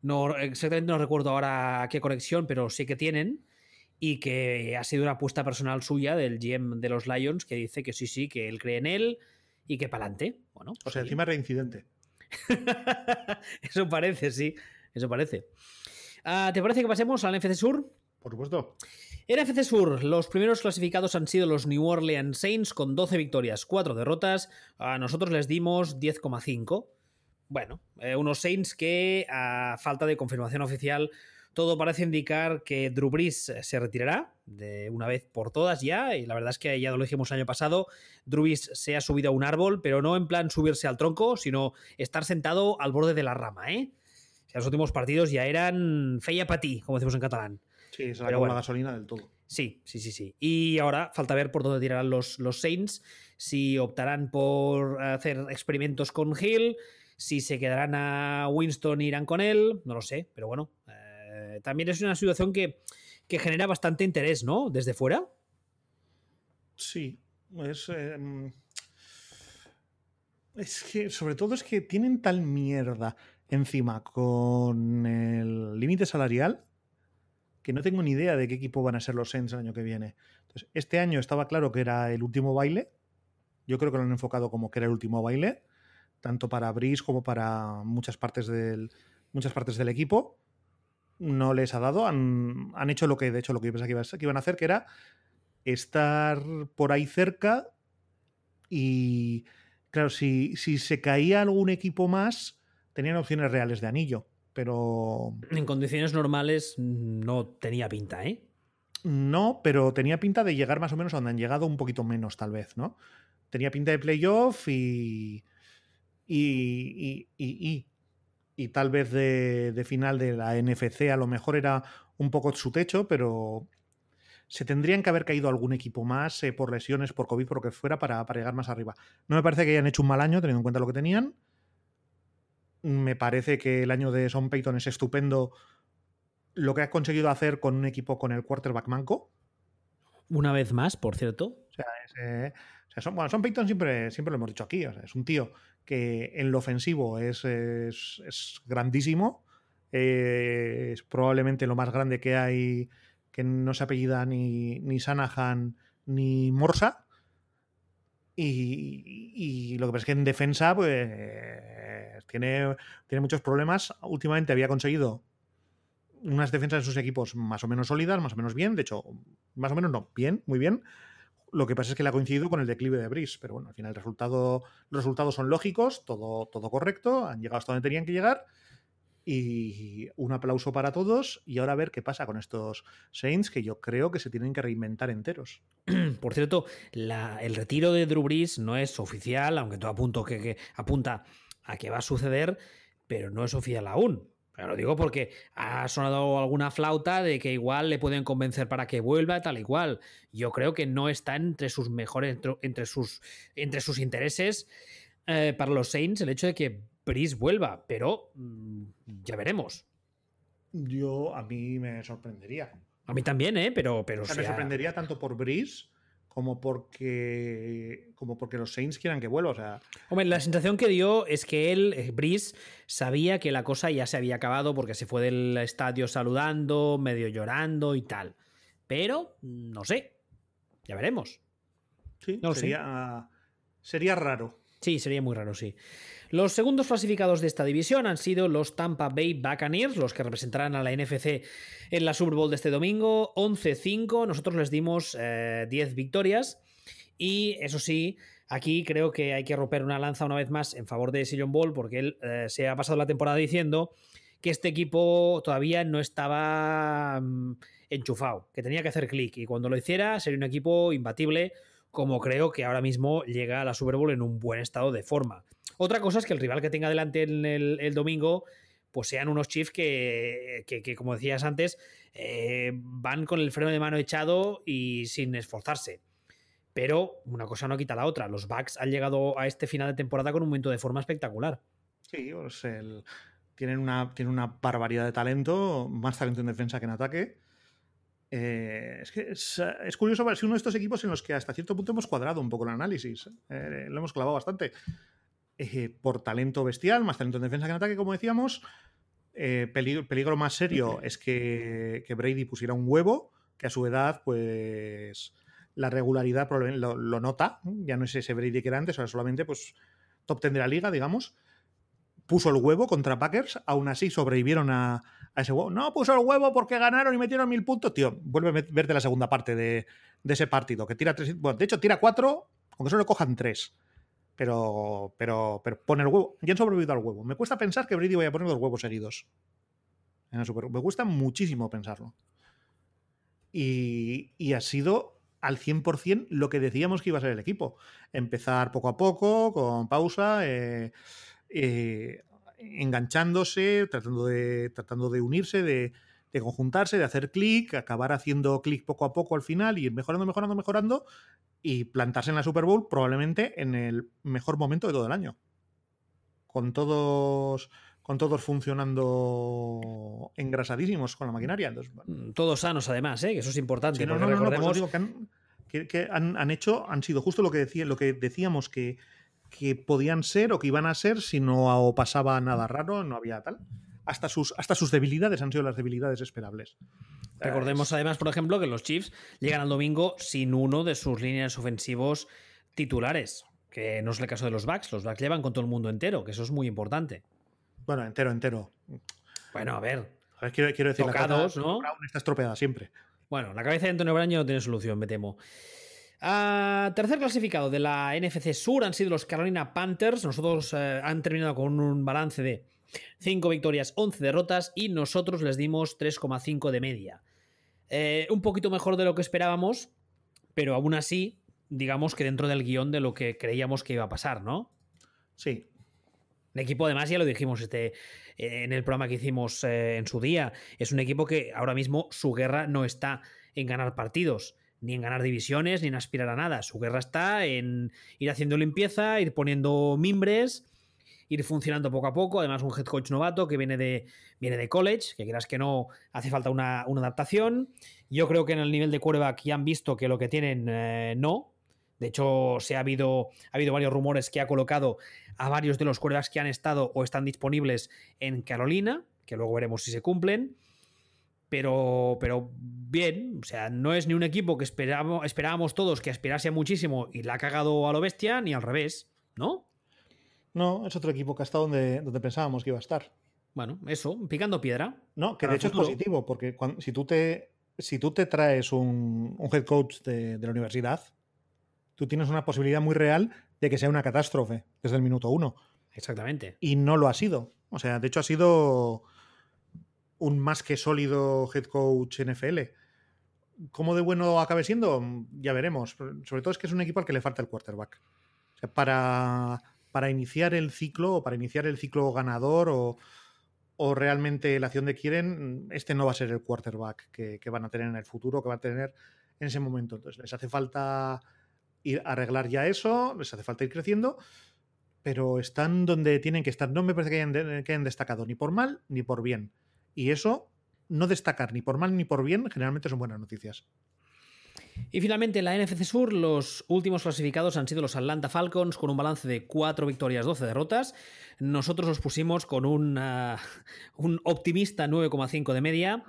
S1: No, exactamente no recuerdo ahora qué conexión, pero sí que tienen. Y que ha sido una apuesta personal suya del GM de los Lions que dice que sí, sí, que él cree en él y que para adelante. Bueno,
S2: pues o sea, encima reincidente.
S1: Eso parece, sí. Eso parece. Uh, ¿Te parece que pasemos al NFC Sur?
S2: Por supuesto.
S1: En NFC Sur, los primeros clasificados han sido los New Orleans Saints con 12 victorias, 4 derrotas. A nosotros les dimos 10,5. Bueno, eh, unos Saints que, a falta de confirmación oficial, todo parece indicar que Drew Brees se retirará de una vez por todas ya, y la verdad es que ya lo dijimos el año pasado, Drew Brees se ha subido a un árbol, pero no en plan subirse al tronco, sino estar sentado al borde de la rama, ¿eh? Sea, los últimos partidos ya eran feia para ti, como decimos en catalán.
S2: Sí, se la bueno, la gasolina del todo.
S1: Sí, sí, sí, sí. Y ahora falta ver por dónde tirarán los, los Saints, si optarán por hacer experimentos con Hill, si se quedarán a Winston e irán con él, no lo sé, pero bueno, eh, también es una situación que, que, genera bastante interés, ¿no? Desde fuera.
S2: Sí, es, eh, es que sobre todo es que tienen tal mierda encima con el límite salarial que no tengo ni idea de qué equipo van a ser los Saints el año que viene. Este año estaba claro que era el último baile. Yo creo que lo han enfocado como que era el último baile, tanto para Brice como para muchas partes del, equipo no les ha dado. Han, hecho lo que, de hecho, lo que yo pensaba que, iba, que iban a hacer, que era estar por ahí cerca y, claro, si se caía algún equipo más, tenían opciones reales de anillo, pero...
S1: En condiciones normales no tenía pinta, ¿eh?
S2: No, pero tenía pinta de llegar más o menos a donde han llegado, un poquito menos tal vez, ¿no? Tenía pinta de playoff y... Y, y, y, y tal vez de, de, final de la NFC a lo mejor era un poco su techo, pero se tendrían que haber caído algún equipo más eh, por lesiones, por COVID, por lo que fuera, para, para, llegar más arriba. No me parece que hayan hecho un mal año, teniendo en cuenta lo que tenían. Me parece que el año de Son Payton es estupendo lo que ha conseguido hacer con un equipo con el quarterback manco.
S1: Una vez más, por cierto.
S2: O sea, es, eh, o sea son, bueno, Son Payton siempre, siempre lo hemos dicho aquí. O sea, es un tío que en lo ofensivo es, es, es grandísimo. Eh, es probablemente lo más grande que hay, que no se apellida ni, ni Sanahan ni Morsa. Y, y, lo que pasa es que en defensa, pues tiene, tiene muchos problemas. Últimamente había conseguido unas defensas de sus equipos más o menos sólidas, más o menos bien. De hecho, más o menos no, bien, muy bien. Lo que pasa es que le ha coincidido con el declive de Brice, pero bueno, al final el resultado, los resultados son lógicos, todo, todo correcto, han llegado hasta donde tenían que llegar Y un aplauso para todos. Y ahora a ver qué pasa con estos Saints, que yo creo que se tienen que reinventar enteros.
S1: Por cierto, el retiro de Drew Brees no es oficial, aunque todo apunto que, apunta a que va a suceder, pero no es oficial aún. Pero lo digo porque ha sonado alguna flauta de que igual le pueden convencer para que vuelva, tal y cual. Yo creo que no está entre sus mejores, entre sus, entre sus intereses eh, para los Saints el hecho de que Brice vuelva, pero mm, ya veremos.
S2: Yo, a mí me sorprendería.
S1: A mí también, ¿eh? Pero, pero
S2: Me sorprendería tanto por Brice como porque, como porque los Saints quieran que vuelva. O sea...
S1: Hombre, la sensación que dio es que él, eh, Brice, sabía que la cosa ya se había acabado porque se fue del estadio saludando, medio llorando y tal. Pero, no sé. Ya veremos.
S2: Sí, no sería, sería raro.
S1: Sí, sería muy raro, sí. Los segundos clasificados de esta división han sido los Tampa Bay Buccaneers, los que representarán a la NFC en la Super Bowl de este domingo, 11-5. Nosotros les dimos 10 eh, victorias. Y eso sí, aquí creo que hay que romper una lanza una vez más en favor de Sillon Ball, porque él eh, se ha pasado la temporada diciendo que este equipo todavía no estaba mm, enchufado, que tenía que hacer clic y cuando lo hiciera sería un equipo imbatible como creo que ahora mismo llega a la Super Bowl en un buen estado de forma. Otra cosa es que el rival que tenga delante el, el, domingo, pues sean unos Chiefs que, que, como decías antes, eh, van con el freno de mano echado y sin esforzarse. Pero una cosa no quita la otra. Los Bucks han llegado a este final de temporada con un momento de forma espectacular.
S2: Sí, pues tienen, una, tienen una barbaridad de talento, más talento en defensa que en ataque. Eh, es que es, curioso, es uno de estos equipos en los que hasta cierto punto hemos cuadrado un poco el análisis. Eh, lo hemos clavado bastante. Eh, por talento bestial, más talento en defensa que en ataque, como decíamos. Peligro, peligro, más serio es que, Brady pusiera un huevo, que a su edad, pues la regularidad probablemente lo, nota. Ya no es ese Brady que era antes, ahora solamente pues top 10 de la liga, digamos. Puso el huevo contra Packers, aún así sobrevivieron a, ese huevo. No puso el huevo porque ganaron y metieron mil puntos. Tío, vuelve a verte la segunda parte de, ese partido, que tira tres. Bueno, de hecho, tira cuatro, aunque solo cojan tres. Pero, pero, pero pone el huevo. Ya han sobrevivido al huevo. Me cuesta pensar que Brady vaya a poner los huevos heridos. En Super Me gusta muchísimo pensarlo. Y, y ha sido al 100% lo que decíamos que iba a ser el equipo. Empezar poco a poco, con pausa. Eh, eh, enganchándose, tratando de, tratando de unirse, de, conjuntarse, de hacer clic, acabar haciendo clic poco a poco al final, y ir mejorando, mejorando, mejorando y plantarse en la Super Bowl probablemente en el mejor momento de todo el año. Con todos con todos funcionando engrasadísimos con la maquinaria.
S1: Mm, todos sanos además, ¿eh? que eso es importante.
S2: no, no, no, que, han, han, hecho, han sido justo lo que, decía, lo que decíamos que que podían ser o que iban a ser si no pasaba nada raro, no había tal. Hasta sus, hasta sus debilidades han sido las debilidades esperables.
S1: Recordemos además, por ejemplo, que los Chiefs llegan al domingo sin uno de sus líneas ofensivos titulares, que no es el caso de los Bucks. Los Bucks llevan con todo el mundo entero, que eso es muy importante.
S2: Bueno, entero, entero.
S1: Bueno, a ver.
S2: A ver quiero, decir,
S1: Tocados,
S2: la ¿no? está estropeada siempre.
S1: Bueno, la cabeza de Antonio Braño no tiene solución, me temo. Ah, tercer clasificado de la NFC Sur han sido los Carolina Panthers. Nosotros eh, han terminado con un balance de 5 victorias, 11 derrotas y nosotros les dimos 3,5 de media. Eh, un poquito mejor de lo que esperábamos, pero aún así, digamos que dentro del guion de lo que creíamos que iba a pasar, ¿no?
S2: Sí.
S1: El equipo, además, ya lo dijimos este, en el programa que hicimos eh, en su día, es un equipo que ahora mismo su guerra no está en ganar partidos ni en ganar divisiones, ni en aspirar a nada. Su guerra está en ir haciendo limpieza, ir poniendo mimbres, ir funcionando poco a poco. Además, un head coach novato que viene de, viene de college, que quieras que no, hace falta una, adaptación. Yo creo que en el nivel de quarterback ya han visto que lo que tienen eh, no. De hecho, se ha habido, ha habido varios rumores que ha colocado a varios de los quarterbacks que han estado o están disponibles en Carolina, que luego veremos si se cumplen pero, pero bien, o sea, no es ni un equipo que esperábamos, esperábamos todos que aspirase muchísimo y la ha cagado a lo bestia, ni al revés, ¿no?
S2: No, es otro equipo que ha estado donde, donde pensábamos que iba a estar.
S1: Bueno, eso, picando piedra.
S2: No, que de hecho es positivo, porque si, tú te, si tú te traes un, head coach de, de, la universidad, tú tienes una posibilidad muy real de que sea una catástrofe desde el minuto uno.
S1: Exactamente.
S2: Y no lo ha sido. O sea, de hecho ha sido un más que sólido head coach NFL. ¿Cómo de bueno acabe siendo? Ya veremos. Sobre todo es que es un equipo al que le falta el quarterback. Para, para iniciar el ciclo o para iniciar el ciclo ganador o, o realmente la acción de quieren, este no va a ser el quarterback que, que, van a tener en el futuro, que van a tener en ese momento. Entonces, les hace falta ir a arreglar ya eso, les hace falta ir creciendo, pero están donde tienen que estar. No me parece que hayan, que hayan destacado ni por mal ni por bien. Y eso, no destacar ni por mal ni por bien, generalmente son buenas noticias.
S1: Y finalmente en la NFC Sur, los últimos clasificados han sido los Atlanta Falcons con un balance de 4 victorias, 12 derrotas. Nosotros los pusimos con un, un optimista 9,5 de media.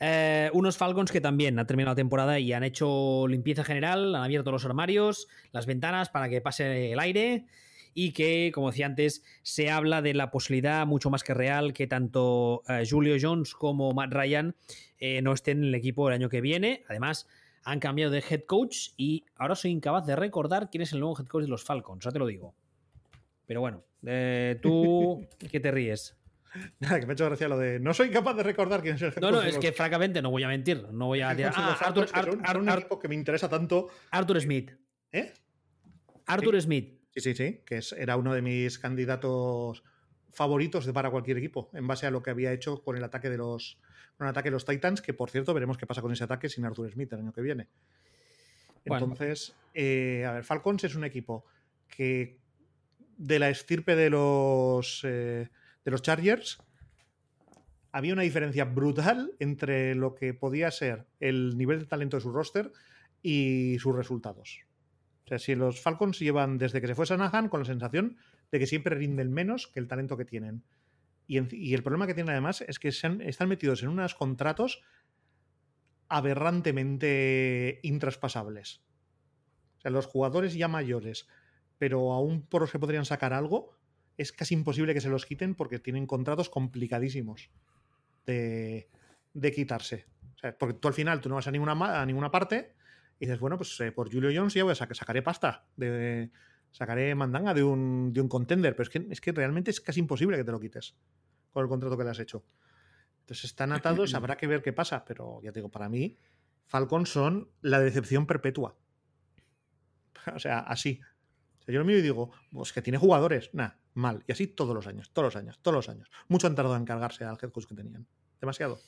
S1: Eh, unos Falcons que también han terminado la temporada y han hecho limpieza general, han abierto los armarios, las ventanas para que pase el aire y que, como decía antes, se habla de la posibilidad mucho más que real que tanto eh, Julio Jones como Matt Ryan eh, no estén en el equipo el año que viene. Además, han cambiado de head coach y ahora soy incapaz de recordar quién es el nuevo head coach de los Falcons, ya te lo digo. Pero bueno, eh, tú, ¿qué te ríes?
S2: Nada, que me ha hecho gracia lo de no soy capaz de recordar quién es el head
S1: No, no, es que francamente no voy a mentir. No voy a
S2: tirar. Ah, Arthur, Arthur, Arthur, un equipo que me interesa tanto.
S1: Arthur Smith.
S2: ¿Eh?
S1: Arthur sí. Smith.
S2: Sí, sí, sí, que es, era uno de mis candidatos favoritos de para cualquier equipo, en base a lo que había hecho con el ataque de los, con el ataque de los Titans, que por cierto veremos qué pasa con ese ataque sin Arthur Smith el año que viene. Bueno. Entonces, eh, a ver, Falcons es un equipo que de la estirpe de los, eh, de los Chargers había una diferencia brutal entre lo que podía ser el nivel de talento de su roster y sus resultados. O sea, si los Falcons llevan desde que se fue Sanahan con la sensación de que siempre rinden menos que el talento que tienen. Y, el problema que tienen además es que están metidos en unos contratos aberrantemente intraspasables. O sea, los jugadores ya mayores, pero aún por los que podrían sacar algo, es casi imposible que se los quiten porque tienen contratos complicadísimos de, de quitarse. O sea, porque tú al final tú no vas a ninguna, a ninguna parte y dices, bueno, pues eh, por Julio Jones ya voy a sacar, sacaré pasta, de, sacaré mandanga de un, de un contender, pero es que, es que realmente es casi imposible que te lo quites con el contrato que le has hecho. Entonces están atados, habrá que ver qué pasa, pero ya te digo, para mí, Falcons son la decepción perpetua. O sea, así. O sea, yo lo miro y digo, pues que tiene jugadores, nah, mal. Y así todos los años, todos los años, todos los años. Mucho han tardado en cargarse al head coach que tenían. Demasiado.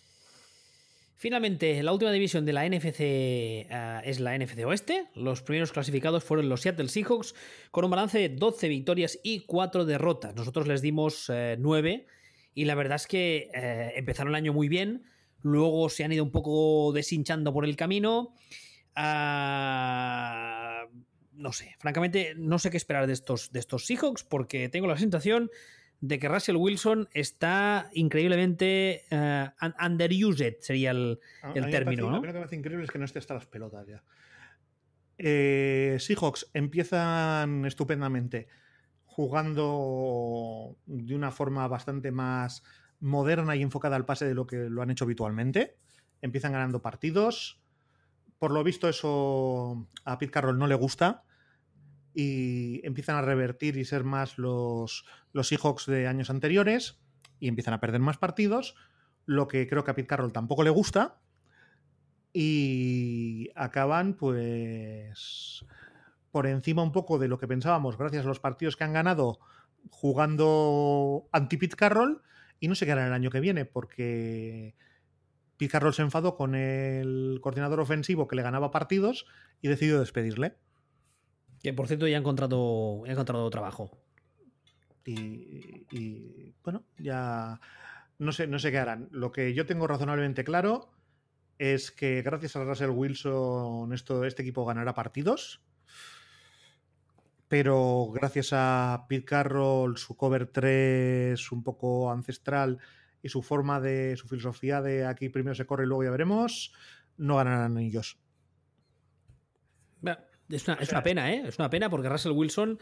S1: Finalmente, la última división de la NFC uh, es la NFC Oeste. Los primeros clasificados fueron los Seattle Seahawks con un balance de 12 victorias y 4 derrotas. Nosotros les dimos uh, 9 y la verdad es que uh, empezaron el año muy bien, luego se han ido un poco deshinchando por el camino. Ah, no sé, francamente no sé qué esperar de estos, de estos Seahawks porque tengo la sensación de que Russell Wilson está increíblemente uh, underused, sería el, el
S2: a
S1: término.
S2: Parece,
S1: ¿no?
S2: Lo que me parece increíble es que no esté hasta las pelotas ya. Eh, Seahawks empiezan estupendamente jugando de una forma bastante más moderna y enfocada al pase de lo que lo han hecho habitualmente. Empiezan ganando partidos. Por lo visto, eso a Pete Carroll no le gusta y empiezan a revertir y ser más los, los Seahawks de años anteriores y empiezan a perder más partidos, lo que creo que a Pete Carroll tampoco le gusta y acaban pues por encima un poco de lo que pensábamos gracias a los partidos que han ganado jugando anti Pete Carroll y no sé qué harán el año que viene porque Pete Carroll se enfadó con el coordinador ofensivo que le ganaba partidos y decidió despedirle.
S1: Que por cierto ya ha encontrado, ha encontrado trabajo.
S2: Y, y, bueno, ya no sé, no sé qué harán. Lo que yo tengo razonablemente claro es que gracias a Russell Wilson esto, este equipo ganará partidos. Pero gracias a Pete Carroll, su cover 3 un poco ancestral y su forma de, su filosofía de aquí primero se corre y luego ya veremos, no ganarán ellos.
S1: Es una, es una, pena, ¿eh? Es una pena porque Russell Wilson,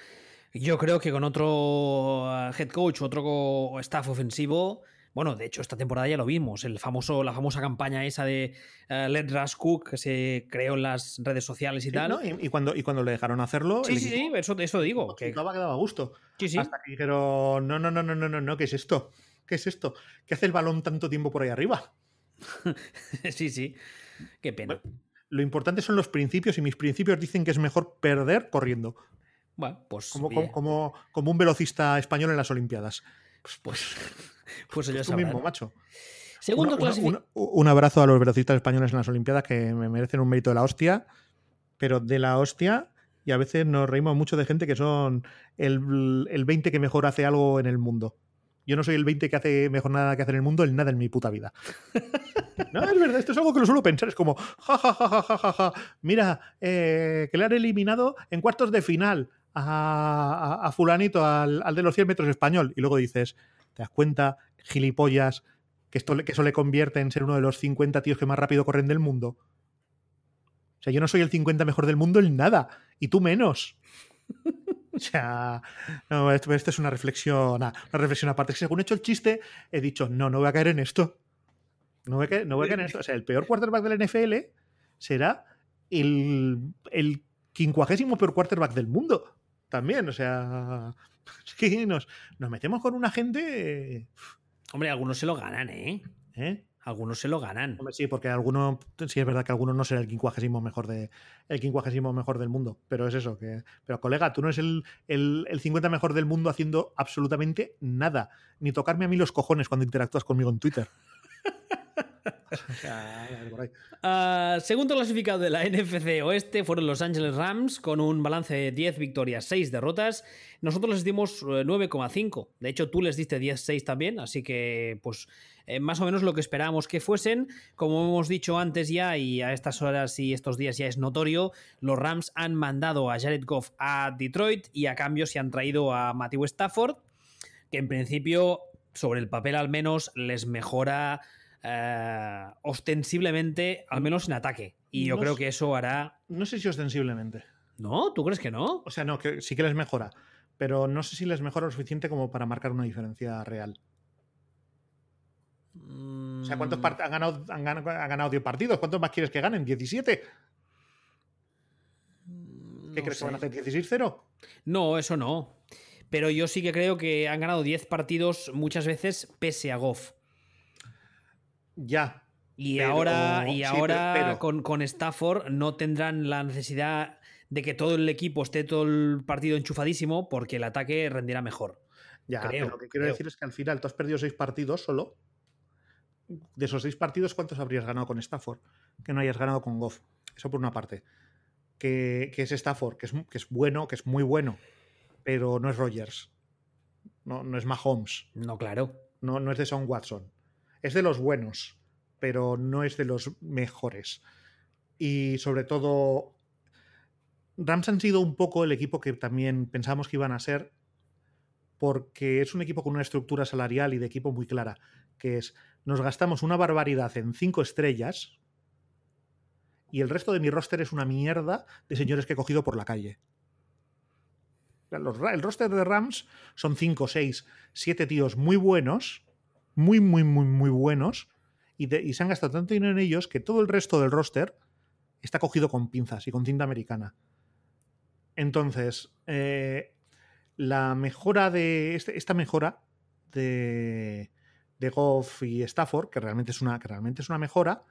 S1: yo creo que con otro uh, head coach, otro staff ofensivo, bueno, de hecho, esta temporada ya lo vimos, el famoso, la famosa campaña esa de uh, Let Russ Cook que se creó en las redes sociales y
S2: sí,
S1: tal.
S2: ¿no? y, y, cuando, y cuando le dejaron hacerlo.
S1: Sí, sí, sí, eso, eso digo.
S2: Que quedaba a gusto.
S1: Sí, sí.
S2: Hasta que dijeron, no, no, no, no, no, no, no, ¿qué es esto? ¿Qué es esto? ¿Qué hace el balón tanto tiempo por ahí arriba?
S1: sí, sí. Qué pena.
S2: Lo importante son los principios y mis principios dicen que es mejor perder corriendo.
S1: Bueno, pues.
S2: Como, como, como, un velocista español en las Olimpiadas.
S1: Pues, pues, pues
S2: ya
S1: tú
S2: mismo, macho.
S1: Segundo
S2: un abrazo a los velocistas españoles en las Olimpiadas que me merecen un mérito de la hostia, pero de la hostia y a veces nos reímos mucho de gente que son el, el 20 que mejor hace algo en el mundo. Yo no soy el 20 que hace mejor nada que hacer en el mundo, el nada en mi puta vida. no, es verdad, esto es algo que lo suelo pensar. Es como, ja, ja, ja, ja, ja, ja, Mira, eh, que le han eliminado en cuartos de final a, a, Fulanito, al, al, de los 100 metros español. Y luego dices, ¿te das cuenta, gilipollas, que, esto, que eso le convierte en ser uno de los 50 tíos que más rápido corren del mundo? O sea, yo no soy el 50 mejor del mundo en nada, y tú menos. O sea, no, esto, es una reflexión, una reflexión aparte. Según he hecho el chiste, he dicho, no, no voy a caer en esto. No voy a caer, no voy a caer en esto. O sea, el peor quarterback del NFL será el, el quincuagésimo peor quarterback del mundo. También, o sea, es que nos, nos metemos con una gente...
S1: Hombre, algunos se lo ganan, ¿eh?
S2: ¿Eh?
S1: Algunos se lo ganan.
S2: Sí, porque algunos, sí es verdad que algunos no será el quincuagésimo mejor de el quincuagésimo mejor del mundo, pero es eso que. Pero colega, tú no eres el, el, el 50 mejor del mundo haciendo absolutamente nada, ni tocarme a mí los cojones cuando interactúas conmigo en Twitter.
S1: Uh, segundo clasificado de la NFC Oeste fueron los Angeles Rams con un balance de 10 victorias, 6 derrotas. Nosotros les dimos 9,5. Eh, de hecho, tú les diste 10-6 también, así que pues eh, más o menos lo que esperábamos que fuesen. Como hemos dicho antes ya y a estas horas y estos días ya es notorio, los Rams han mandado a Jared Goff a Detroit y a cambio se han traído a Matthew Stafford, que en principio sobre el papel al menos les mejora eh, ostensiblemente, al menos en ataque. Y yo creo que eso hará.
S2: No sé si ostensiblemente.
S1: ¿No? ¿Tú crees que no?
S2: O sea, no, que sí que les mejora. Pero no sé si les mejora lo suficiente como para marcar una diferencia real. O sea, ¿cuántos mm. han ganado, han, ganado, 10 partidos? ¿Cuántos más quieres que ganen? ¿17? ¿Qué crees que van a hacer? ¿16-0?
S1: No, eso no. Pero yo sí que creo que han ganado 10 partidos muchas veces pese a Goff.
S2: Ya.
S1: Y ahora, y ahora Con, con, Stafford no tendrán la necesidad de que todo el equipo esté todo el partido enchufadísimo porque el ataque rendirá mejor.
S2: Ya, pero lo que quiero decir es que al final tú has perdido seis partidos solo. De esos seis partidos, ¿cuántos habrías ganado con Stafford? Que no hayas ganado con Goff. Eso por una parte. Que, es Stafford, que es, que es bueno, que es muy bueno, pero no es Rogers. No, no es Mahomes.
S1: No, claro.
S2: No, no es de Son Watson es de los buenos, pero no es de los mejores. Y sobre todo, Rams han sido un poco el equipo que también pensamos que iban a ser, porque es un equipo con una estructura salarial y de equipo muy clara, que es, nos gastamos una barbaridad en cinco estrellas y el resto de mi roster es una mierda de señores que he cogido por la calle. el roster de Rams son cinco, seis, siete tíos muy buenos muy, muy, muy, muy buenos y, se han gastado tanto dinero en ellos que todo el resto del roster está cogido con pinzas y con cinta americana. Entonces, eh, la mejora de. Este, esta mejora de, de Goff y Stafford, que realmente, es una, que realmente es una mejora,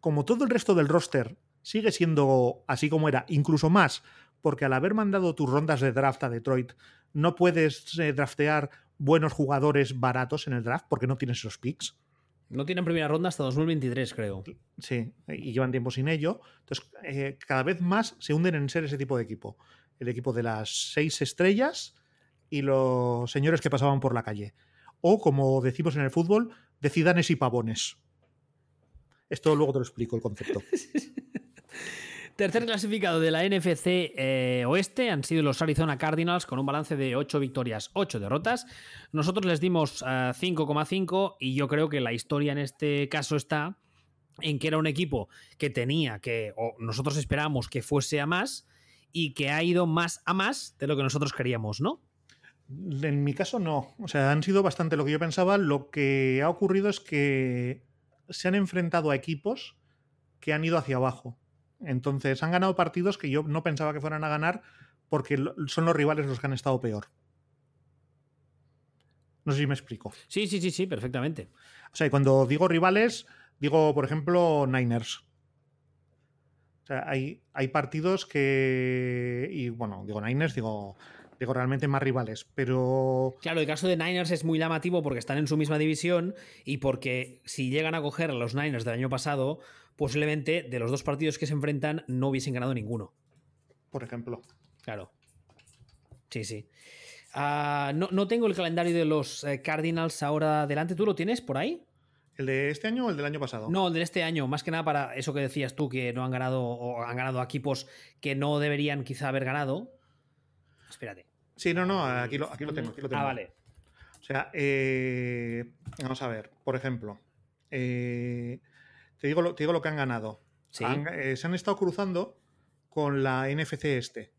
S2: como todo el resto del roster sigue siendo así como era, incluso más, porque al haber mandado tus rondas de draft a Detroit, no puedes eh, draftear buenos jugadores baratos en el draft porque no tienes esos picks.
S1: No tienen primera ronda hasta 2023, creo.
S2: Sí, y llevan tiempo sin ello. Entonces, eh, cada vez más se hunden en ser ese tipo de equipo. El equipo de las seis estrellas y los señores que pasaban por la calle. O, como decimos en el fútbol, decidanes y pavones. Esto luego te lo explico el concepto.
S1: Tercer clasificado de la NFC eh, Oeste han sido los Arizona Cardinals con un balance de 8 victorias, 8 derrotas. Nosotros les dimos 5,5 eh, y yo creo que la historia en este caso está en que era un equipo que tenía que, o nosotros esperábamos que fuese a más y que ha ido más a más de lo que nosotros queríamos, ¿no?
S2: En mi caso no. O sea, han sido bastante lo que yo pensaba. Lo que ha ocurrido es que se han enfrentado a equipos que han ido hacia abajo. Entonces han ganado partidos que yo no pensaba que fueran a ganar porque son los rivales los que han estado peor. No sé si me explico.
S1: Sí, sí, sí, sí, perfectamente.
S2: O sea, y cuando digo rivales, digo, por ejemplo, Niners. O sea, hay, hay partidos que. Y bueno, digo Niners, digo, digo realmente más rivales, pero.
S1: Claro, el caso de Niners es muy llamativo porque están en su misma división y porque si llegan a coger a los Niners del año pasado, posiblemente de los dos partidos que se enfrentan no hubiesen ganado ninguno.
S2: Por ejemplo.
S1: Claro. Sí, sí. Ah, no, no, tengo el calendario de los eh, Cardinals ahora delante. ¿Tú lo tienes por ahí?
S2: ¿El de este año o el del año pasado?
S1: No, el de este año, más que nada para eso que decías tú, que no han ganado o han ganado equipos que no deberían quizá haber ganado. Espérate.
S2: Sí, no, no, aquí lo, aquí lo tengo, aquí lo tengo.
S1: Ah, vale.
S2: O sea, eh, vamos a ver, por ejemplo, eh, te, digo lo, te digo lo que han ganado.
S1: ¿Sí?
S2: Han- eh, se han estado cruzando con la NFC este.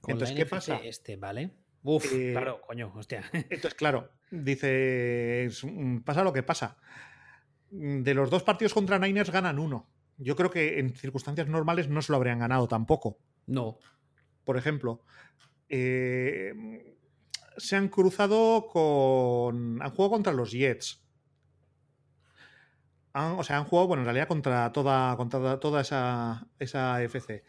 S1: Con
S2: Entonces,
S1: la
S2: ¿qué
S1: NFC
S2: pasa?
S1: Este, vale. Uf,
S2: Eh,
S1: claro, coño, hostia.
S2: Entonces, claro, dice, es- mm, pasa lo que pasa. Mm, De los dos partidos contra Niners ganan uno. Yo creo que en circunstancias normales no se lo habrían ganado tampoco.
S1: No.
S2: Por ejemplo, eh, se han cruzado con... Han jugado contra los Jets. O sea, han jugado, bueno, en realidad contra toda, contra toda esa, esa FC.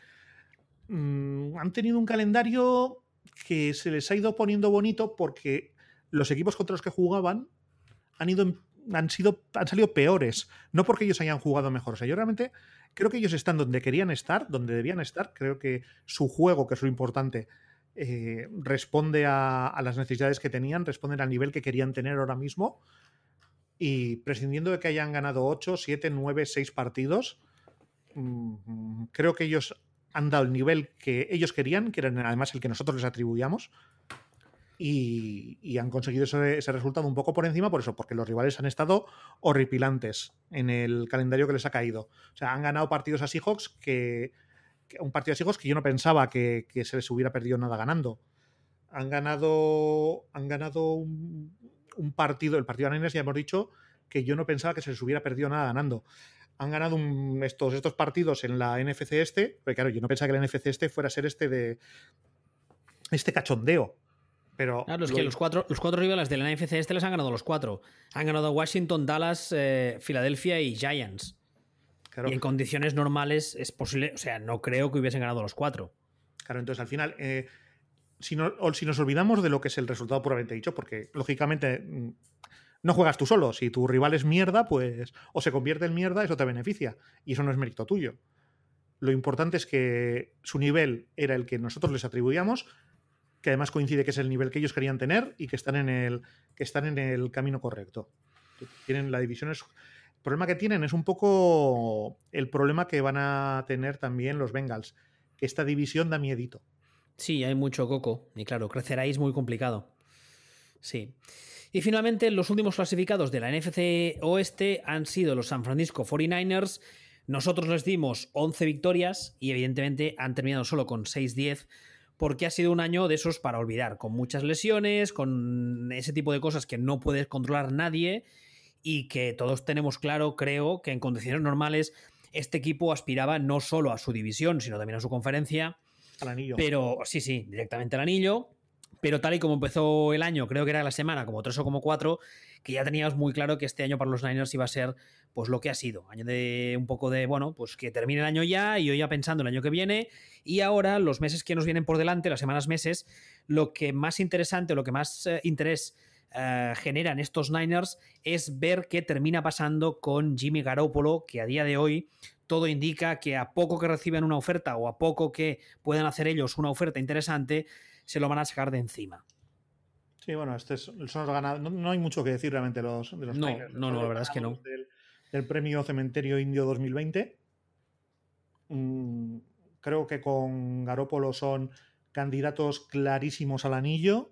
S2: Mm, han tenido un calendario que se les ha ido poniendo bonito porque los equipos contra los que jugaban han ido han sido han salido peores no porque ellos hayan jugado mejor o sea yo realmente creo que ellos están donde querían estar donde debían estar creo que su juego que es lo importante eh, responde a, las necesidades que tenían responden al nivel que querían tener ahora mismo y prescindiendo de que hayan ganado 8, 7, 9, 6 partidos mm, creo que ellos han dado el nivel que ellos querían, que era además el que nosotros les atribuíamos, y, han conseguido ese, ese resultado un poco por encima, por eso, porque los rivales han estado horripilantes en el calendario que les ha caído. O sea, han ganado partidos a Seahawks que- un partido a Seahawks que yo no pensaba que, que se les hubiera perdido nada ganando. Han ganado, han ganado un, un partido, el partido a Niners ya hemos dicho que yo no pensaba que se les hubiera perdido nada ganando han ganado un- estos, estos partidos en la NFC este, porque claro, yo no pensaba que la NFC este fuera a ser este de este cachondeo. Pero
S1: Claro, es
S2: lo-
S1: que los cuatro, los cuatro rivales de la NFC este les han ganado los cuatro. Han ganado Washington, Dallas, eh, Filadelfia y Giants.
S2: Claro,
S1: Y en condiciones normales es posible, o sea, no creo que hubiesen ganado los cuatro.
S2: claro, entonces al final, eh, si, no- o si nos olvidamos de lo que es el resultado puramente dicho, porque lógicamente mm, no juegas tú solo, si tu rival es mierda, pues o se convierte en mierda, eso te beneficia, y eso no es mérito tuyo. Lo importante es que su nivel era el que nosotros les atribuíamos, que además coincide que es el nivel que ellos querían tener y que están en el, que están en el camino correcto. Tienen la división. Es, problema que tienen es un poco el problema que van a tener también los Bengals, que esta división da miedito.
S1: Sí, hay mucho coco. Y claro, crecer ahí es muy complicado. Sí. Y finalmente, los últimos clasificados de la NFC Oeste han sido los San Francisco 49ers. Nosotros les dimos 11 victorias y evidentemente han terminado solo con 6-10 porque ha sido un año de esos para olvidar, con muchas lesiones, con ese tipo de cosas que no puedes controlar nadie y que todos tenemos claro, creo, que en condiciones normales este equipo aspiraba no solo a su división, sino también a su conferencia.
S2: Al anillo.
S1: Pero sí, sí, directamente al anillo. Pero tal y como empezó el año, creo que era la semana, como tres o como cuatro, que ya teníamos muy claro que este año para los Niners iba a ser pues lo que ha sido. Año de un poco de, bueno, pues que termine el año ya y yo ya pensando el año que viene. Y ahora, los meses que nos vienen por delante, las semanas, meses, lo que más interesante o lo que más eh, interés eh, generan estos Niners es ver qué termina pasando con Jimmy Garoppolo, que a día de hoy todo indica que a poco que reciban una oferta o a poco que puedan hacer ellos una oferta interesante, se lo van a sacar de encima.
S2: Sí, bueno, este es- son los ganadores. No, no hay mucho que decir realmente de los, de los
S1: No,
S2: Niners.
S1: no, no, la verdad es que no.
S2: del premio Cementerio Indio 2020. Mm, creo que con Garópolo son candidatos clarísimos al anillo.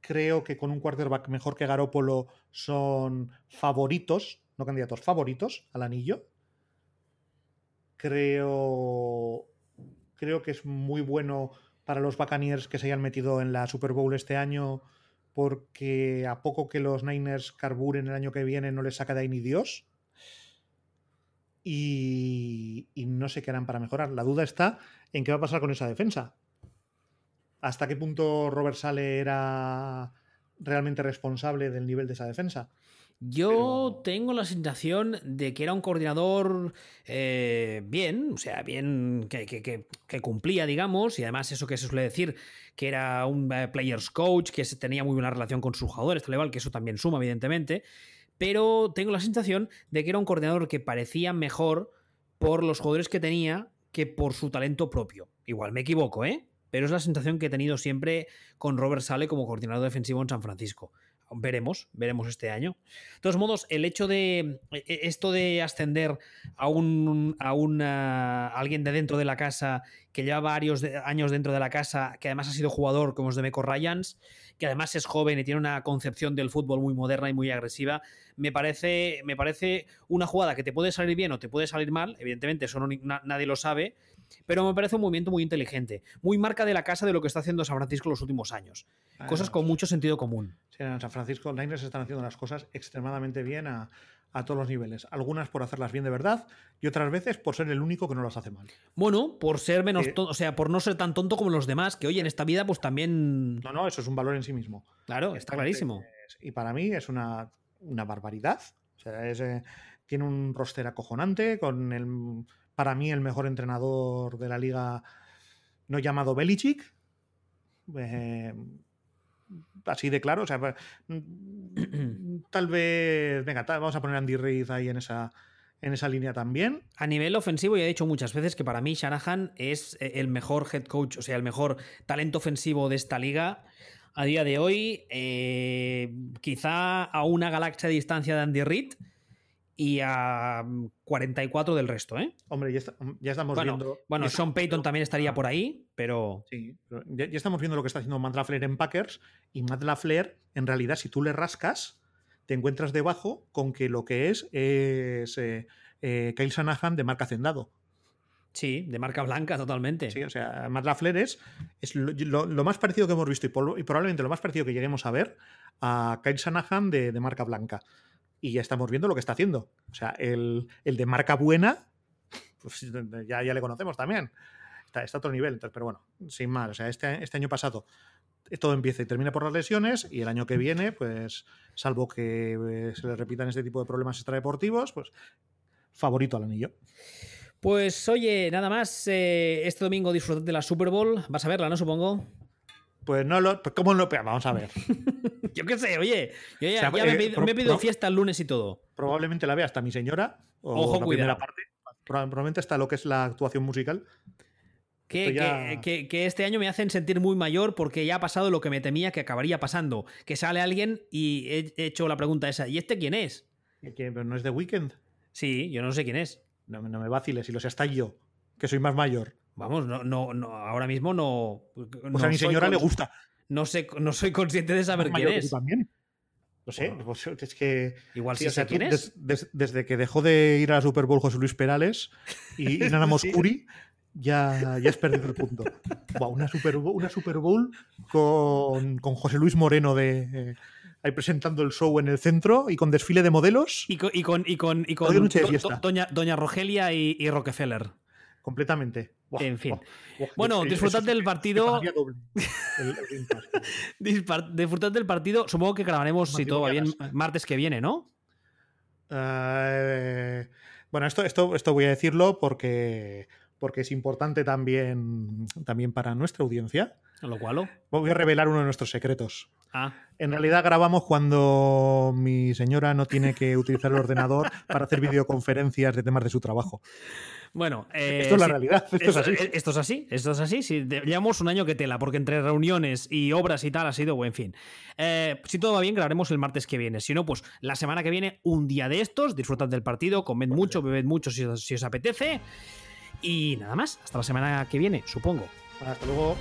S2: Creo que con un quarterback mejor que Garópolo son favoritos, no candidatos, favoritos al anillo. Creo, creo que es muy bueno para los Buccaneers que se hayan metido en la Super Bowl este año, porque a poco que los Niners carburen el año que viene no les saca de ahí ni Dios. Y, y no sé qué harán para mejorar. La duda está en qué va a pasar con esa defensa. ¿Hasta qué punto Robert Sale era realmente responsable del nivel de esa defensa.
S1: Yo tengo la sensación de que era un coordinador eh, bien, o sea, bien, que, que, cumplía, digamos, y además eso que se suele decir, que era un eh, players coach, que tenía muy buena relación con sus jugadores, tal que eso también suma, evidentemente, pero tengo la sensación de que era un coordinador que parecía mejor por los jugadores que tenía que por su talento propio. Igual me equivoco, ¿eh? Pero es la sensación que he tenido siempre con Robert Sale como coordinador defensivo en San Francisco veremos, veremos este año. De todos modos, el hecho de e, e, esto de ascender a un a, alguien de dentro de la casa que lleva varios años dentro de la casa, que además ha sido jugador como es de Meco Ryans, que además es joven y tiene una concepción del fútbol muy moderna y muy agresiva, me parece, me parece una jugada que te puede salir bien o te puede salir mal, evidentemente eso nadie lo sabe, pero me parece un movimiento muy inteligente, muy marca de la casa de lo que está haciendo San Francisco en los últimos años. Cosas con mucho sentido común.
S2: Sí, en San Francisco los Niners están haciendo las cosas extremadamente bien a, todos los niveles. Algunas por hacerlas bien de verdad y otras veces por ser el único que no las hace mal.
S1: Bueno, por ser menos eh, tonto, o sea, por no ser tan tonto como los demás, que hoy en esta vida pues también...
S2: No, no, eso es un valor en sí mismo.
S1: Claro, está clarísimo.
S2: y para mí es una, barbaridad. O sea, eh, tiene un roster acojonante con el para mí el mejor entrenador de la liga no llamado Belichick. Eh, así de claro. O sea, tal vez. Venga, vamos a poner a Andy Reid ahí en esa, en esa línea también.
S1: A nivel ofensivo, ya he dicho muchas veces que para mí Shanahan es eh, el mejor head coach, o sea, el mejor talento ofensivo de esta liga. A día de hoy, eh, quizá a una galaxia de distancia de Andy Reid y a 44 mm, del resto, ¿eh?
S2: Hombre, ya, estamos viendo.
S1: Bueno, Sean Payton también estaría por ahí, pero.
S2: Sí, ya, estamos viendo lo que está haciendo Matt LaFleur en Packers. Y Matt LaFleur, en realidad, si tú le rascas, te encuentras debajo con que lo que es es eh, eh, Kyle Shanahan de marca hacendado.
S1: Sí, de marca blanca totalmente.
S2: Sí, o sea, Matt LaFleur es, lo, más parecido que hemos visto y, probablemente lo más parecido que lleguemos a ver a Kyle Shanahan de marca blanca y ya estamos viendo lo que está haciendo. O sea, el, de marca buena, pues ya, ya le conocemos también. Está, está, a otro nivel. Entonces, pero bueno, sin más. O sea, este, este año pasado todo empieza y termina por las lesiones y el año que viene, pues, salvo que eh, se le repitan este tipo de problemas extradeportivos, pues, favorito al anillo.
S1: Pues oye, nada más, eh, este domingo disfrutad de la Super Bowl. Vas a verla, ¿no? Supongo.
S2: Pues no lo. Pues ¿Cómo lo Vamos a ver.
S1: yo qué sé, oye. Yo ya, me, he pedido, fiesta el lunes y todo.
S2: Probablemente la vea hasta mi señora. O
S1: Ojo, la primera
S2: parte. Probablemente hasta lo que es la actuación musical.
S1: Que, que, este año me hacen sentir muy mayor porque ya ha pasado lo que me temía que acabaría pasando. Que sale alguien y he hecho la pregunta esa. ¿Y este quién es?
S2: ¿Pero no es de Weekend?
S1: Sí, yo no sé quién es.
S2: No, no me vaciles, si lo sé hasta yo, que soy más mayor.
S1: Vamos, no, no, no ahora mismo no.
S2: Pues a mi señora le gusta.
S1: No sé, no soy consciente de saber quién es.
S2: también. No sé, pues es que.
S1: Igual sí, sé quién es.
S2: desde que dejó de ir a la Super Bowl José Luis Perales y, y Nana Moscuri, ya, ya has perdido el punto. una, Super Bowl, una Super Bowl con, con José Luis Moreno de. Eh, ahí presentando el show en el centro y con desfile de modelos.
S1: Y con, y con, y con, y con doña, doña, Rogelia y, y Rockefeller
S2: completamente.
S1: en fin. bueno, disfrutad del partido. disfrutad del partido. Supongo que grabaremos, si todo va bien, martes que viene, ¿no?
S2: Eh, bueno, esto, esto, esto voy a decirlo porque, porque es importante también, también para nuestra audiencia.
S1: Lo cual.
S2: Voy a revelar uno de nuestros secretos.
S1: Ah.
S2: En realidad grabamos cuando mi señora no tiene que utilizar el ordenador para hacer videoconferencias de temas de su trabajo.
S1: Bueno,
S2: esto es la realidad. Esto, es así.
S1: Esto es así. Esto es así. Si llevamos un año que tela, porque entre reuniones y obras y tal ha sido buen fin. Eh, si todo va bien, grabaremos el martes que viene. Si no, pues la semana que viene, un día de estos. Disfrutad del partido, comed mucho, bebed mucho si os apetece. Y nada más. Hasta la semana que viene, supongo.
S2: Hasta luego.